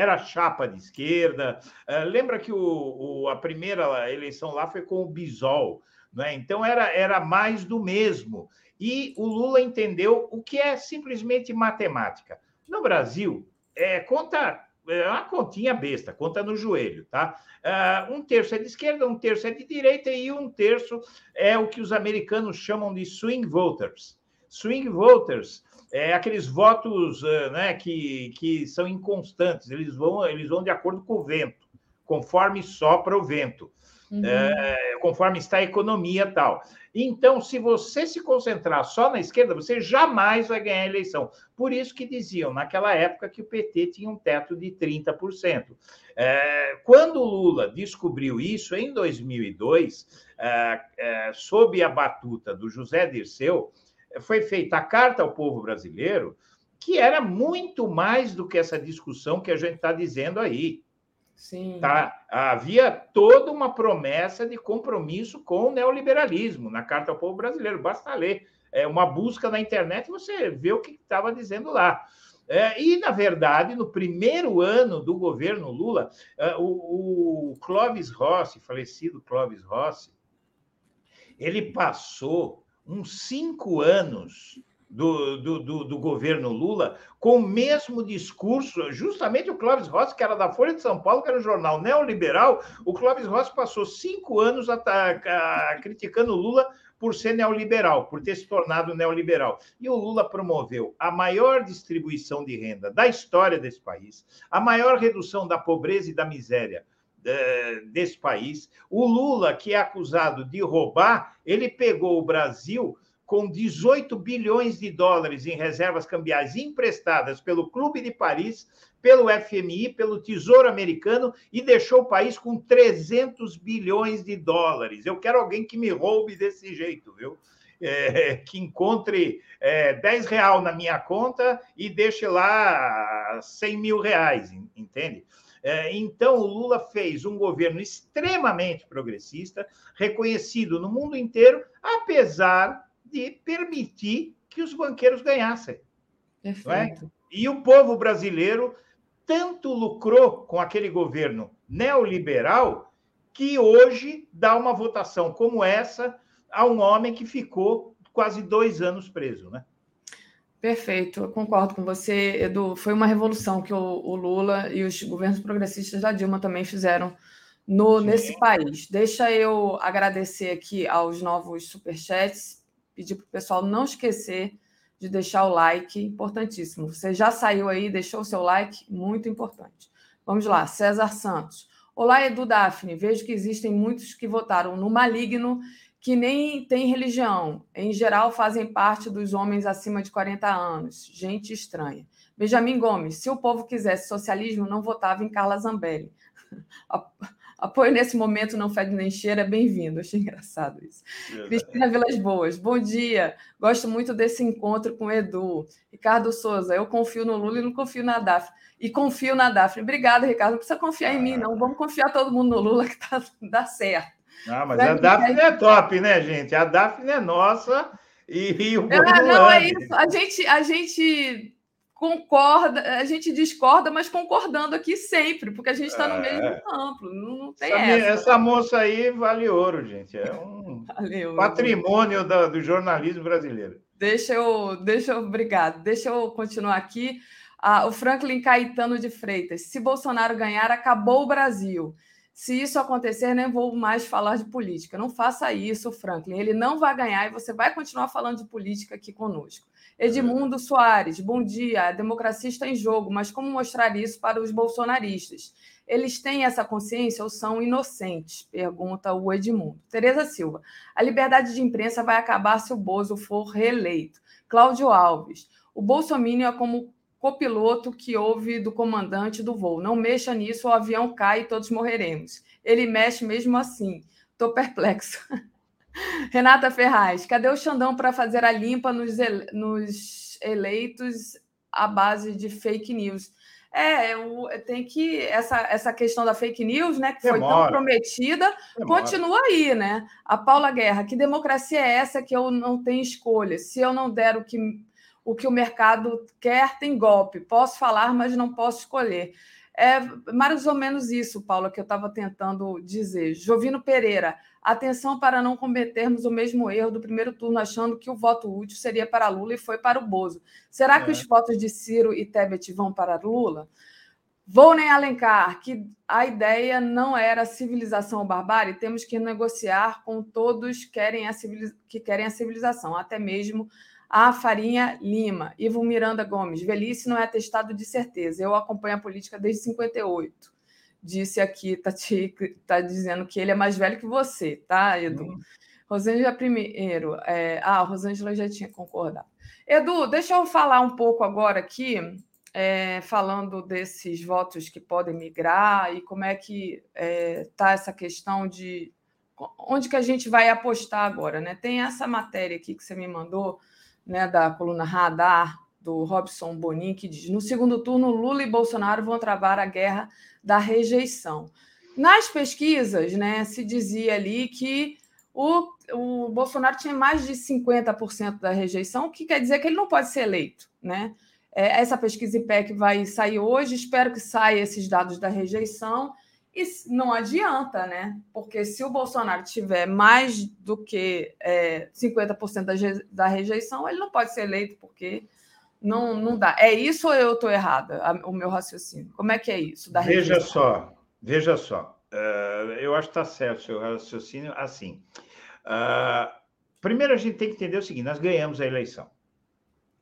Era chapa de esquerda. Uh, lembra que o, o, a primeira eleição lá foi com o Bisol, né? então era, era mais do mesmo. E o Lula entendeu o que é simplesmente matemática. No Brasil, é, conta é uma continha besta, conta no joelho, tá? Uh, um terço é de esquerda, um terço é de direita e um terço é o que os americanos chamam de swing voters. Swing voters é aqueles votos eh, né, que, que são inconstantes, eles vão, eles vão de acordo com o vento, conforme sopra o vento, uhum. é, conforme está a economia tal. Então, se você se concentrar só na esquerda, você jamais vai ganhar a eleição. Por isso que diziam naquela época que o PT tinha um teto de 30%. É, quando o Lula descobriu isso em 2002, é, é, sob a batuta do José Dirceu, foi feita a carta ao povo brasileiro, que era muito mais do que essa discussão que a gente está dizendo aí. Sim. Tá? Havia toda uma promessa de compromisso com o neoliberalismo na Carta ao Povo Brasileiro. Basta ler. É uma busca na internet e você vê o que estava dizendo lá. É, e, na verdade, no primeiro ano do governo Lula, é, o, o Clóvis Rossi, falecido Clóvis Rossi, ele passou uns cinco anos do, do, do, do, governo Lula com o mesmo discurso, justamente o Clóvis Rossi, que era da Folha de São Paulo, que era um jornal neoliberal, o Clóvis Rossi passou cinco anos a, a, a, criticando o Lula por ser neoliberal, por ter se tornado neoliberal. E o Lula promoveu a maior distribuição de renda da história desse país, a maior redução da pobreza e da miséria, desse país. O Lula, que é acusado de roubar, ele pegou o Brasil com 18 bilhões de dólares em reservas cambiais emprestadas pelo Clube de Paris, pelo FMI, pelo Tesouro Americano e deixou o país com 300 bilhões de dólares. Eu quero alguém que me roube desse jeito, viu? É, que encontre é, 10 real na minha conta e deixe lá 100 mil reais, entende? É, então, o Lula fez um governo extremamente progressista, reconhecido no mundo inteiro, apesar de permitir que os banqueiros ganhassem. É? Perfeito. É? E o povo brasileiro tanto lucrou com aquele governo neoliberal que hoje dá uma votação como essa a um homem que ficou quase dois anos preso, né? Perfeito, eu concordo com você, Edu. Foi uma revolução que o, o Lula e os governos progressistas da Dilma também fizeram no, nesse país. Deixa eu agradecer aqui aos novos superchats, pedir para o pessoal não esquecer de deixar o like, importantíssimo. Você já saiu aí, deixou o seu like, muito importante. Vamos lá, César Santos. Olá, Edu Daphne. Vejo que existem muitos que votaram no maligno que nem tem religião. Em geral, fazem parte dos homens acima de 40 anos. Gente estranha. Benjamin Gomes, se o povo quisesse socialismo, não votava em Carla Zambelli. Apoio nesse momento não fede nem cheira, bem-vindo. Achei engraçado isso. Verdade. Cristina Vilas Boas, bom dia. Gosto muito desse encontro com o Edu. Ricardo Souza, eu confio no Lula e não confio na Daphne. E confio na Daphne. Obrigada, Ricardo. Não precisa confiar ah. em mim, não. Vamos confiar todo mundo no Lula que tá, dá certo. Ah, mas a Daphne é top, né, gente? A Daphne é nossa e, e o ah, Não, é isso. A gente, a gente concorda, a gente discorda, mas concordando aqui sempre, porque a gente está no é. mesmo campo, não, tem essa, essa. Essa moça aí vale ouro, gente. É um Valeu, patrimônio da, do jornalismo brasileiro. Deixa eu, deixa eu, obrigado. Deixa eu continuar aqui. Ah, o Franklin Caetano de Freitas. Se Bolsonaro ganhar, acabou o Brasil. Se isso acontecer, nem vou mais falar de política. Não faça isso, Franklin. Ele não vai ganhar e você vai continuar falando de política aqui conosco. Edmundo Soares, bom dia. A democracia está em jogo, mas como mostrar isso para os bolsonaristas? Eles têm essa consciência ou são inocentes? Pergunta o Edmundo. Tereza Silva, a liberdade de imprensa vai acabar se o Bozo for reeleito. Cláudio Alves, o Bolsonaro é como copiloto que ouve do comandante do voo. Não mexa nisso, o avião cai e todos morreremos. Ele mexe mesmo assim. Estou perplexo. Renata Ferraz, cadê o Xandão para fazer a limpa nos, ele... nos eleitos à base de fake news? É, eu, tem que. Essa, essa questão da fake news, né, que foi Demora. tão prometida, Demora. continua aí, né? A Paula Guerra, que democracia é essa que eu não tenho escolha? Se eu não der o que o que o mercado quer tem golpe. Posso falar, mas não posso escolher. É mais ou menos isso, Paula, que eu estava tentando dizer. Jovino Pereira, atenção para não cometermos o mesmo erro do primeiro turno, achando que o voto útil seria para Lula e foi para o Bozo. Será é. que os votos de Ciro e Tebet vão para Lula? Vou nem Alencar, que a ideia não era civilização ou barbárie, temos que negociar com todos que querem a civilização, até mesmo a Farinha Lima, Ivo Miranda Gomes, velhice não é atestado de certeza. Eu acompanho a política desde 58. Disse aqui, tá, te, tá dizendo que ele é mais velho que você, tá, Edu? Hum. Rosângela primeiro. É, ah, Rosângela já tinha concordado. Edu, deixa eu falar um pouco agora aqui, é, falando desses votos que podem migrar e como é que está é, tá essa questão de onde que a gente vai apostar agora, né? Tem essa matéria aqui que você me mandou né, da coluna Radar, do Robson Bonin, que diz: no segundo turno, Lula e Bolsonaro vão travar a guerra da rejeição. Nas pesquisas, né, se dizia ali que o, o Bolsonaro tinha mais de 50% da rejeição, o que quer dizer que ele não pode ser eleito. Né? É, essa pesquisa IPEC vai sair hoje, espero que saia esses dados da rejeição e não adianta, né? Porque se o Bolsonaro tiver mais do que é, 50% da, da rejeição, ele não pode ser eleito, porque não, não dá. É isso ou eu estou errada, o meu raciocínio? Como é que é isso? Da veja rejeição? só, veja só. Uh, eu acho que está certo o seu raciocínio. Assim, uh, primeiro a gente tem que entender o seguinte: nós ganhamos a eleição.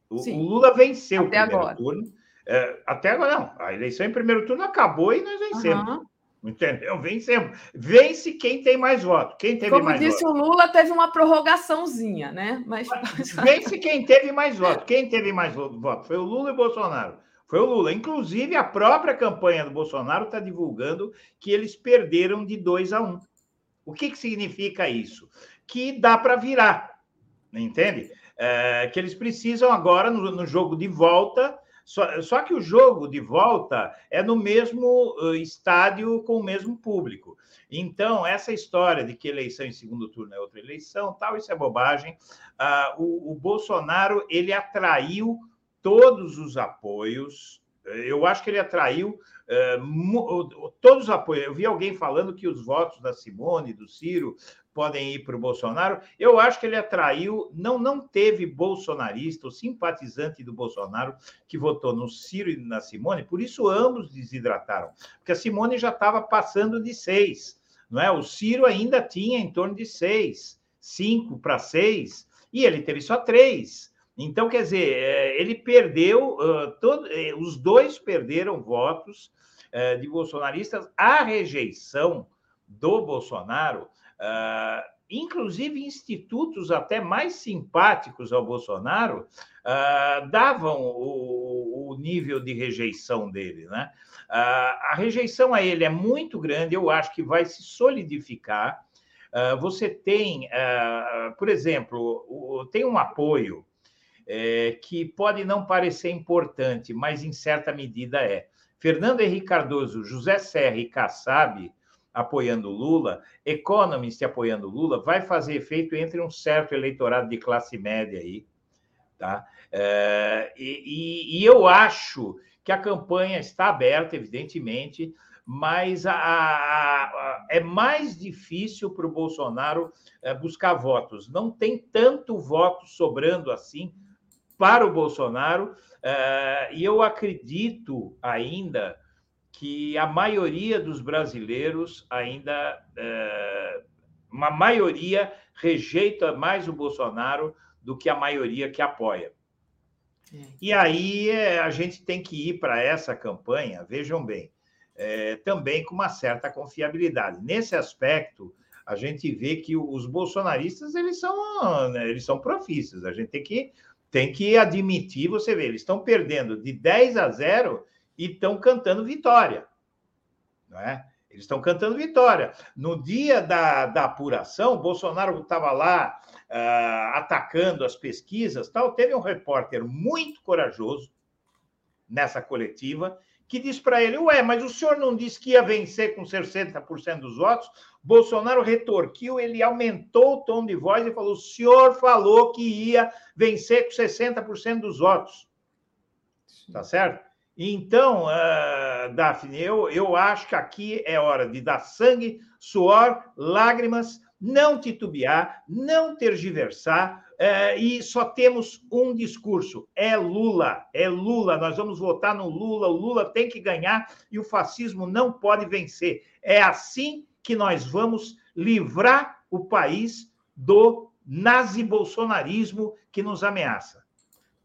O, o Lula venceu até o primeiro agora. turno. Uh, até agora, não. A eleição em primeiro turno acabou e nós vencemos. Uhum. Entendeu? Vencemos. Vence quem tem mais voto. Quem teve Como mais disse voto. o Lula, teve uma prorrogaçãozinha, né? Mas... Vence quem teve mais voto. Quem teve mais voto? Foi o Lula e o Bolsonaro. Foi o Lula. Inclusive, a própria campanha do Bolsonaro está divulgando que eles perderam de 2 a 1. Um. O que, que significa isso? Que dá para virar. Entende? É, que eles precisam agora, no, no jogo de volta, só, só que o jogo de volta é no mesmo uh, estádio com o mesmo público. Então, essa história de que eleição em segundo turno é outra eleição, tal, isso é bobagem. Uh, o, o Bolsonaro ele atraiu todos os apoios. Eu acho que ele atraiu uh, todos os apoios. Eu vi alguém falando que os votos da Simone, do Ciro, podem ir para o Bolsonaro. Eu acho que ele atraiu, não, não teve bolsonarista, o simpatizante do Bolsonaro, que votou no Ciro e na Simone, por isso ambos desidrataram, porque a Simone já estava passando de seis, não é? O Ciro ainda tinha em torno de seis, cinco para seis, e ele teve só três. Então, quer dizer, é, ele perdeu, todo, é, os dois perderam votos é, de bolsonaristas. A rejeição do Bolsonaro, inclusive institutos até mais simpáticos ao Bolsonaro, davam o, nível de rejeição dele. Né? A rejeição a ele é muito grande, eu acho que vai se solidificar. Você tem, por exemplo, tem um apoio é, que pode não parecer importante, mas em certa medida é. Fernando Henrique Cardoso, José Serra e Kassab apoiando Lula, Economist apoiando Lula, vai fazer efeito entre um certo eleitorado de classe média aí, tá? É, e, e, eu acho que a campanha está aberta, evidentemente, mas a, a, a, é mais difícil para o Bolsonaro é, buscar votos. Não tem tanto voto sobrando assim para o Bolsonaro, uh, e eu acredito ainda que a maioria dos brasileiros ainda, uh, uma maioria rejeita mais o Bolsonaro do que a maioria que apoia. É. E aí eh, a gente tem que ir para essa campanha, vejam bem, é, também com uma certa confiabilidade. Nesse aspecto, a gente vê que os bolsonaristas eles são né, eles são profistas. A gente tem que tem que admitir, você vê, eles estão perdendo de 10 a 0 e estão cantando vitória. Não é? Eles estão cantando vitória. No dia da, da apuração, Bolsonaro estava lá uh, atacando as pesquisas, tal. Teve um repórter muito corajoso nessa coletiva que disse para ele: Ué, mas o senhor não disse que ia vencer com 60% dos votos? Bolsonaro retorquiu, ele aumentou o tom de voz e falou: o senhor falou que ia vencer com 60% dos votos. Tá certo? Então, uh, Daphne, eu, eu acho que aqui é hora de dar sangue, suor, lágrimas, não titubear, não tergiversar, uh, e só temos um discurso: é Lula, é Lula, nós vamos votar no Lula, o Lula tem que ganhar e o fascismo não pode vencer. É assim que nós vamos livrar o país do nazi-bolsonarismo que nos ameaça.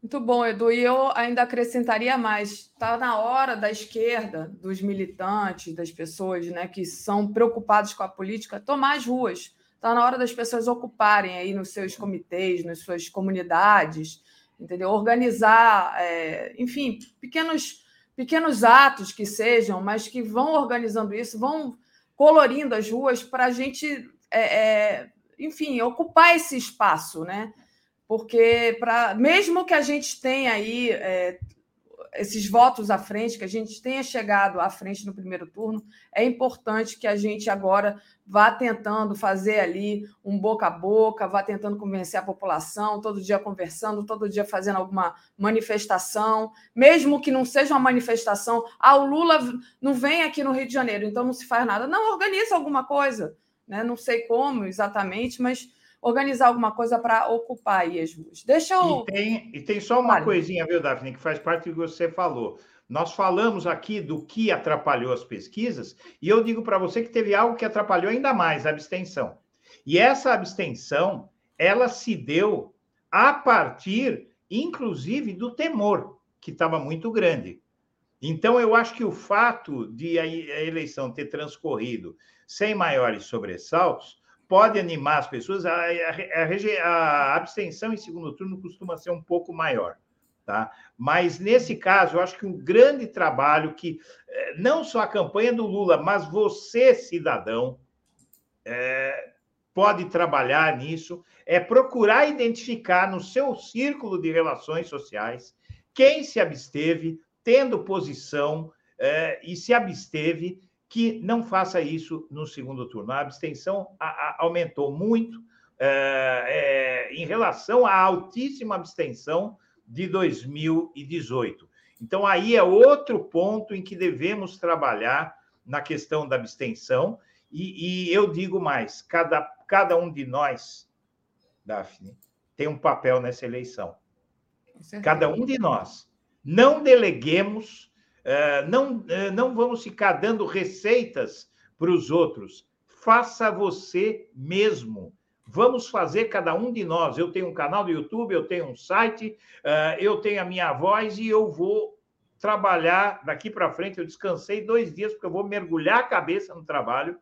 Muito bom, Edu. E eu ainda acrescentaria mais: está na hora da esquerda, dos militantes, das pessoas né, que são preocupados com a política, tomar as ruas. Está na hora das pessoas ocuparem aí nos seus comitês, nas suas comunidades, entendeu? Organizar, é, enfim, pequenos, pequenos atos que sejam, mas que vão organizando isso, vão colorindo as ruas para a gente, é, é, enfim, ocupar esse espaço, né? Porque para mesmo que a gente tenha aí é, esses votos à frente, que a gente tenha chegado à frente no primeiro turno, é importante que a gente agora vá tentando fazer ali um boca a boca, vá tentando convencer a população, todo dia conversando, todo dia fazendo alguma manifestação, mesmo que não seja uma manifestação, ah, o Lula não vem aqui no Rio de Janeiro, então não se faz nada. Não, organiza alguma coisa, né? não sei como exatamente, mas organizar alguma coisa para ocupar aí as ruas. Deixa eu... E tem, e tem só uma vale. coisinha, viu, Daphne, que faz parte do que você falou. Nós falamos aqui do que atrapalhou as pesquisas, e eu digo para você que teve algo que atrapalhou ainda mais, a abstenção. E essa abstenção, ela se deu a partir, inclusive, do temor, que estava muito grande. Então, eu acho que o fato de a eleição ter transcorrido sem maiores sobressaltos pode animar as pessoas. A, a, a, abstenção em segundo turno costuma ser um pouco maior. Tá? Mas nesse caso, eu acho que um grande trabalho que eh, não só a campanha do Lula, mas você, cidadão, é, pode trabalhar nisso, é procurar identificar no seu círculo de relações sociais quem se absteve, tendo posição é, e se absteve, que não faça isso no segundo turno. A abstenção a, a, aumentou muito é, em relação à altíssima abstenção de 2018. Então, aí é outro ponto em que devemos trabalhar na questão da abstenção. E, e eu digo mais: cada, cada um de nós, Daphne, tem um papel nessa eleição. Cada um de nós. Não deleguemos, não, eh, não vamos ficar dando receitas para os outros. Faça você mesmo. Vamos fazer cada um de nós. Eu tenho um canal do YouTube, eu tenho um site, eh, eu tenho a minha voz e eu vou trabalhar daqui para frente. Eu descansei dois dias porque eu vou mergulhar a cabeça no trabalho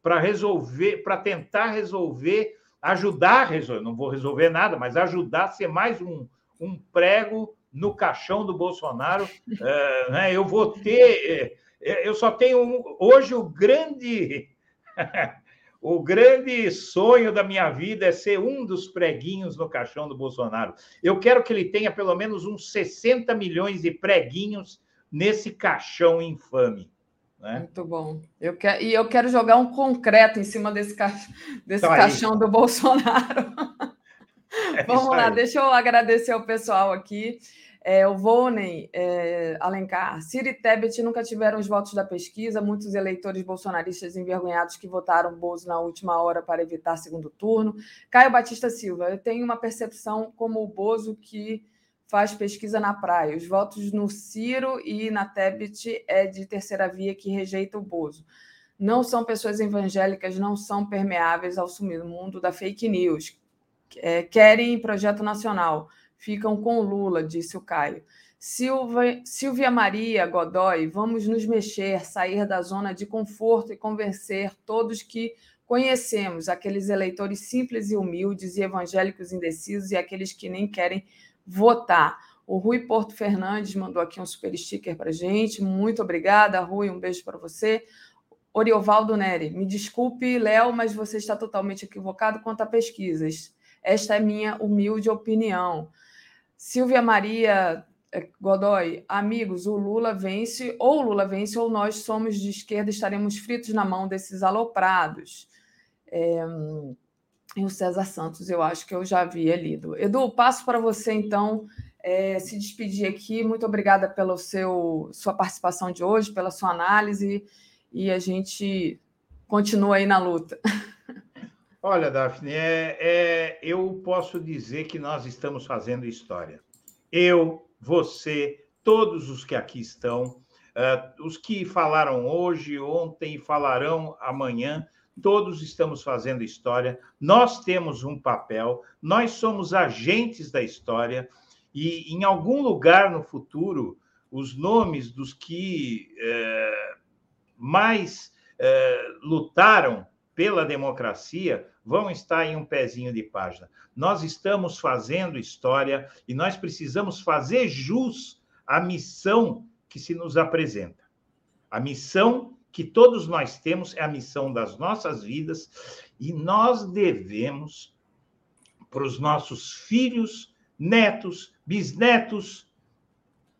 para resolver, para tentar resolver, ajudar a resolver. Não vou resolver nada, mas ajudar a ser mais um, um prego no caixão do Bolsonaro. É, né? Eu vou ter. É, eu só tenho um, hoje o grande. o grande sonho da minha vida é ser um dos preguinhos no caixão do Bolsonaro. Eu quero que ele tenha pelo menos uns 60 milhões de preguinhos nesse caixão infame. Né? Muito bom. Eu quero, e eu quero jogar um concreto em cima desse, ca... desse então, caixão do Bolsonaro. É Vamos lá, deixa eu agradecer ao pessoal aqui. É, o Vonen é, Alencar, Ciro e Tebet nunca tiveram os votos da pesquisa, muitos eleitores bolsonaristas envergonhados que votaram Bozo na última hora para evitar segundo turno. Caio Batista Silva, eu tenho uma percepção como o Bozo que faz pesquisa na praia. Os votos no Ciro e na Tebet é de terceira via que rejeita o Bozo. Não são pessoas evangélicas, não são permeáveis ao mundo da fake news. É, querem projeto nacional ficam com Lula, disse o Caio. Silva, Silvia Maria Godoy, vamos nos mexer, sair da zona de conforto e convencer todos que conhecemos, aqueles eleitores simples e humildes e evangélicos indecisos e aqueles que nem querem votar. O Rui Porto Fernandes mandou aqui um super sticker para gente. Muito obrigada, Rui. Um beijo para você. Oriovaldo Neri, me desculpe, Léo, mas você está totalmente equivocado quanto a pesquisas. Esta é minha humilde opinião. Silvia Maria eh, Godoy, amigos, o Lula vence, ou o Lula vence, ou nós somos de esquerda, estaremos fritos na mão desses aloprados. É, e o César Santos, eu acho que eu já havia lido. Edu, passo para você, então, é, se despedir aqui. Muito obrigada pela seu, sua participação de hoje, pela sua análise, e a gente continua aí na luta. Olha, Daphne, é, é, eu posso dizer que nós estamos fazendo história. Eu, você, todos os que aqui estão, uh, os que falaram hoje, ontem e falarão amanhã, todos estamos fazendo história. Nós temos um papel, nós somos agentes da história e em algum lugar no futuro, os nomes dos que uh, mais uh, lutaram pela democracia vão estar em um pezinho de página. Nós estamos fazendo história e nós precisamos fazer jus à missão que se nos apresenta. A missão que todos nós temos é a missão das nossas vidas e nós devemos para os nossos filhos, netos, bisnetos,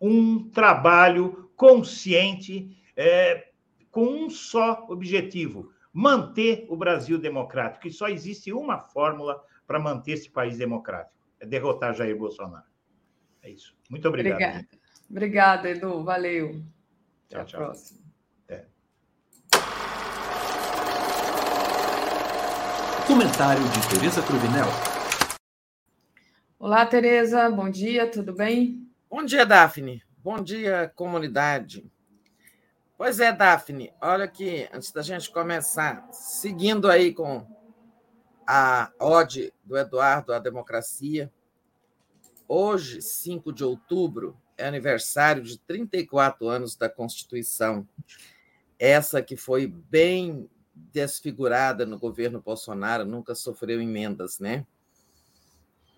um trabalho consciente é, com um só objetivo: manter o Brasil democrático. E só existe uma fórmula para manter esse país democrático: é derrotar Jair Bolsonaro. É isso. Muito obrigado. Obrigada, Obrigada Edu. Valeu. Tchau, Até tchau. a próxima. É. Comentário de Tereza Cruvinel. Olá, Tereza. Bom dia, tudo bem? Bom dia, Daphne. Bom dia, comunidade. Pois é, Daphne, olha aqui, antes da gente começar, seguindo aí com a ode do Eduardo à democracia, hoje, 5 de outubro, é aniversário de 34 anos da Constituição, essa que foi bem desfigurada no governo Bolsonaro, nunca sofreu emendas, né?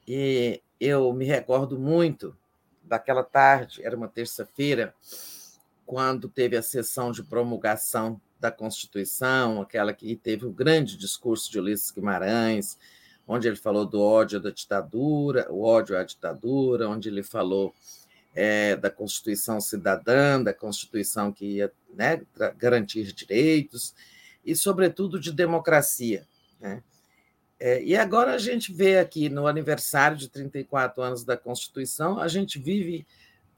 E eu me recordo muito daquela tarde, era uma terça-feira, quando teve a sessão de promulgação da Constituição, aquela que teve o grande discurso de Ulisses Guimarães, onde ele falou do ódio da ditadura, o ódio à ditadura, onde ele falou é, da Constituição cidadã, da Constituição que ia né, garantir direitos, e, sobretudo, de democracia. Né? É, e agora a gente vê aqui, no aniversário de 34 anos da Constituição, a gente vive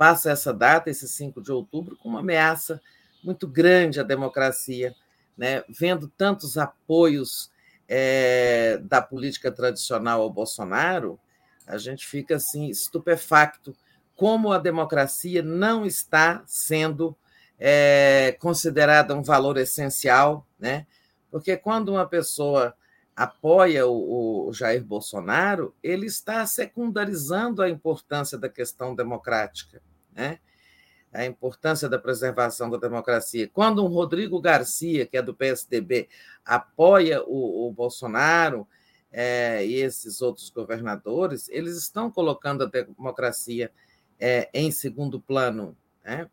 passa essa data, esse 5 de outubro, com uma ameaça muito grande à democracia, né? vendo tantos apoios é, da política tradicional ao Bolsonaro, a gente fica assim estupefacto como a democracia não está sendo é, considerada um valor essencial, né? Porque quando uma pessoa apoia o, o, Jair Bolsonaro, ele está secundarizando a importância da questão democrática, né? a importância da preservação da democracia. Quando um Rodrigo Garcia, que é do PSDB, apoia o, o Bolsonaro é, e esses outros governadores, eles estão colocando a democracia é, em segundo plano. Né?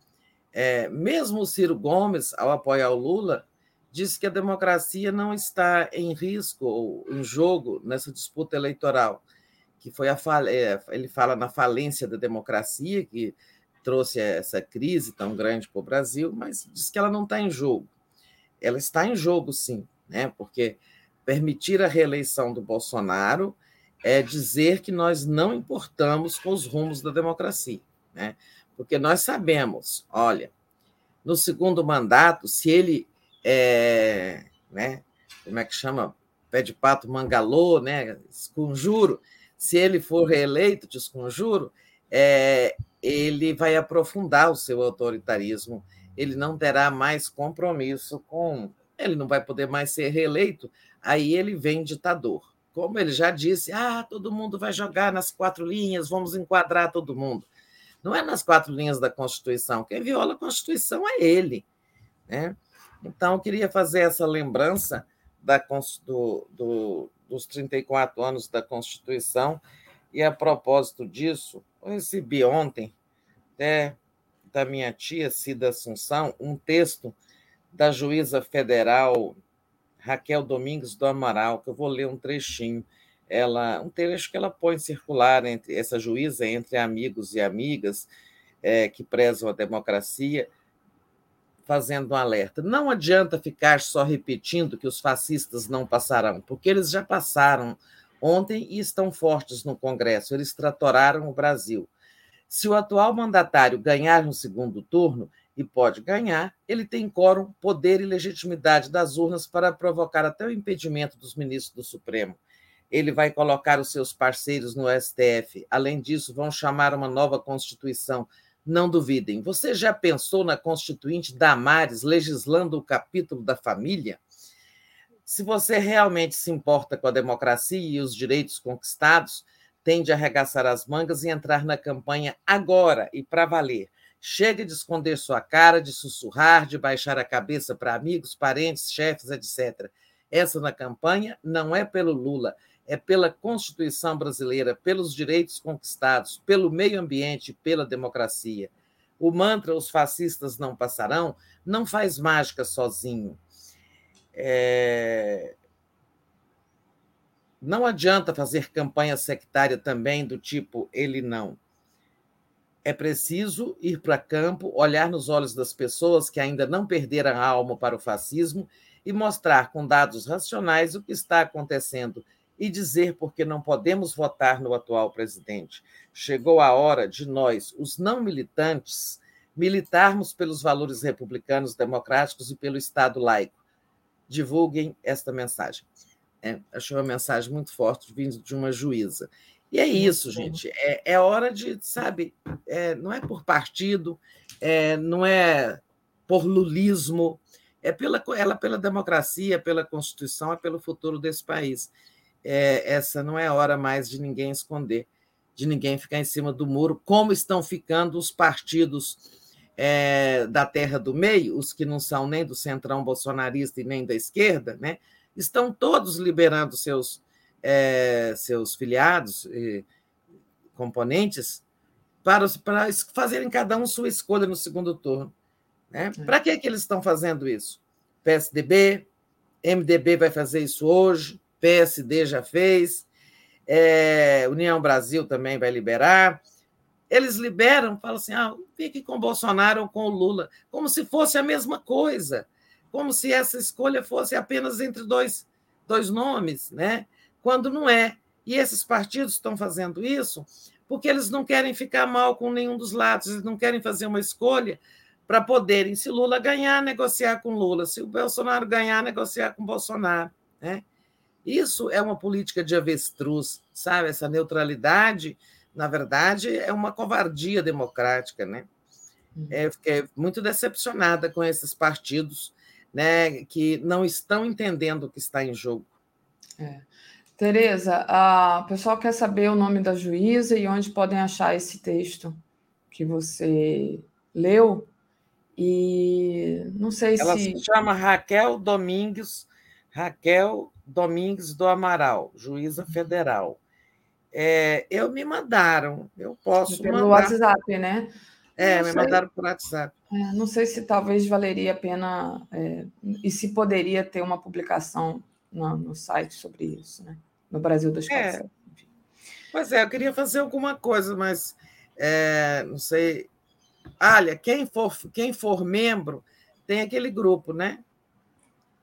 É, mesmo o Ciro Gomes, ao apoiar o Lula, disse que a democracia não está em risco ou em jogo nessa disputa eleitoral, que foi a é, ele fala na falência da democracia que trouxe essa crise tão grande para o Brasil, mas diz que ela não está em jogo. Ela está em jogo, sim, né? Porque permitir a reeleição do Bolsonaro é dizer que nós não importamos com os rumos da democracia, né? Porque nós sabemos, olha, no segundo mandato, se ele é, né, como é que chama? Pé de pato mangalô, né? Esconjuro. Se ele for reeleito, desconjuro, é, ele vai aprofundar o seu autoritarismo. Ele não terá mais compromisso com. Ele não vai poder mais ser reeleito. Aí ele vem ditador. Como ele já disse, ah, todo mundo vai jogar nas quatro linhas, vamos enquadrar todo mundo. Não é nas quatro linhas da Constituição. Quem viola a Constituição é ele. Né? Então, eu queria fazer essa lembrança da, do, do, dos 34 anos da Constituição, e a propósito disso, eu recebi ontem, até da minha tia Cida Assunção, um texto da juíza federal Raquel Domingues do Amaral, que eu vou ler um trechinho. Ela, um trecho que ela põe circular entre essa juíza entre amigos e amigas é, que prezam a democracia, fazendo um alerta. Não adianta ficar só repetindo que os fascistas não passarão, porque eles já passaram ontem e estão fortes no Congresso. Eles tratoraram o Brasil. Se o atual mandatário ganhar no segundo turno, e pode ganhar, ele tem quórum, poder e legitimidade das urnas para provocar até o impedimento dos ministros do Supremo. Ele vai colocar os seus parceiros no STF. Além disso, vão chamar uma nova Constituição não duvidem. Você já pensou na Constituinte Damares legislando o capítulo da família? Se você realmente se importa com a democracia e os direitos conquistados, tende a arregaçar as mangas e entrar na campanha agora e para valer. Chega de esconder sua cara, de sussurrar, de baixar a cabeça para amigos, parentes, chefes, etc. Essa na campanha não é pelo Lula, é pela Constituição brasileira, pelos direitos conquistados, pelo meio ambiente, pela democracia. O mantra os fascistas não passarão não faz mágica sozinho. É... Não adianta fazer campanha sectária também do tipo ele não. É preciso ir para campo, olhar nos olhos das pessoas que ainda não perderam a alma para o fascismo e mostrar com dados racionais o que está acontecendo e dizer porque não podemos votar no atual presidente. Chegou a hora de nós, os não militantes, militarmos pelos valores republicanos democráticos e pelo Estado laico. Divulguem esta mensagem. É, achei uma mensagem muito forte vindo de uma juíza. E é isso, gente. É, é hora de, sabe, é, não é por partido, é, não é por lulismo, é pela, ela pela democracia, pela Constituição, é pelo futuro desse país é, essa não é hora mais de ninguém esconder, de ninguém ficar em cima do muro, como estão ficando os partidos é, da terra do meio, os que não são nem do centrão bolsonarista e nem da esquerda, né? estão todos liberando seus, é, seus filiados e componentes para, para fazerem cada um sua escolha no segundo turno. Né? É. Para que, que eles estão fazendo isso? PSDB, MDB vai fazer isso hoje, PSD já fez, é, União Brasil também vai liberar. Eles liberam, falam assim: ah, fique com Bolsonaro ou com o Lula, como se fosse a mesma coisa, como se essa escolha fosse apenas entre dois, dois nomes, né? quando não é. E esses partidos estão fazendo isso porque eles não querem ficar mal com nenhum dos lados, eles não querem fazer uma escolha para poderem, se Lula ganhar, negociar com Lula, se o Bolsonaro ganhar, negociar com Bolsonaro. Né? Isso é uma política de avestruz, sabe? Essa neutralidade, na verdade, é uma covardia democrática, né? Uhum. É, fiquei muito decepcionada com esses partidos né, que não estão entendendo o que está em jogo. É. Tereza, a pessoal quer saber o nome da juíza e onde podem achar esse texto que você leu. E não sei Ela se. Ela se chama Raquel Domingues, Raquel Domingues do Amaral, juíza federal. É, eu me mandaram, eu posso. Pelo mandar. WhatsApp, né? É, me mandaram por WhatsApp. É, não sei se talvez valeria a pena é, e se poderia ter uma publicação no, no site sobre isso, né? No Brasil dos é. Pois é, eu queria fazer alguma coisa, mas é, não sei. Olha, quem for, quem for membro tem aquele grupo, né?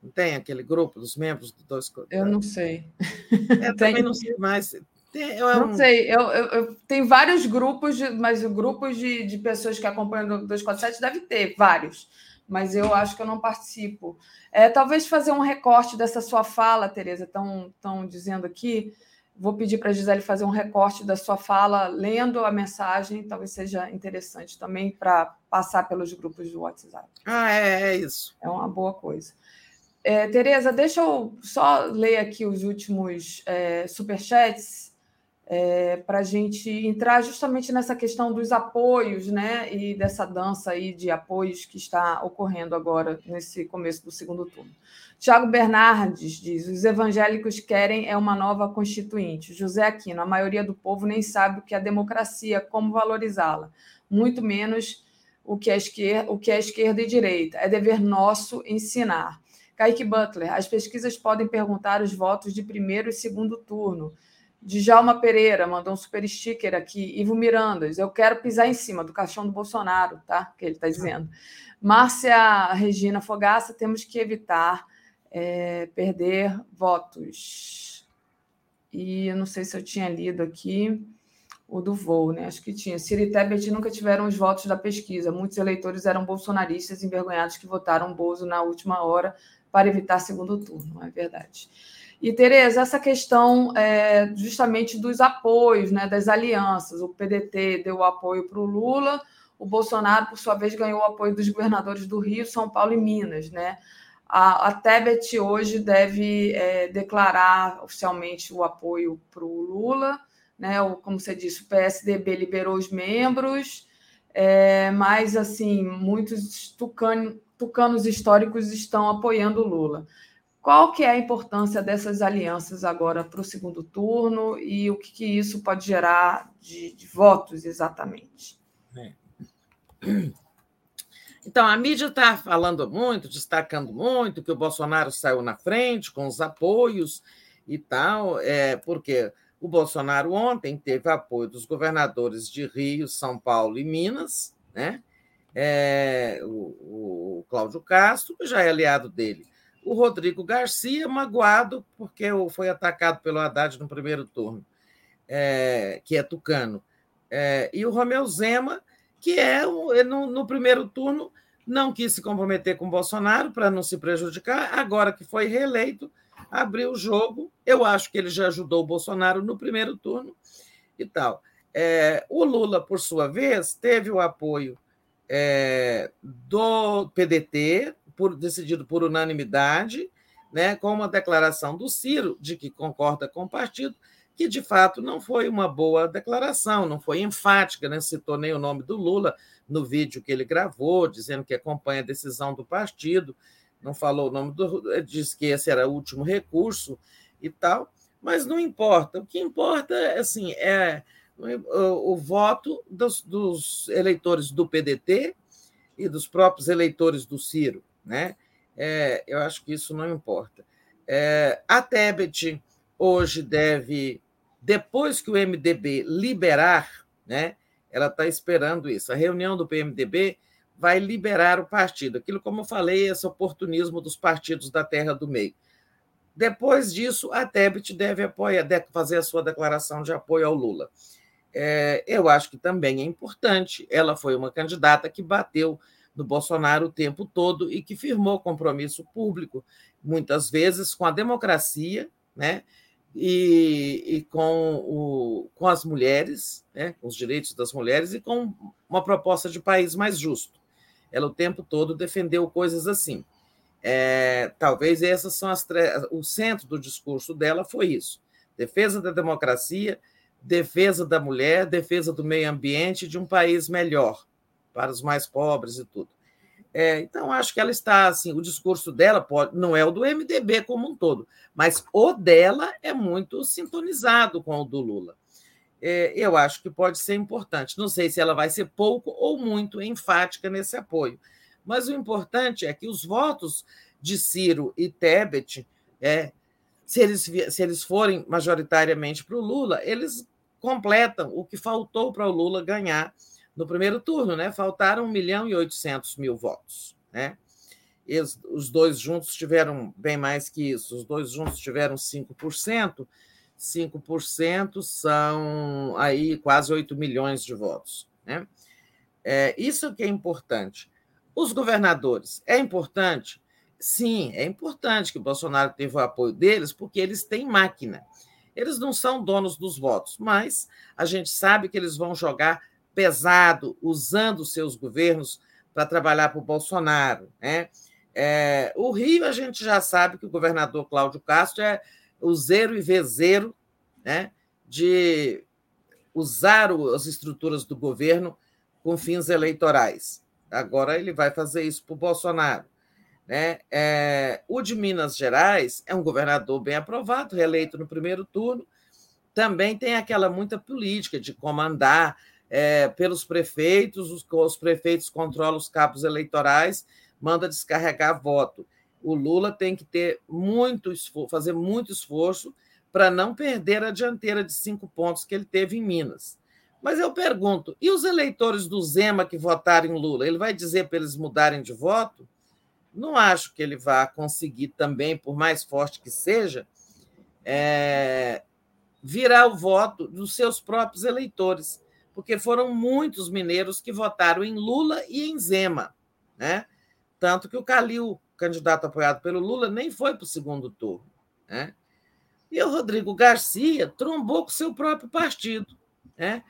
Não tem aquele grupo dos membros do dois. Eu não sei. Eu também não sei mais. Eu, não sei, eu, eu, eu, tem vários grupos, de, mas grupos de, de pessoas que acompanham o 247 deve ter, vários, mas eu acho que eu não participo. É, talvez fazer um recorte dessa sua fala, Tereza, estão dizendo aqui. Vou pedir para a Gisele fazer um recorte da sua fala, lendo a mensagem, talvez seja interessante também para passar pelos grupos do WhatsApp. Ah, é, é isso. É uma boa coisa. É, Tereza, deixa eu só ler aqui os últimos é, superchats é, para a gente entrar justamente nessa questão dos apoios, né, e dessa dança aí de apoios que está ocorrendo agora nesse começo do segundo turno. Tiago Bernardes diz: os evangélicos querem é uma nova constituinte. José Aquino: a maioria do povo nem sabe o que é democracia, como valorizá-la, muito menos o que é esquerda, o que é esquerda e direita. É dever nosso ensinar. Kaique Butler: as pesquisas podem perguntar os votos de primeiro e segundo turno Djalma Pereira mandou um super sticker aqui. Ivo Mirandas, eu quero pisar em cima do caixão do Bolsonaro, tá? Que ele está dizendo. Márcia Regina Fogaça, temos que evitar é, perder votos. E eu não sei se eu tinha lido aqui o do voo, né? Acho que tinha. E Tebet nunca tiveram os votos da pesquisa. Muitos eleitores eram bolsonaristas envergonhados que votaram Bozo na última hora para evitar segundo turno, é verdade. E, Tereza, essa questão é, justamente dos apoios, né, das alianças. O PDT deu apoio para o Lula, o Bolsonaro, por sua vez, ganhou o apoio dos governadores do Rio, São Paulo e Minas. Né? A, a Tebet hoje deve é, declarar oficialmente o apoio para o Lula. Né? O, como você disse, o PSDB liberou os membros, é, mas assim muitos tucano, tucanos históricos estão apoiando o Lula. Qual que é a importância dessas alianças agora para o segundo turno e o que, que isso pode gerar de, de votos exatamente? É. Então, a mídia está falando muito, destacando muito que o Bolsonaro saiu na frente com os apoios e tal, é, porque o Bolsonaro ontem teve apoio dos governadores de Rio, São Paulo e Minas, né? É, o, o Cláudio Castro já é aliado dele o Rodrigo Garcia, magoado porque foi atacado pelo Haddad no primeiro turno, é, que é tucano. É, e o Romeu Zema, que é no, no, primeiro turno não quis se comprometer com o Bolsonaro para não se prejudicar, agora que foi reeleito, abriu o jogo. Eu acho que ele já ajudou o Bolsonaro no primeiro turno e tal. É, o Lula, por sua vez, teve o apoio é, do PDT, por, decidido por unanimidade, né, com uma declaração do Ciro de que concorda com o partido, que de fato não foi uma boa declaração, não foi enfática, né, citou nem o nome do Lula no vídeo que ele gravou, dizendo que acompanha a decisão do partido, não falou o nome do. disse que esse era o último recurso e tal, mas não importa. O que importa assim, é o, o voto dos, dos eleitores do PDT e dos próprios eleitores do Ciro. Né? É, eu acho que isso não importa. É, a Tebet hoje deve, depois que o MDB liberar, né, ela está esperando isso. A reunião do PMDB vai liberar o partido. Aquilo, como eu falei, esse oportunismo dos partidos da Terra do Meio. Depois disso, a Tebet deve apoiar, deve fazer a sua declaração de apoio ao Lula. É, eu acho que também é importante. Ela foi uma candidata que bateu do Bolsonaro o tempo todo e que firmou compromisso público, muitas vezes com a democracia né? E, e com, o, com as mulheres, né? com os direitos das mulheres e com uma proposta de país mais justo. Ela o tempo todo defendeu coisas assim. É, talvez essas são as o centro do discurso dela foi isso: defesa da democracia, defesa da mulher, defesa do meio ambiente, de um país melhor para os mais pobres e tudo. É, então, acho que ela está assim, o discurso dela pode, não é o do MDB como um todo, mas o dela é muito sintonizado com o do Lula. É, eu acho que pode ser importante. Não sei se ela vai ser pouco ou muito enfática nesse apoio, mas o importante é que os votos de Ciro e Tebet, é, se, eles, se eles forem majoritariamente para o Lula, eles completam o que faltou para o Lula ganhar no primeiro turno, né? Faltaram 1 milhão e 800 mil votos, né? Eles, os dois juntos tiveram bem mais que isso, os dois juntos tiveram 5%, 5% são aí quase 8 milhões de votos, né? É, isso que é importante. Os governadores, é importante? Sim, é importante que o Bolsonaro teve o apoio deles, porque eles têm máquina. Eles não são donos dos votos, mas a gente sabe que eles vão jogar pesado usando seus governos para trabalhar para o Bolsonaro. Né? É, o Rio, a gente já sabe que o governador Cláudio Castro é o zero e vezeiro né, de usar as estruturas do governo com fins eleitorais. Agora ele vai fazer isso para o Bolsonaro. Né? É, o de Minas Gerais é um governador bem aprovado, reeleito no primeiro turno. Também tem aquela muita política de comandar é, pelos prefeitos, os, os prefeitos controlam os cabos eleitorais, manda descarregar voto. O Lula tem que ter muito esforço, fazer muito esforço para não perder a dianteira de cinco pontos que ele teve em Minas. Mas eu pergunto, e os eleitores do Zema que votaram em Lula? Ele vai dizer para eles mudarem de voto? Não acho que ele vá conseguir também, por mais forte que seja, é, virar o voto dos seus próprios eleitores porque foram muitos mineiros que votaram em Lula e em Zema, né? Tanto que o Calil, candidato apoiado pelo Lula, nem foi para o segundo turno, né? E o Rodrigo Garcia trombou com seu próprio partido, né?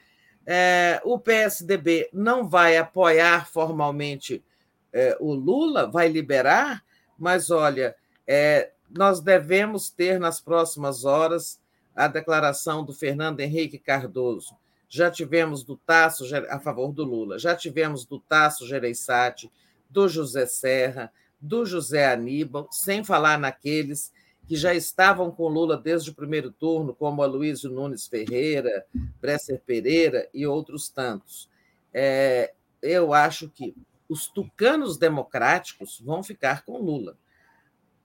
É, o PSDB não vai apoiar formalmente é, o Lula, vai liberar, mas olha, é, nós devemos ter nas próximas horas a declaração do Fernando Henrique Cardoso já tivemos do Tasso a favor do Lula, já tivemos do Tasso Gereissati, do José Serra, do José Aníbal, sem falar naqueles que já estavam com Lula desde o primeiro turno, como Aloysio Nunes Ferreira, Bresser Pereira e outros tantos. É, eu acho que os tucanos democráticos vão ficar com Lula.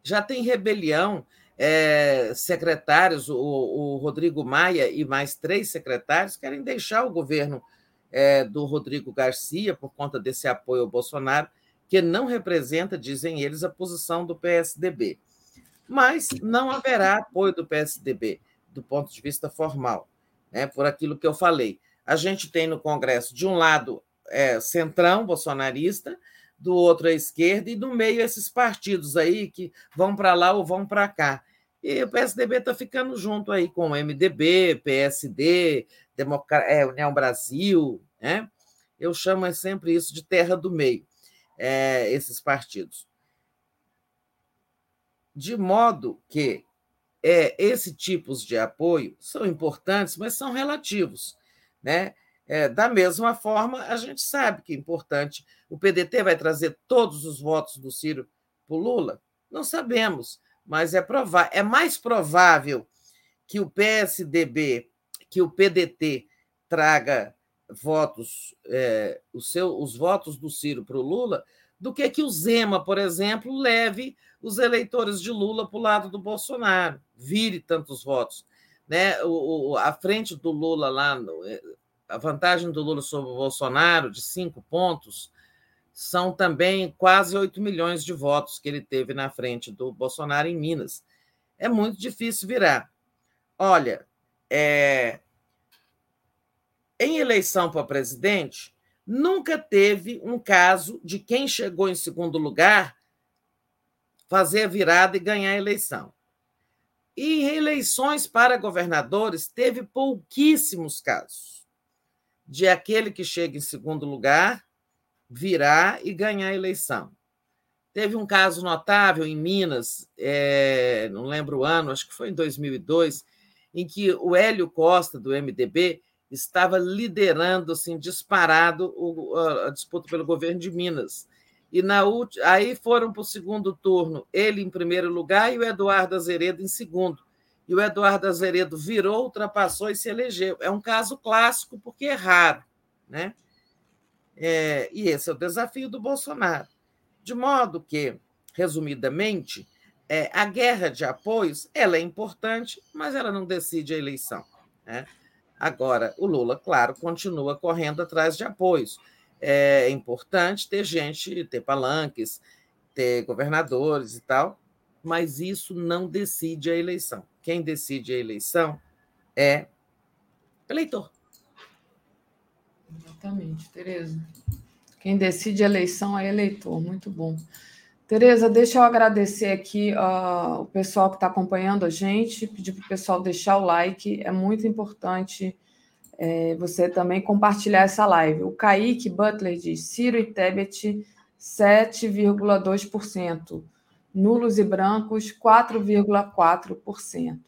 Já tem rebelião é, secretários, o, o, Rodrigo Maia e mais três secretários, querem deixar o governo é, do Rodrigo Garcia por conta desse apoio ao Bolsonaro, que não representa, dizem eles, a posição do PSDB. Mas não haverá apoio do PSDB do ponto de vista formal, né, por aquilo que eu falei. A gente tem no Congresso, de um lado, é, centrão bolsonarista, do outro a esquerda, e no meio esses partidos aí que vão para lá ou vão para cá. E o PSDB está ficando junto aí com o MDB, PSD, Democra é, União Brasil, né? Eu chamo sempre isso de terra do meio, é, esses partidos. De modo que é, esses tipos de apoio são importantes, mas são relativos. Né? É, da mesma forma, a gente sabe que é importante. O PDT vai trazer todos os votos do Ciro para o Lula? Não sabemos mas é provável, é mais provável que o PSDB, que o PDT traga votos, é, seu, os votos do Ciro para o Lula, do que que o Zema, por exemplo, leve os eleitores de Lula para o lado do Bolsonaro, vire tantos votos. Né? O, o, a frente do Lula lá, a vantagem do Lula sobre o Bolsonaro, de cinco pontos, são também quase 8 milhões de votos que ele teve na frente do Bolsonaro em Minas. É muito difícil virar. Olha, é... em eleição para presidente, nunca teve um caso de quem chegou em segundo lugar fazer a virada e ganhar a eleição. e eleições para governadores teve pouquíssimos casos de aquele que chega em segundo lugar virar e ganhar a eleição. Teve um caso notável em Minas, é, não lembro o ano, acho que foi em 2002, em que o Hélio Costa, do MDB, estava liderando, assim, disparado a disputa pelo governo de Minas. E na aí foram para o segundo turno, ele em primeiro lugar e o Eduardo Azeredo em segundo. E o Eduardo Azeredo virou, ultrapassou e se elegeu. É um caso clássico, porque é raro. Né? É, e esse é o desafio do Bolsonaro. De modo que, resumidamente, é, a guerra de apoios ela é importante, mas ela não decide a eleição. Né? Agora, o Lula, claro, continua correndo atrás de apoios. É importante ter gente, ter palanques, ter governadores e tal, mas isso não decide a eleição. Quem decide a eleição é eleitor. Exatamente, Tereza. Quem decide a eleição é eleitor. Muito bom. Tereza, deixa eu agradecer aqui uh, o pessoal que está acompanhando a gente, pedir para o pessoal deixar o like, é muito importante é, você também compartilhar essa live. O Kaique Butler diz: Ciro e Tebet 7,2%, nulos e brancos 4,4%.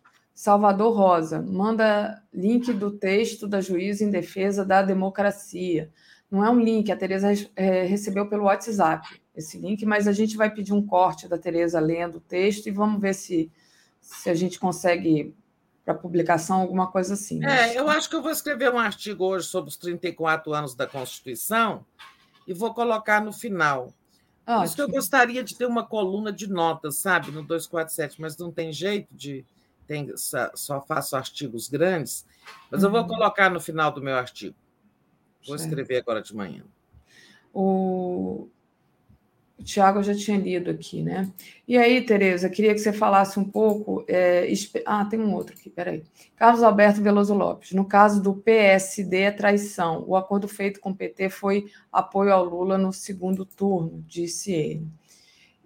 Salvador Rosa, manda link do texto da juíza em defesa da democracia. Não é um link, a Tereza é, recebeu pelo WhatsApp esse link, mas a gente vai pedir um corte da Tereza lendo o texto e vamos ver se, se a gente consegue para publicação, alguma coisa assim. É, eu acho que eu vou escrever um artigo hoje sobre os 34 anos da Constituição e vou colocar no final. Ótimo. Isso que eu gostaria de ter uma coluna de notas, sabe, no 247, mas não tem jeito de. Tem, só faço artigos grandes, mas eu vou uhum. colocar no final do meu artigo. Vou escrever agora de manhã. O, o Tiago já tinha lido aqui, né? E aí, Tereza, queria que você falasse um pouco. É, ah, tem um outro aqui, peraí. Carlos Alberto Veloso Lopes. No caso do PSD, é traição. O acordo feito com o PT foi apoio ao Lula no segundo turno, disse ele.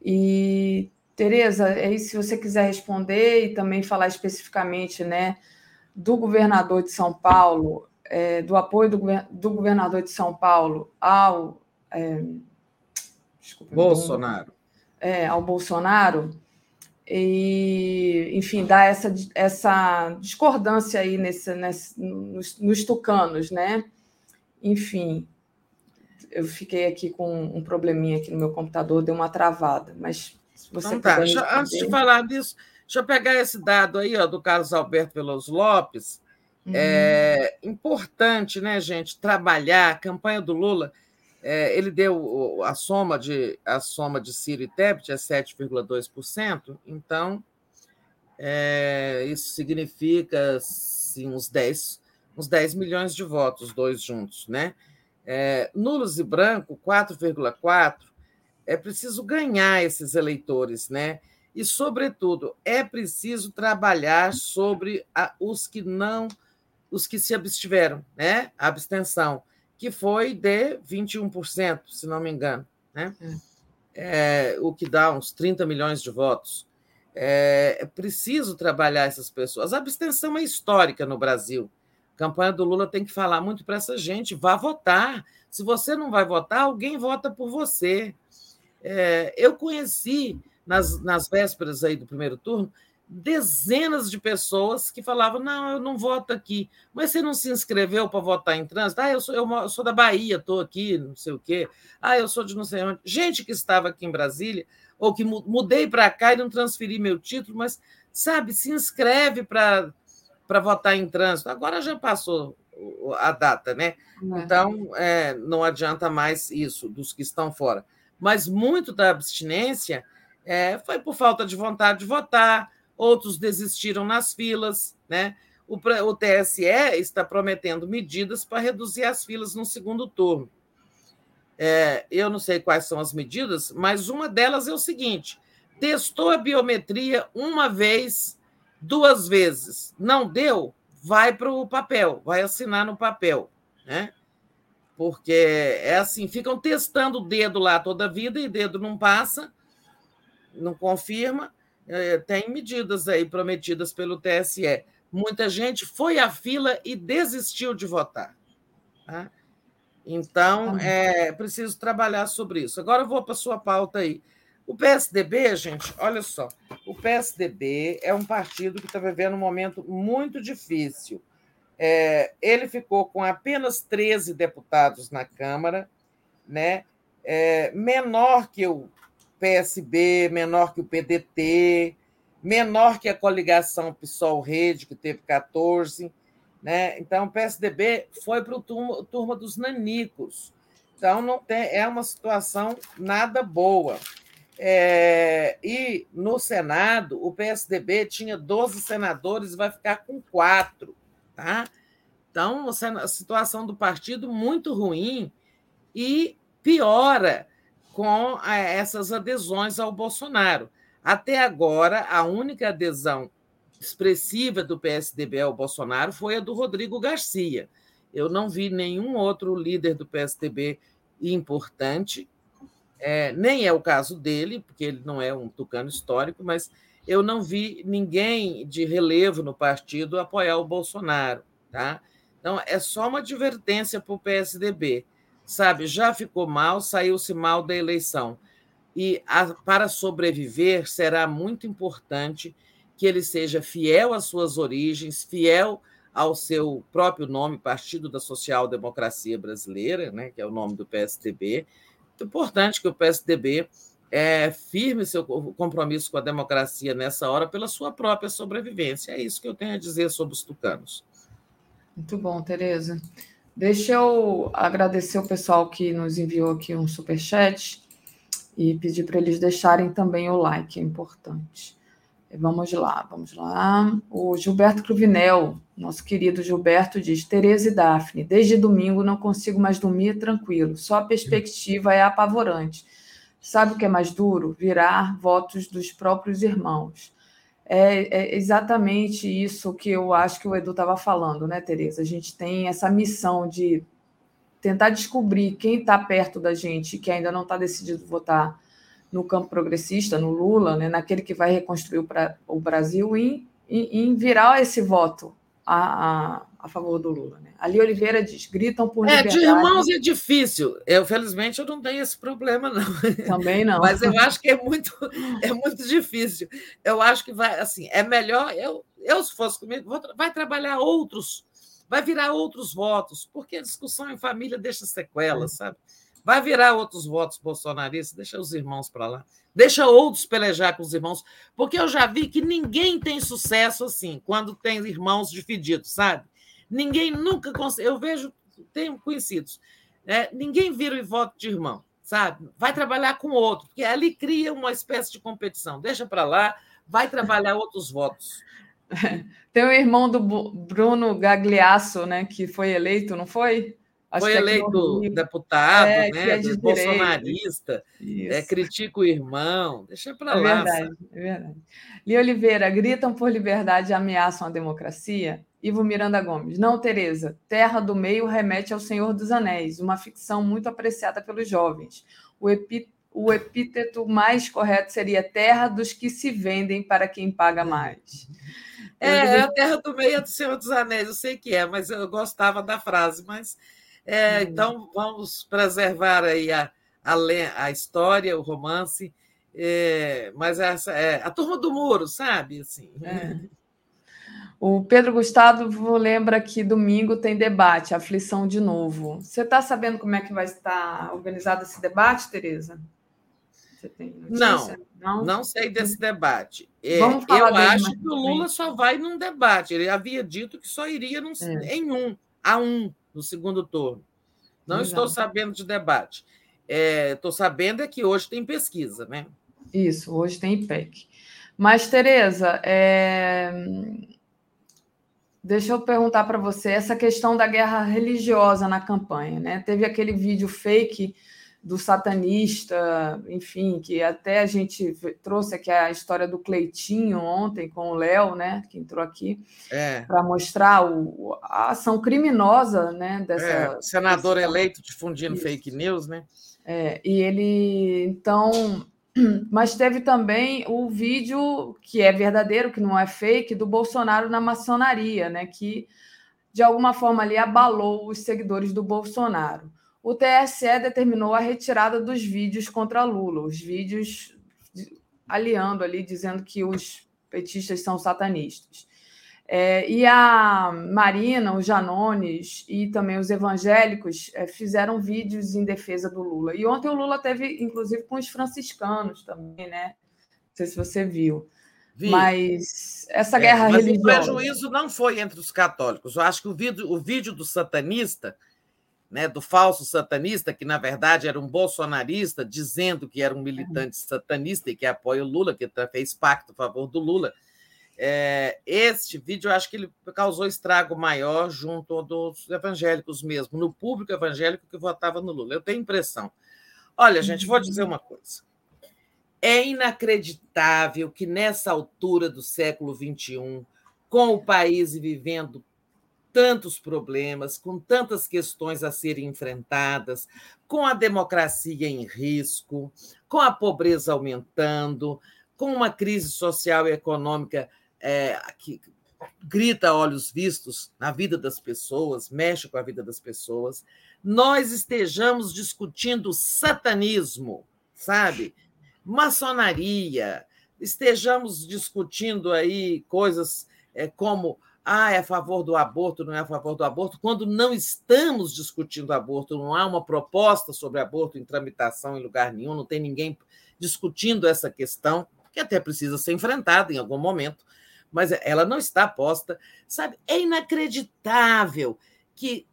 E, Tereza, aí, se você quiser responder e também falar especificamente, né, do governador de São Paulo, é, do apoio do, do, governador de São Paulo ao é, desculpa, Bolsonaro, é, ao Bolsonaro e, enfim, dá essa, essa discordância aí nesse, nesse, nos, nos tucanos, né? Enfim, eu fiquei aqui com um probleminha aqui no meu computador, deu uma travada, mas então, tá. Responder... Antes de falar disso, deixa eu pegar esse dado aí ó, do Carlos Alberto Veloso Lopes, é uhum. importante, né, gente, trabalhar a campanha do Lula. É, ele deu a soma de a soma de Ciro e Tebet é 7,2%, então é, isso significa assim, uns 10, uns 10 milhões de votos, dois juntos, né? É, nulos e branco, 4,4%. É preciso ganhar esses eleitores, né? E, sobretudo, é preciso trabalhar sobre a, os que não os que se abstiveram, né? A abstenção, que foi de 21%, se não me engano, né? É, o que dá uns 30 milhões de votos. É, é preciso trabalhar essas pessoas. A abstenção é histórica no Brasil. A campanha do Lula tem que falar muito para essa gente. Vá votar. Se você não vai votar, alguém vota por você. É, eu conheci nas, nas vésperas aí do primeiro turno dezenas de pessoas que falavam: não, eu não voto aqui, mas você não se inscreveu para votar em trânsito? Ah, eu sou, eu sou da Bahia, estou aqui, não sei o quê. Ah, eu sou de não sei onde. Gente que estava aqui em Brasília, ou que mudei para cá e não transferi meu título, mas, sabe, se inscreve para votar em trânsito. Agora já passou a data, né? É. Então, é, não adianta mais isso dos que estão fora. Mas muito da abstinência é, foi por falta de vontade de votar, outros desistiram nas filas, né? O, o TSE está prometendo medidas para reduzir as filas no segundo turno. É, eu não sei quais são as medidas, mas uma delas é o seguinte: testou a biometria uma vez, duas vezes, não deu, vai para o papel, vai assinar no papel, né? Porque é assim, ficam testando o dedo lá toda a vida e dedo não passa, não confirma, é, tem medidas aí prometidas pelo TSE. Muita gente foi à fila e desistiu de votar. Tá? Então, é preciso trabalhar sobre isso. Agora eu vou para a sua pauta aí. O PSDB, gente, olha só, o PSDB é um partido que está vivendo um momento muito difícil. É, ele ficou com apenas 13 deputados na Câmara, né? É, menor que o PSB, menor que o PDT, menor que a coligação PSOL-Rede, que teve 14. Né? Então, o PSDB foi para o turma, turma dos nanicos. Então, não tem, é uma situação nada boa. É, e no Senado, o PSDB tinha 12 senadores e vai ficar com quatro. Tá? Então, a situação do partido muito ruim e piora com é, essas adesões ao Bolsonaro. Até agora, a única adesão expressiva do PSDB ao Bolsonaro foi a do Rodrigo Garcia. Eu não vi nenhum outro líder do PSDB importante é, nem é o caso dele, porque ele não é um tucano histórico, mas eu não vi ninguém de relevo no partido apoiar o Bolsonaro. Tá? Então, é só uma advertência para o PSDB. Sabe, já ficou mal, saiu-se mal da eleição. E a, para sobreviver, será muito importante que ele seja fiel às suas origens, fiel ao seu próprio nome, Partido da Social Democracia Brasileira, né, que é o nome do PSDB, importante que o PSDB é, firme seu compromisso com a democracia nessa hora pela sua própria sobrevivência. É isso que eu tenho a dizer sobre os tucanos. Muito bom, Tereza. Deixa eu agradecer o pessoal que nos enviou aqui um super chat e pedir para eles deixarem também o like, é importante. Vamos lá, vamos lá. O Gilberto Cruvinel, nosso querido Gilberto, diz: Tereza e Daphne, desde domingo não consigo mais dormir tranquilo, só a perspectiva é apavorante. Sabe o que é mais duro? Virar votos dos próprios irmãos. É, é exatamente isso que eu acho que o Edu estava falando, né, Tereza? A gente tem essa missão de tentar descobrir quem está perto da gente que ainda não está decidido votar no campo progressista, no Lula, né, naquele que vai reconstruir o, o Brasil, em, em, em, virar esse voto a, a, a favor do Lula. Né? Ali Oliveira diz: gritam por é, liberdade. De irmãos é difícil. Eu, felizmente, eu não tenho esse problema, não. Também não. Mas eu acho que é muito, é muito difícil. Eu acho que vai, assim, é melhor. Eu, eu se fosse comigo, vou, vai trabalhar outros, vai virar outros votos, porque a discussão em família deixa sequelas, sabe? Vai virar outros votos bolsonaristas, deixa os irmãos para lá. Deixa outros pelejar com os irmãos, porque eu já vi que ninguém tem sucesso assim, quando tem irmãos divididos, sabe? Ninguém nunca consegue. Eu vejo, tenho conhecidos, né? ninguém vira o voto de irmão, sabe? Vai trabalhar com outro, porque ali cria uma espécie de competição. Deixa para lá, vai trabalhar outros votos. Tem o irmão do Bruno Gagliasso, né, que foi eleito, não foi? Acho foi é eleito deputado, é, né? É de bolsonarista, é, critica o irmão, deixa para é lá. Verdade, é verdade. Li Oliveira, gritam por liberdade e ameaçam a democracia? Ivo Miranda Gomes, não, Tereza, Terra do Meio remete ao Senhor dos Anéis, uma ficção muito apreciada pelos jovens. O, epi, o epíteto mais correto seria Terra dos que se vendem para quem paga mais. É, é a Terra do Meio é do Senhor dos Anéis, eu sei que é, mas eu gostava da frase, mas é, uhum. Então, vamos preservar aí a, a, a história, o romance, é, mas essa é a turma do muro, sabe? Assim. É. O Pedro Gustavo lembra que domingo tem debate, aflição de novo. Você está sabendo como é que vai estar organizado esse debate, Tereza? Você tem Não, não, não sei desse debate. É, falar eu acho que o Lula só vai num debate. Ele havia dito que só iria num, é. em um, a um no segundo turno. Não Exato. estou sabendo de debate. É, estou sabendo é que hoje tem pesquisa, né? Isso, hoje tem IPEC. Mas, Tereza, é... deixa eu perguntar para você essa questão da guerra religiosa na campanha, né? Teve aquele vídeo fake do satanista, enfim, que até a gente trouxe aqui a história do Cleitinho ontem com o Léo, né, que entrou aqui, é. para mostrar o, a ação criminosa, né, dessa é, senador dessa... eleito difundindo Isso. fake news, né? É, e ele então Mas teve também o vídeo que é verdadeiro, que não é fake, do Bolsonaro na maçonaria, né? Que de alguma forma ali abalou os seguidores do Bolsonaro. O TSE determinou a retirada dos vídeos contra Lula, os vídeos aliando ali, dizendo que os petistas são satanistas. É, e a Marina, os Janones e também os evangélicos é, fizeram vídeos em defesa do Lula. E ontem o Lula teve, inclusive, com os franciscanos também, né? Não sei se você viu. Vi. Mas essa é, guerra é, mas religiosa. O prejuízo não foi entre os católicos. Eu acho que o vídeo, o vídeo do satanista, né, do falso satanista, que na verdade era um bolsonarista, dizendo que era um militante satanista e que apoia o Lula, que fez pacto a favor do Lula é, este vídeo, acho que ele causou estrago maior junto dos evangélicos mesmo, no público evangélico que votava no Lula. Eu tenho impressão. Olha, gente, vou dizer uma coisa. É inacreditável que nessa altura do século XXI, com o país vivendo tantos problemas, com tantas questões a serem enfrentadas, com a democracia em risco, com a pobreza aumentando, com uma crise social e econômica é, que grita olhos vistos na vida das pessoas, mexe com a vida das pessoas, nós estejamos discutindo satanismo, sabe? Maçonaria, estejamos discutindo aí coisas é, como ah, é a favor do aborto, não é a favor do aborto, quando não estamos discutindo aborto, não há uma proposta sobre aborto em tramitação em lugar nenhum, não tem ninguém discutindo essa questão, que até precisa ser enfrentada em algum momento mas ela não está posta. Sabe, é inacreditável que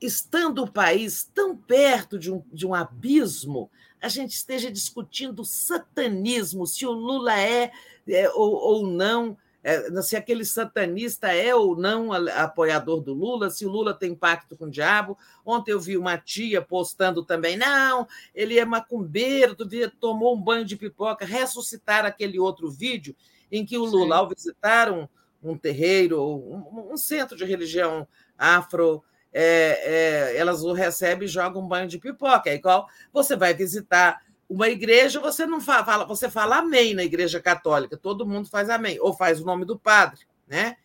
estando o país tão perto de um, de um abismo, a gente esteja discutindo satanismo, se o Lula é, é ou, ou não é, se aquele satanista é ou não apoiador do Lula, se o Lula tem pacto com o diabo. Ontem eu vi uma tia postando também, não, ele é macumbeiro, tomou um banho de pipoca, ressuscitar aquele outro vídeo em que o Lula, Sim. ao visitar um, um terreiro, um, um, centro de religião afro, é, é, elas o recebem e jogam um banho de pipoca. É igual você vai visitar uma igreja, você não fala, você fala amém na igreja católica, todo mundo faz amém, ou faz o nome do padre, né?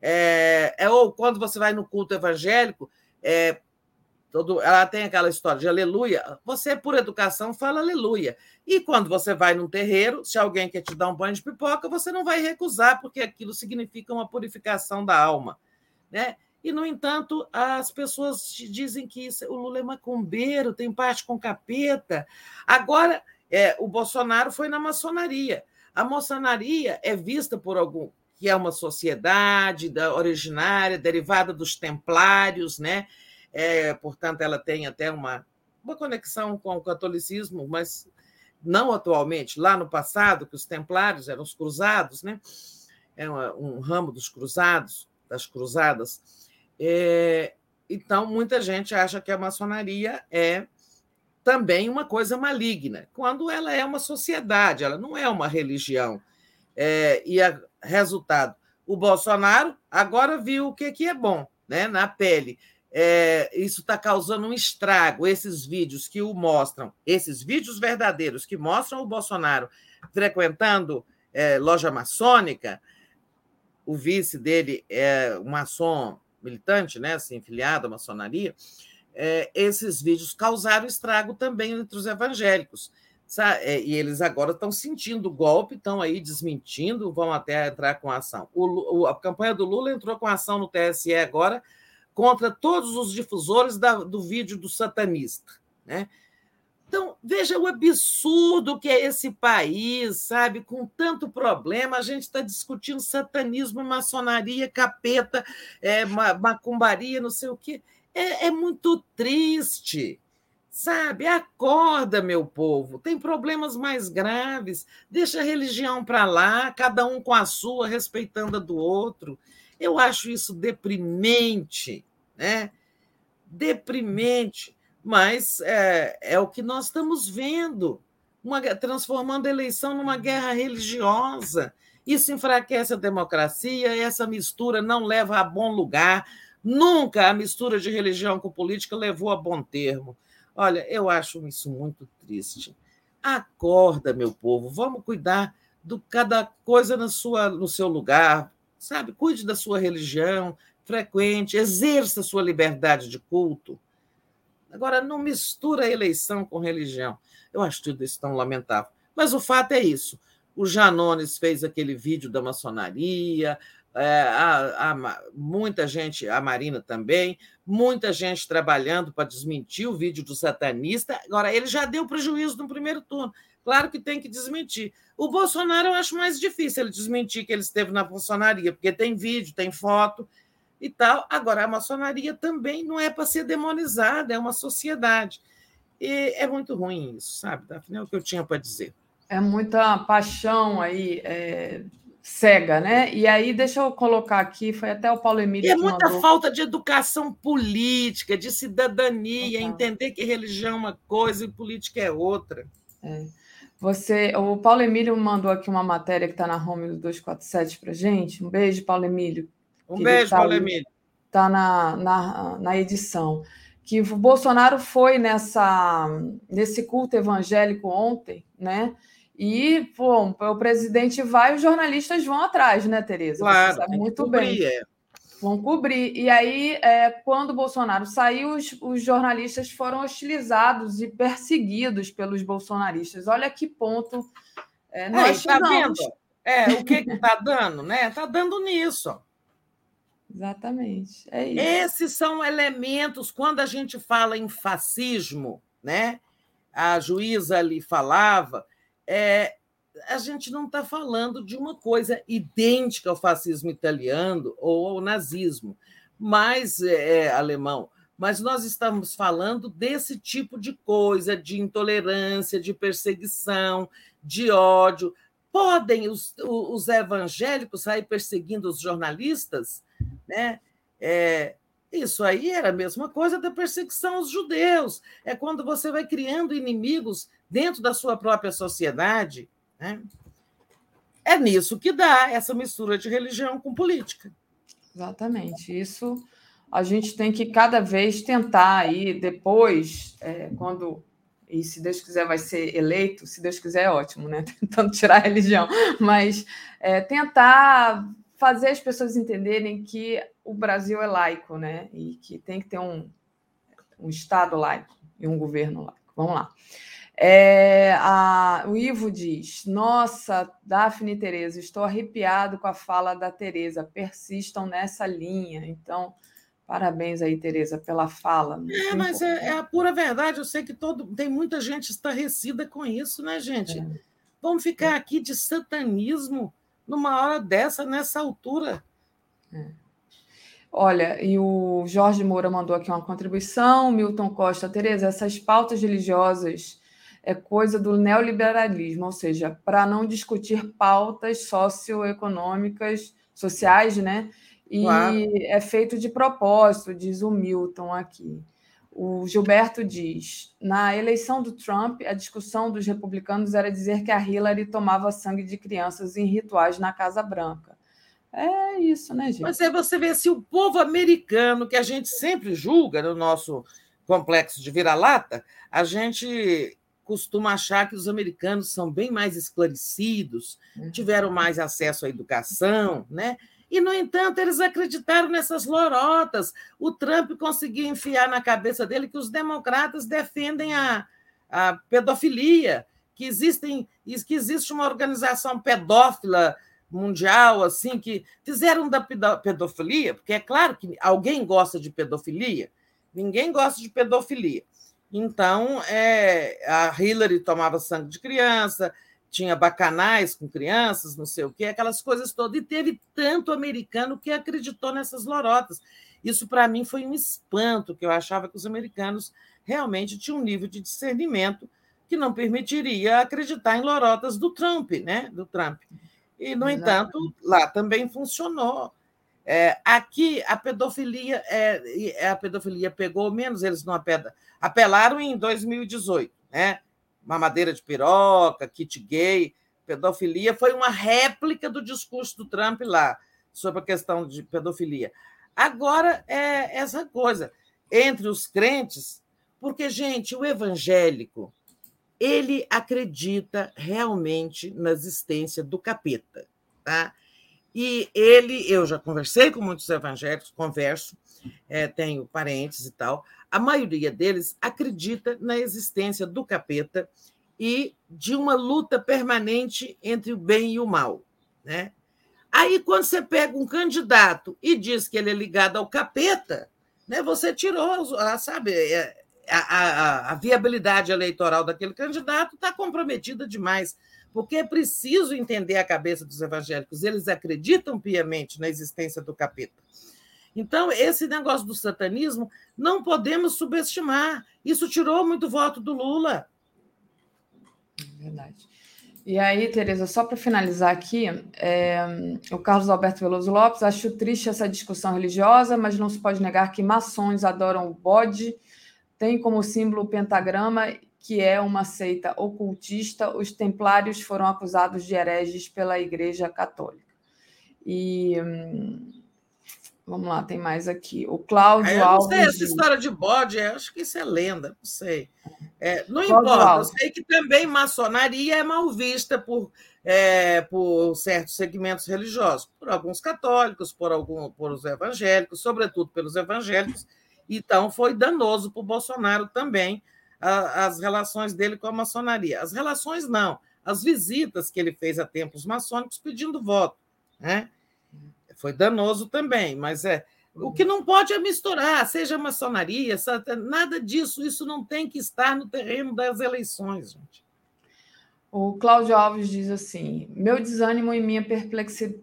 É, é ou quando você vai no culto evangélico, é, Todo, ela tem aquela história de aleluia. Você, por educação, fala aleluia. E quando você vai num terreiro, se alguém quer te dar um banho de pipoca, você não vai recusar, porque aquilo significa uma purificação da alma. Né? E, no entanto, as pessoas dizem que isso, o Lula é macumbeiro, tem parte com capeta. Agora, é, o Bolsonaro foi na maçonaria. A maçonaria é vista por algum que é uma sociedade da, originária, derivada dos templários, né? É, portanto, ela tem até uma, uma conexão com o catolicismo, mas não atualmente, lá no passado, que os templários eram os cruzados, né? é um ramo dos cruzados, das cruzadas. É, então, muita gente acha que a maçonaria é também uma coisa maligna, quando ela é uma sociedade, ela não é uma religião. É, e a, resultado, o Bolsonaro agora viu o que, que é bom né, na pele é, isso está causando um estrago. Esses vídeos que o mostram, esses vídeos verdadeiros que mostram o Bolsonaro frequentando é, loja maçônica, o vice dele é um maçom militante, né, assim, filiado à maçonaria, é, esses vídeos causaram estrago também entre os evangélicos. Sabe? É, e eles agora estão sentindo o golpe, estão aí desmentindo, vão até entrar com ação. O, a campanha do Lula entrou com ação no TSE agora contra todos os difusores da, do vídeo do satanista. Né? Então, veja o absurdo que é esse país, sabe? Com tanto problema, a gente está discutindo satanismo, maçonaria, capeta, é, macumbaria, não sei o quê. É, é muito triste, sabe? Acorda, meu povo. Tem problemas mais graves. Deixa a religião para lá, cada um com a sua, respeitando a do outro. Eu acho isso deprimente, né? Deprimente, mas é, é o que nós estamos vendo, uma, transformando a eleição numa guerra religiosa. Isso enfraquece a democracia, essa mistura não leva a bom lugar. Nunca a mistura de religião com política levou a bom termo. Olha, eu acho isso muito triste. Acorda, meu povo, vamos cuidar de cada coisa na sua, no seu lugar, sabe? Cuide da sua religião, frequente, exerça sua liberdade de culto. Agora, não mistura eleição com religião. Eu acho tudo isso tão lamentável. Mas o fato é isso. O Janones fez aquele vídeo da maçonaria, é, a, a, muita gente, a Marina também, muita gente trabalhando para desmentir o vídeo do satanista. Agora, ele já deu prejuízo no primeiro turno. Claro que tem que desmentir. O Bolsonaro eu acho mais difícil ele desmentir que ele esteve na maçonaria, porque tem vídeo, tem foto e tal. Agora, a maçonaria também não é para ser demonizada, é uma sociedade. E é muito ruim isso, sabe, Daphne? É o que eu tinha para dizer. É muita paixão aí, é, cega, né? E aí, deixa eu colocar aqui, foi até o Paulo Emílio. E é muita mandou... falta de educação política, de cidadania, uhum. entender que religião é uma coisa e política é outra. É. Você, o Paulo Emílio mandou aqui uma matéria que está na home do 247 para gente. Um beijo, Paulo Emílio. Um beijo, tá, Paulo Emílio. Está na, na, na edição. Que o Bolsonaro foi nessa, nesse culto evangélico ontem, né? E, pô, o presidente vai, os jornalistas vão atrás, né, Tereza? Claro, muito bem. É. Vão cobrir. E aí, é, quando o Bolsonaro saiu, os, os, jornalistas foram hostilizados e perseguidos pelos bolsonaristas. Olha que ponto é, nós é, tá vendo? É, o que está dando, né? Está dando nisso. Exatamente. É isso. Esses são elementos, quando a gente fala em fascismo, né? A juíza ali falava, é, a gente não está falando de uma coisa idêntica ao fascismo italiano ou ao nazismo, mas é, é, alemão. Mas nós estamos falando desse tipo de coisa, de intolerância, de perseguição, de ódio. Podem os, os evangélicos sair perseguindo os jornalistas? Né? É, isso aí era a mesma coisa da perseguição aos judeus. É quando você vai criando inimigos dentro da sua própria sociedade né? É nisso que dá essa mistura de religião com política. Exatamente. Isso a gente tem que cada vez tentar aí, depois, é, quando. E se Deus quiser, vai ser eleito, se Deus quiser, é ótimo, né? Tentando tirar a religião, mas é, tentar fazer as pessoas entenderem que o Brasil é laico, né? E que tem que ter um, um Estado laico e um governo laico. Vamos lá. É, a, o Ivo diz: Nossa, Daphne e Tereza, estou arrepiado com a fala da Tereza. Persistam nessa linha. Então, parabéns aí, Tereza, pela fala. É, mas é, é, a pura verdade. Eu sei que todo, tem muita gente estarrecida com isso, né, gente? É. Vamos ficar aqui de satanismo numa hora dessa, nessa altura. É. Olha, e o Jorge Moura mandou aqui uma contribuição, Milton Costa, Tereza, essas pautas religiosas é coisa do neoliberalismo, ou seja, para não discutir pautas socioeconômicas, sociais, né? E claro. é feito de propósito, diz o Milton aqui. O Gilberto diz: na eleição do Trump, a discussão dos republicanos era dizer que a Hillary tomava sangue de crianças em rituais na Casa Branca. É isso, né, gente? Mas aí você vê se o povo americano, que a gente sempre julga no nosso complexo de vira-lata, a gente costuma achar que os americanos são bem mais esclarecidos, uhum. tiveram mais acesso à educação, né? E, no entanto, eles acreditaram nessas lorotas. O Trump conseguiu enfiar na cabeça dele que os democratas defendem a, a pedofilia, que, existem, que existe uma organização pedófila mundial, assim, que fizeram da pedofilia, porque é claro que alguém gosta de pedofilia, ninguém gosta de pedofilia. Então, é, a Hillary tomava sangue de criança, tinha bacanais com crianças, não sei o quê, aquelas coisas todas. E teve tanto americano que acreditou nessas lorotas. Isso, para mim, foi um espanto, que eu achava que os americanos realmente tinham um nível de discernimento que não permitiria acreditar em lorotas do Trump, né? Do Trump. E, no entanto, lá também funcionou. É, aqui a pedofilia é, a pedofilia pegou menos, eles não apelaram em 2018, né? Mamadeira de piroca, kit gay, pedofilia foi uma réplica do discurso do Trump lá sobre a questão de pedofilia. Agora é essa coisa entre os crentes, porque gente, o evangélico ele acredita realmente na existência do capeta. Tá? E ele, eu já conversei com muitos evangélicos, converso, é, tenho parentes e tal, a maioria deles acredita na existência do capeta e de uma luta permanente entre o bem e o mal. Né? Aí, quando você pega um candidato e diz que ele é ligado ao capeta, né, você tirou, sabe, é, a, a, a viabilidade eleitoral daquele candidato está comprometida demais, porque é preciso entender a cabeça dos evangélicos. Eles acreditam piamente na existência do capeta. Então, esse negócio do satanismo não podemos subestimar. Isso tirou muito voto do Lula. Verdade. E aí, Tereza, só para finalizar aqui, é, o Carlos Alberto Veloso Lopes, acho triste essa discussão religiosa, mas não se pode negar que maçons adoram o bode, tem como símbolo o pentagrama, que é uma seita ocultista. Os templários foram acusados de hereges pela Igreja Católica. E. Hum, Vamos lá, tem mais aqui. O Cláudio eu Alves. Não sei, essa história de bode, acho que isso é lenda, não sei. É, não Cláudio importa, Alves. eu sei que também maçonaria é mal vista por, é, por certos segmentos religiosos, por alguns católicos, por, algum, por os evangélicos, sobretudo pelos evangélicos. Então, foi danoso para o Bolsonaro também a, as relações dele com a maçonaria. As relações não, as visitas que ele fez a templos maçônicos pedindo voto. Né? foi danoso também, mas é o que não pode é misturar, seja maçonaria, nada disso, isso não tem que estar no terreno das eleições, gente. O Cláudio Alves diz assim: meu desânimo e minha perplexidade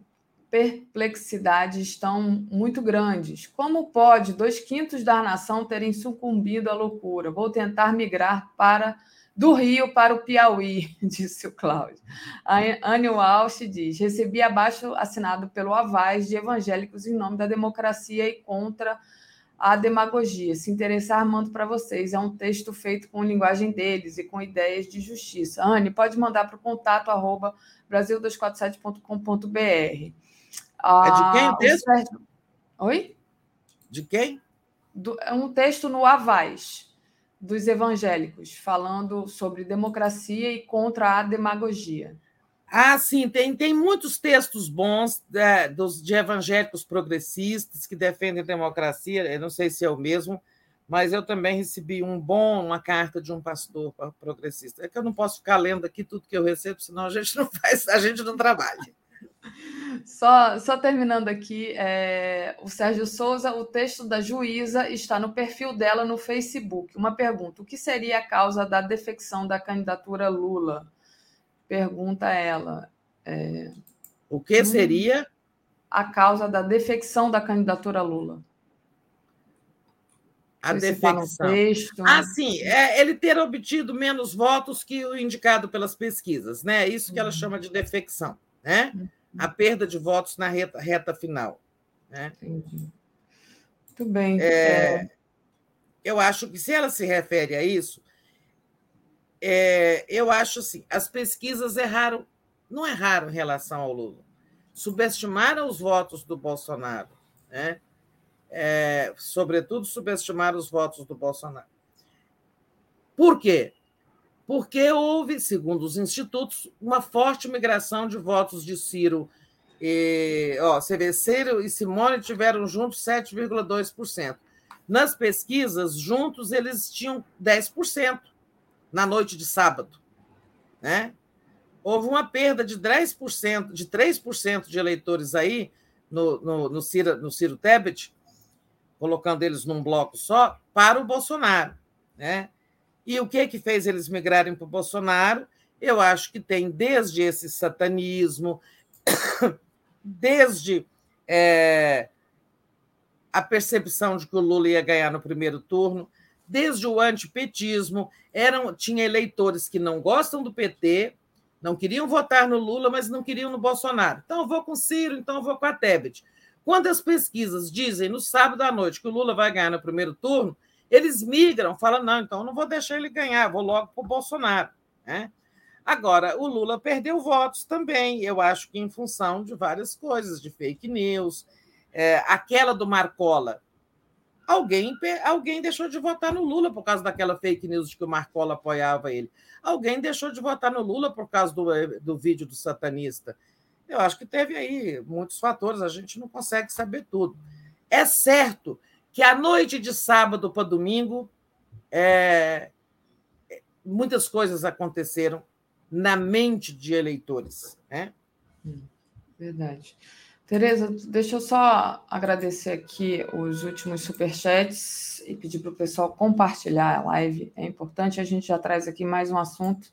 estão muito grandes. Como pode dois quintos da nação terem sucumbido à loucura? Vou tentar migrar para do Rio para o Piauí, disse o Cláudio. A Anne Walsh diz: recebi abaixo assinado pelo Avaz de evangélicos em nome da democracia e contra a demagogia. Se interessar, mando para vocês. É um texto feito com linguagem deles e com ideias de justiça. Anne, pode mandar para o contato arroba brasil247.com.br. Ah, é de quem o texto? Oi? De quem? Do... É um texto no Avaz dos evangélicos, falando sobre democracia e contra a demagogia. Ah, sim, tem, tem muitos textos bons é, dos, de evangélicos progressistas que defendem a democracia. Eu não sei se é o mesmo, mas eu também recebi um bom, uma carta de um pastor progressista. É que eu não posso ficar lendo aqui tudo que eu recebo, senão a gente não faz, a gente não trabalha. Só, só terminando aqui, é, o Sérgio Souza, o texto da juíza está no perfil dela no Facebook. Uma pergunta: o que seria a causa da defecção da candidatura Lula? Pergunta ela. É, o que seria? A causa da defecção da candidatura Lula. A defecção. Texto, ah, sim, é ele ter obtido menos votos que o indicado pelas pesquisas, né? É isso que ela uhum. chama de defecção, né? Uhum a perda de votos na reta, reta final. Né? Entendi. Muito bem. É, eu acho que se ela se refere a isso, é, eu acho assim, as pesquisas erraram, não erraram em relação ao Lula, subestimaram os votos do Bolsonaro, né? É, sobretudo subestimaram os votos do Bolsonaro. Por quê? Porque houve, segundo os institutos, uma forte migração de votos de Ciro. E, ó, você Ciro e Simone tiveram juntos 7,2%. Nas pesquisas, juntos, eles tinham 10% na noite de sábado. Né? Houve uma perda de 10%, de 3% de eleitores aí no, no, no, Ciro, no Ciro Tebet, colocando eles num bloco só, para o Bolsonaro. Né? E o que que fez eles migrarem para o Bolsonaro? Eu acho que tem desde esse satanismo, desde é, a percepção de que o Lula ia ganhar no primeiro turno, desde o antipetismo, eram, tinha eleitores que não gostam do PT, não queriam votar no Lula, mas não queriam no Bolsonaro. Então, eu vou com Ciro, então eu vou com a Tebet. Quando as pesquisas dizem no sábado à noite que o Lula vai ganhar no primeiro turno, eles migram, falam, não, então não vou deixar ele ganhar, vou logo para o Bolsonaro. Né? Agora, o Lula perdeu votos também, eu acho que em função de várias coisas, de fake news. É, aquela do Marcola, Alguém, alguém deixou de votar no Lula por causa daquela fake news de que o Marcola apoiava ele. Alguém deixou de votar no Lula por causa do, do vídeo do satanista. Eu acho que teve aí muitos fatores, a gente não consegue saber tudo. É certo que a noite de sábado para domingo, é, muitas coisas aconteceram na mente de eleitores. Né? Verdade. Tereza, deixa eu só agradecer aqui os últimos superchats e pedir para o pessoal compartilhar a live. É importante, a gente já traz aqui mais um assunto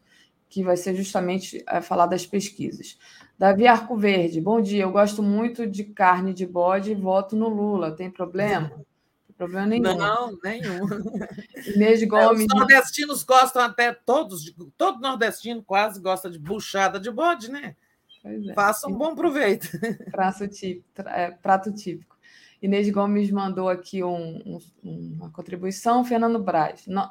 que vai ser justamente é, falar das pesquisas. Davi Arco Verde, bom dia. Eu gosto muito de carne de bode e voto no Lula. Tem problema? Problema nenhum. Não, nenhum. Inês Gomes. Os nordestinos gostam até todos, todo nordestino quase gosta de buchada de bode, né? É. Faça um bom proveito. Prato típico, é, prato típico. Inês Gomes mandou aqui um, um, uma contribuição. Fernando Braz. No,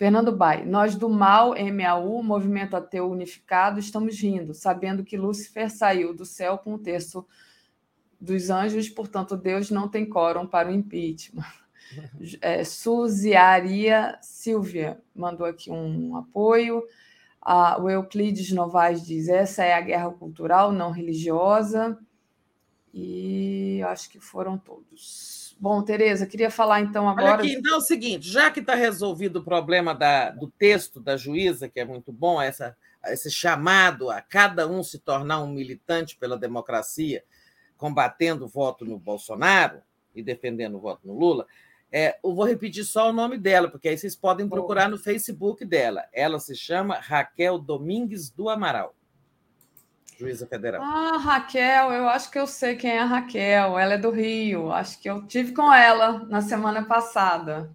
Fernando Bai, nós do MAU, MAU, Movimento Ateu Unificado, estamos rindo, sabendo que Lúcifer saiu do céu com o terço dos anjos, portanto, Deus não tem quórum para o impeachment. É, Suziaria Silvia mandou aqui um apoio. Ah, o Euclides Novaes diz: essa é a guerra cultural, não religiosa. E acho que foram todos. Bom, Tereza, queria falar então agora. Olha aqui, então é o seguinte: já que está resolvido o problema da, do texto da juíza, que é muito bom, essa, esse chamado a cada um se tornar um militante pela democracia, combatendo o voto no Bolsonaro e defendendo o voto no Lula, é, eu vou repetir só o nome dela, porque aí vocês podem procurar no Facebook dela. Ela se chama Raquel Domingues do Amaral, juíza federal. Ah, Raquel, eu acho que eu sei quem é a Raquel. Ela é do Rio. Acho que eu tive com ela na semana passada.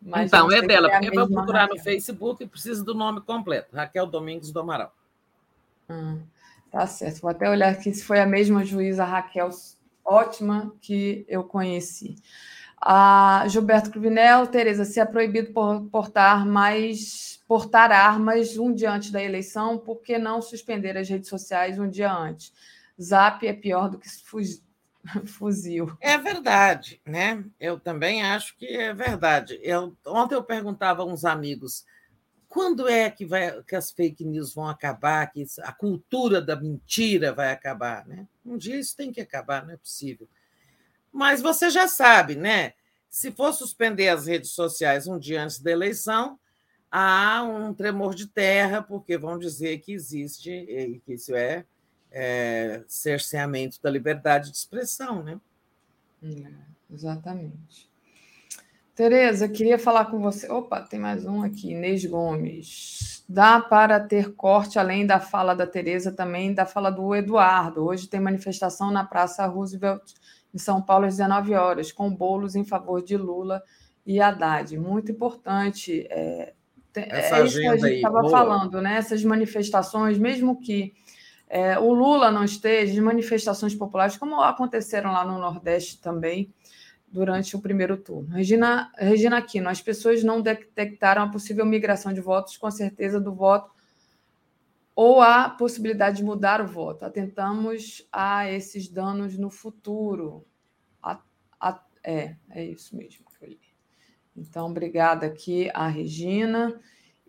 Mas então, é dela, é porque vai procurar Raquel. no Facebook e precisa do nome completo. Raquel Domingues do Amaral. Hum, tá certo. Vou até olhar aqui se foi a mesma juíza Raquel ótima que eu conheci. A Gilberto Cruvinel, Tereza, se é proibido portar mais portar armas um dia antes da eleição, por que não suspender as redes sociais um dia antes? Zap é pior do que fuzil. É verdade, né? Eu também acho que é verdade. Eu, ontem eu perguntava a uns amigos quando é que, vai, que as fake news vão acabar, que a cultura da mentira vai acabar, né? Um dia isso tem que acabar, não é possível. Mas você já sabe, né? Se for suspender as redes sociais um dia antes da eleição, há um tremor de terra, porque vão dizer que existe, e que isso é, é cerceamento da liberdade de expressão, né? É, exatamente. Tereza, queria falar com você. Opa, tem mais um aqui, Inês Gomes. Dá para ter corte, além da fala da Tereza, também da fala do Eduardo. Hoje tem manifestação na Praça Roosevelt em São Paulo às 19 horas, com bolos em favor de Lula e Haddad. Muito importante. É, é isso que a gente estava falando, né? Essas manifestações, mesmo que é, o Lula não esteja, manifestações populares, como aconteceram lá no Nordeste também, durante o primeiro turno. Regina, Regina Aquino, as pessoas não detectaram a possível migração de votos, com certeza, do voto ou a possibilidade de mudar o voto. Atentamos a esses danos no futuro. A, a, é, é isso mesmo que eu li. Então, obrigada aqui a Regina.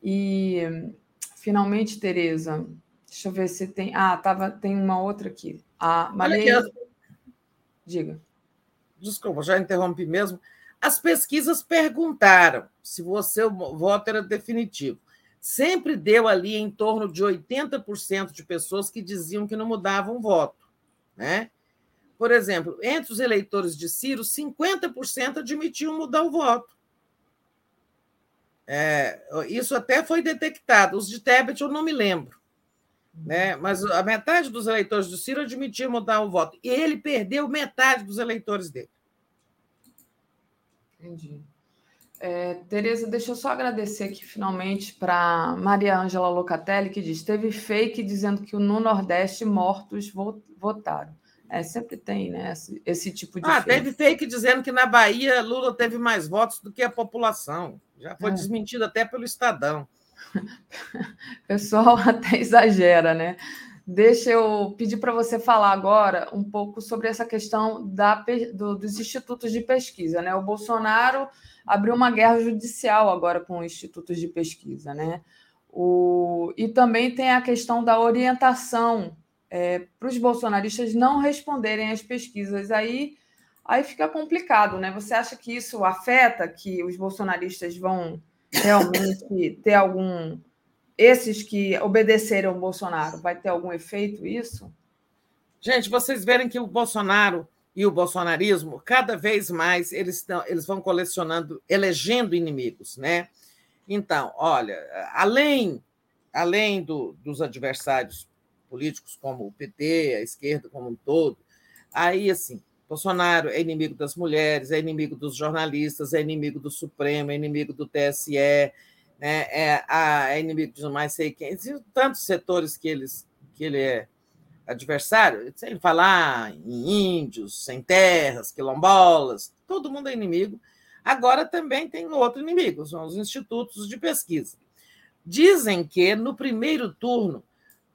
E, finalmente, Tereza, deixa eu ver se tem. Ah, tava, tem uma outra aqui. A Maria. Diga. Desculpa, já interrompi mesmo. As pesquisas perguntaram se o seu voto era definitivo sempre deu ali em torno de 80% de pessoas que diziam que não mudavam o voto. Né? Por exemplo, entre os eleitores de Ciro, 50% admitiam mudar o voto. É, isso até foi detectado. Os de Tebet eu não me lembro. Né? Mas a metade dos eleitores do Ciro admitiu mudar o voto. E ele perdeu metade dos eleitores dele. Entendi. É, Tereza, deixa eu só agradecer aqui finalmente para Maria Ângela Locatelli, que diz: teve fake dizendo que no Nordeste mortos votaram. É, sempre tem, né? Esse, esse tipo de. Ah, fake. teve fake dizendo que na Bahia Lula teve mais votos do que a população. Já foi é. desmentido até pelo Estadão. O pessoal até exagera, né? Deixa eu pedir para você falar agora um pouco sobre essa questão da, do, dos institutos de pesquisa. Né? O Bolsonaro abriu uma guerra judicial agora com institutos de pesquisa. Né? O, e também tem a questão da orientação é, para os bolsonaristas não responderem às pesquisas. Aí, aí fica complicado. Né? Você acha que isso afeta, que os bolsonaristas vão realmente ter algum esses que obedeceram o Bolsonaro, vai ter algum efeito isso? Gente, vocês verem que o Bolsonaro e o bolsonarismo, cada vez mais, eles, estão, eles vão colecionando, elegendo inimigos, né? Então, olha, além, além do, dos adversários políticos, como o PT, a esquerda como um todo, aí, assim, Bolsonaro é inimigo das mulheres, é inimigo dos jornalistas, é inimigo do Supremo, é inimigo do TSE, né? é, é inimigo de mais sei quem, tantos setores que, eles, que ele é adversário, sem falar em índios, sem terras, quilombolas, todo mundo é inimigo. Agora também tem outro inimigo, são os institutos de pesquisa. Dizem que no primeiro turno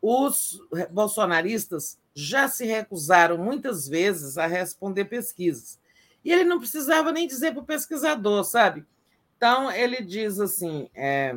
os bolsonaristas já se recusaram muitas vezes a responder pesquisas. E ele não precisava nem dizer para o pesquisador, sabe? Então, ele diz assim: é,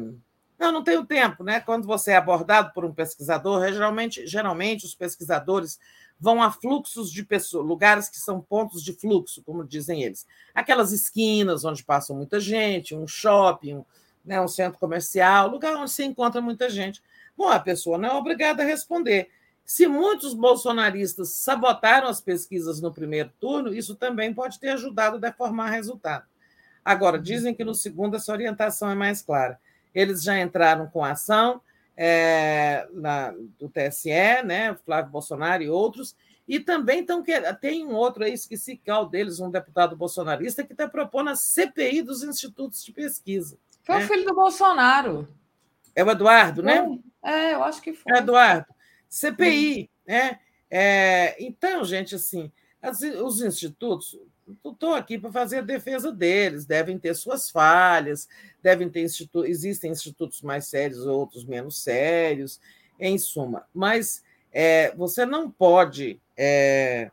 não, não tenho tempo, né? Quando você é abordado por um pesquisador, geralmente, geralmente os pesquisadores vão a fluxos de pessoas, lugares que são pontos de fluxo, como dizem eles. Aquelas esquinas onde passa muita gente, um shopping, um, né, um centro comercial, lugar onde se encontra muita gente. Bom, a pessoa não é obrigada a responder. Se muitos bolsonaristas sabotaram as pesquisas no primeiro turno, isso também pode ter ajudado a deformar resultado. Agora, dizem que no segundo essa orientação é mais clara. Eles já entraram com ação é, na, do TSE, né, Flávio Bolsonaro e outros, e também estão tem um outro aí, esqueci qual deles, um deputado bolsonarista, que está propondo a CPI dos institutos de pesquisa. Foi né? o filho do Bolsonaro. É o Eduardo, né? É, eu acho que foi. É Eduardo. CPI, né? É, então, gente, assim, as, os institutos, estou aqui para fazer a defesa deles, devem ter suas falhas, devem ter institu existem institutos mais sérios, outros menos sérios, em suma. Mas é, você não pode é,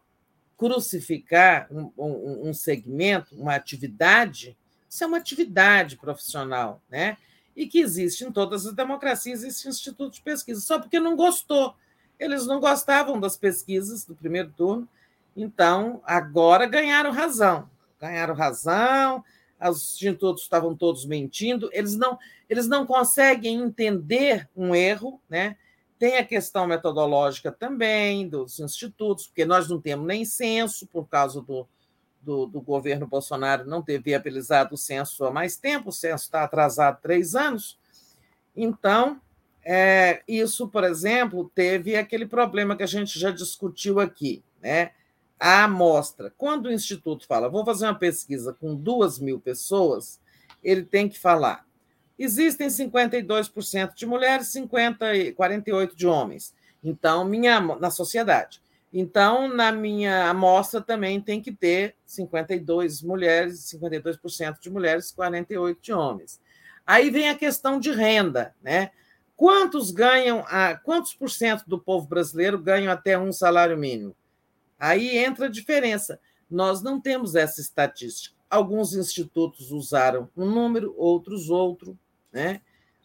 crucificar um, um, um, segmento, uma atividade, isso é uma atividade profissional, né? E que existe em todas as democracias esse instituto de pesquisa, só porque não gostou. Eles não gostavam das pesquisas do primeiro turno, então, agora ganharam razão. Ganharam razão, os institutos estavam todos mentindo, eles não, eles não conseguem entender um erro, né? Tem a questão metodológica também dos institutos, porque nós não temos nem censo, por causa do, do, do governo Bolsonaro não ter viabilizado o censo há mais tempo, o censo está atrasado três anos. Então, é, isso, por exemplo, teve aquele problema que a gente já discutiu aqui, né? a amostra. Quando o Instituto fala, vou fazer uma pesquisa com duas mil pessoas, ele tem que falar. Existem 52% de mulheres, 50 e 48 de homens. Então, minha na sociedade. Então, na minha amostra também tem que ter 52 mulheres, 52% de mulheres, 48 de homens. Aí vem a questão de renda, né? Quantos ganham, a, quantos por cento do povo brasileiro ganham até um salário mínimo? Aí entra a diferença. Nós não temos essa estatística. Alguns institutos usaram um número, outros outro. Né?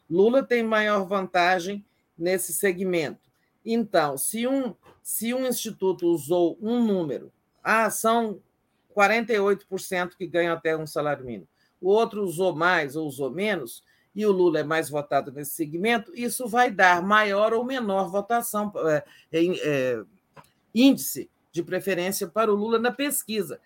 Lula tem maior vantagem nesse segmento. Então, se um, se um instituto usou um número, ah, são 48% que ganham até um salário mínimo, o outro usou mais ou usou menos, e o Lula é mais votado nesse segmento, isso vai dar maior ou menor votação, é, é, índice de preferência para o Lula na pesquisa.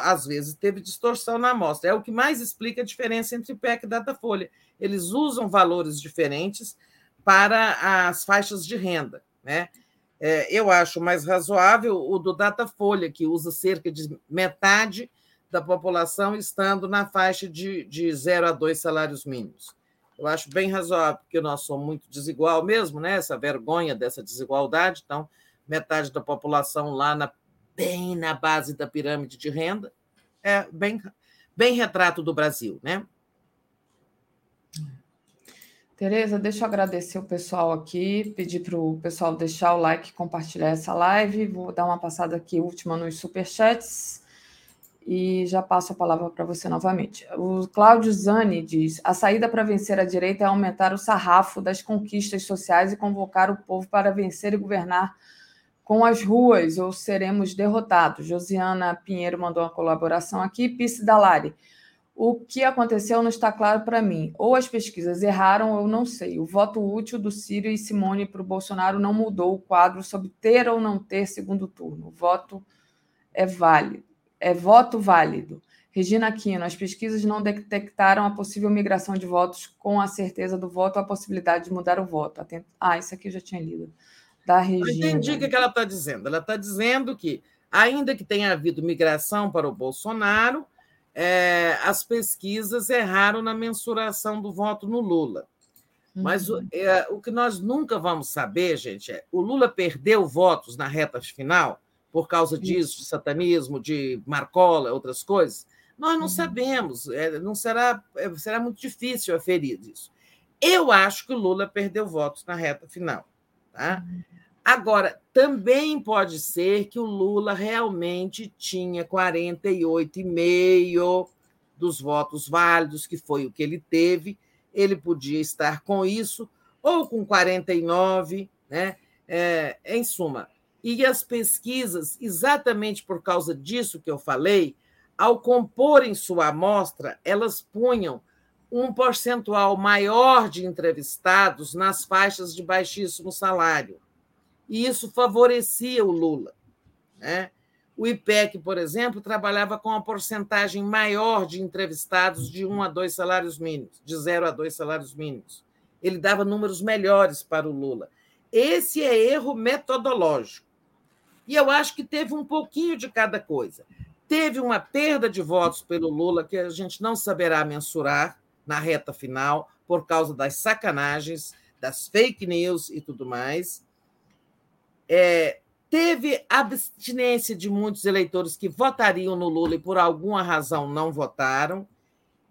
Às vezes teve distorção na amostra. É o que mais explica a diferença entre PEC e Datafolha. Eles usam valores diferentes para as faixas de renda. Né? É, eu acho mais razoável o do Datafolha, que usa cerca de metade da população estando na faixa de, de 0 a 2 salários mínimos. Eu acho bem razoável, porque nós somos muito desigual mesmo, né? essa vergonha dessa desigualdade. Então, metade da população lá na, bem na base da pirâmide de renda. É bem, bem retrato do Brasil, né? Tereza, deixa eu agradecer o pessoal aqui, pedir para o pessoal deixar o like, compartilhar essa live. Vou dar uma passada aqui última nos superchats e já passo a palavra para você novamente. O Cláudio Zani diz: a saída para vencer a direita é aumentar o sarrafo das conquistas sociais e convocar o povo para vencer e governar com as ruas, ou seremos derrotados. Josiana Pinheiro mandou uma colaboração aqui. Pice Dalari. O que aconteceu não está claro para mim. Ou as pesquisas erraram, ou não sei. O voto útil do Ciro e Simone para o Bolsonaro não mudou o quadro sobre ter ou não ter segundo turno. O voto é válido. É voto válido. Regina Aquino, as pesquisas não detectaram a possível migração de votos com a certeza do voto, a possibilidade de mudar o voto. Ah, isso aqui eu já tinha lido. Da Regina. Eu entendi o que ela está dizendo. Ela está dizendo que, ainda que tenha havido migração para o Bolsonaro, é, as pesquisas erraram na mensuração do voto no Lula. Mas uhum. é, o que nós nunca vamos saber, gente, é o Lula perdeu votos na reta final por causa disso, de satanismo, de Marcola, outras coisas. Nós não uhum. sabemos, é, não será, é, será muito difícil aferir isso. Eu acho que o Lula perdeu votos na reta final. Tá? Uhum. Agora, também pode ser que o Lula realmente tinha 48,5% dos votos válidos, que foi o que ele teve. Ele podia estar com isso, ou com 49%, né? É, em suma. E as pesquisas, exatamente por causa disso que eu falei, ao comporem sua amostra, elas punham um percentual maior de entrevistados nas faixas de baixíssimo salário e isso favorecia o Lula. Né? O IPEC, por exemplo, trabalhava com uma porcentagem maior de entrevistados de um a dois salários mínimos, de zero a dois salários mínimos. Ele dava números melhores para o Lula. Esse é erro metodológico. E eu acho que teve um pouquinho de cada coisa. Teve uma perda de votos pelo Lula que a gente não saberá mensurar na reta final, por causa das sacanagens, das fake news e tudo mais. É, teve abstinência de muitos eleitores que votariam no Lula e por alguma razão não votaram.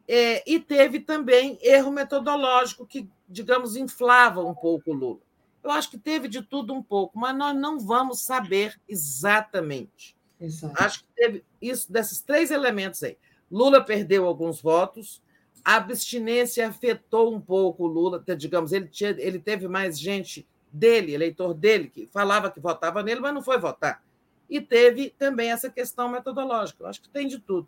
É, e teve também erro metodológico que, digamos, inflava um pouco o Lula. Eu acho que teve de tudo um pouco, mas nós não vamos saber exatamente. Exato. Acho que teve isso desses três elementos aí. Lula perdeu alguns votos, a abstinência afetou um pouco o Lula, digamos, ele, tinha, ele teve mais gente dele, eleitor dele, que falava que votava nele, mas não foi votar. E teve também essa questão metodológica. Eu acho que tem de tudo.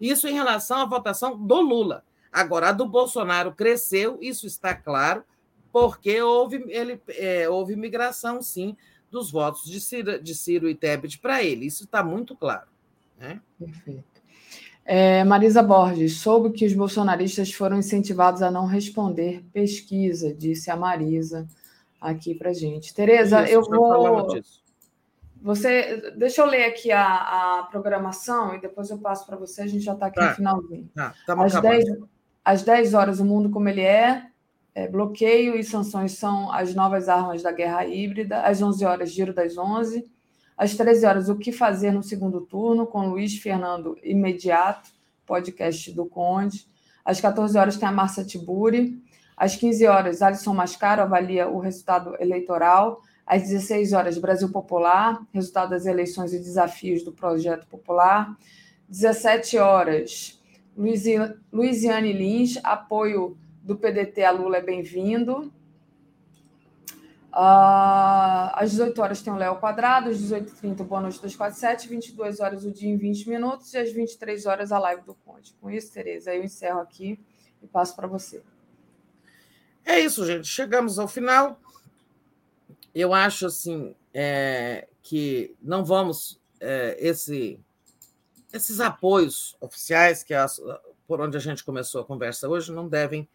Isso em relação à votação do Lula. Agora, a do Bolsonaro cresceu, isso está claro, porque houve, ele, é, houve migração, sim, dos votos de Ciro, de Ciro e Tebet para ele. Isso está muito claro. Né? Perfeito. É, Marisa Borges, soube que os bolsonaristas foram incentivados a não responder pesquisa, disse a Marisa aqui para gente. Tereza, eu vou. Você, deixa eu ler aqui a, a programação e depois eu passo para você. A gente já está aqui tá. no finalzinho. Tá, às, 10, às 10 horas, o mundo como ele é, é, bloqueio e sanções são as novas armas da guerra híbrida. Às 11 horas, giro das 11. Às 13 horas, o que fazer no segundo turno, com Luiz Fernando Imediato, podcast do Conde. Às 14 horas, tem a Márcia Tiburi. Às 15 horas, Alisson Mascaro avalia o resultado eleitoral. Às 16 horas, Brasil Popular, resultado das eleições e desafios do projeto popular. 17 horas, Luiziane Lins, apoio do PDT a Lula é bem-vindo. Uh, às 18 horas tem o Léo Quadrado, às 18h30 o Boa Noite 247, 22 horas o dia em 20 minutos e às 23 horas a live do Conde. Com isso, Tereza, eu encerro aqui e passo para você. É isso, gente. Chegamos ao final. Eu acho assim é, que não vamos é, esse, esses apoios oficiais que é por onde a gente começou a conversa hoje não devem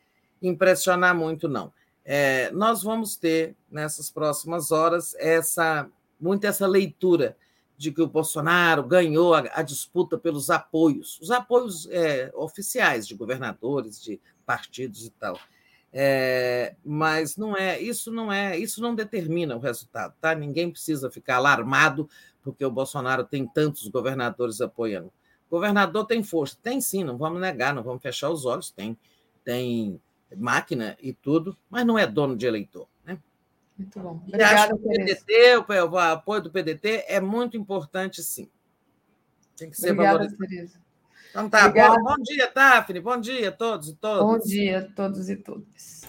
impressionar muito, não. É, nós vamos ter nessas próximas horas essa muito essa leitura de que o Bolsonaro ganhou a, a disputa pelos apoios, os apoios é, oficiais de governadores, de partidos e tal. É, mas não é isso não é isso não determina o resultado, tá? Ninguém precisa ficar alarmado porque o Bolsonaro tem tantos governadores apoiando. Governador tem força, tem sim, não vamos negar, não vamos fechar os olhos, tem tem máquina e tudo, mas não é dono de eleitor. Né? Muito bom. Obrigada, o PDT, o apoio do PDT é muito importante, sim. Tem que ser Obrigada, valorizado. Tereza. Então tá, bom, bom dia, Daphne. Bom dia a todos e todas. Bom dia a todos e todas.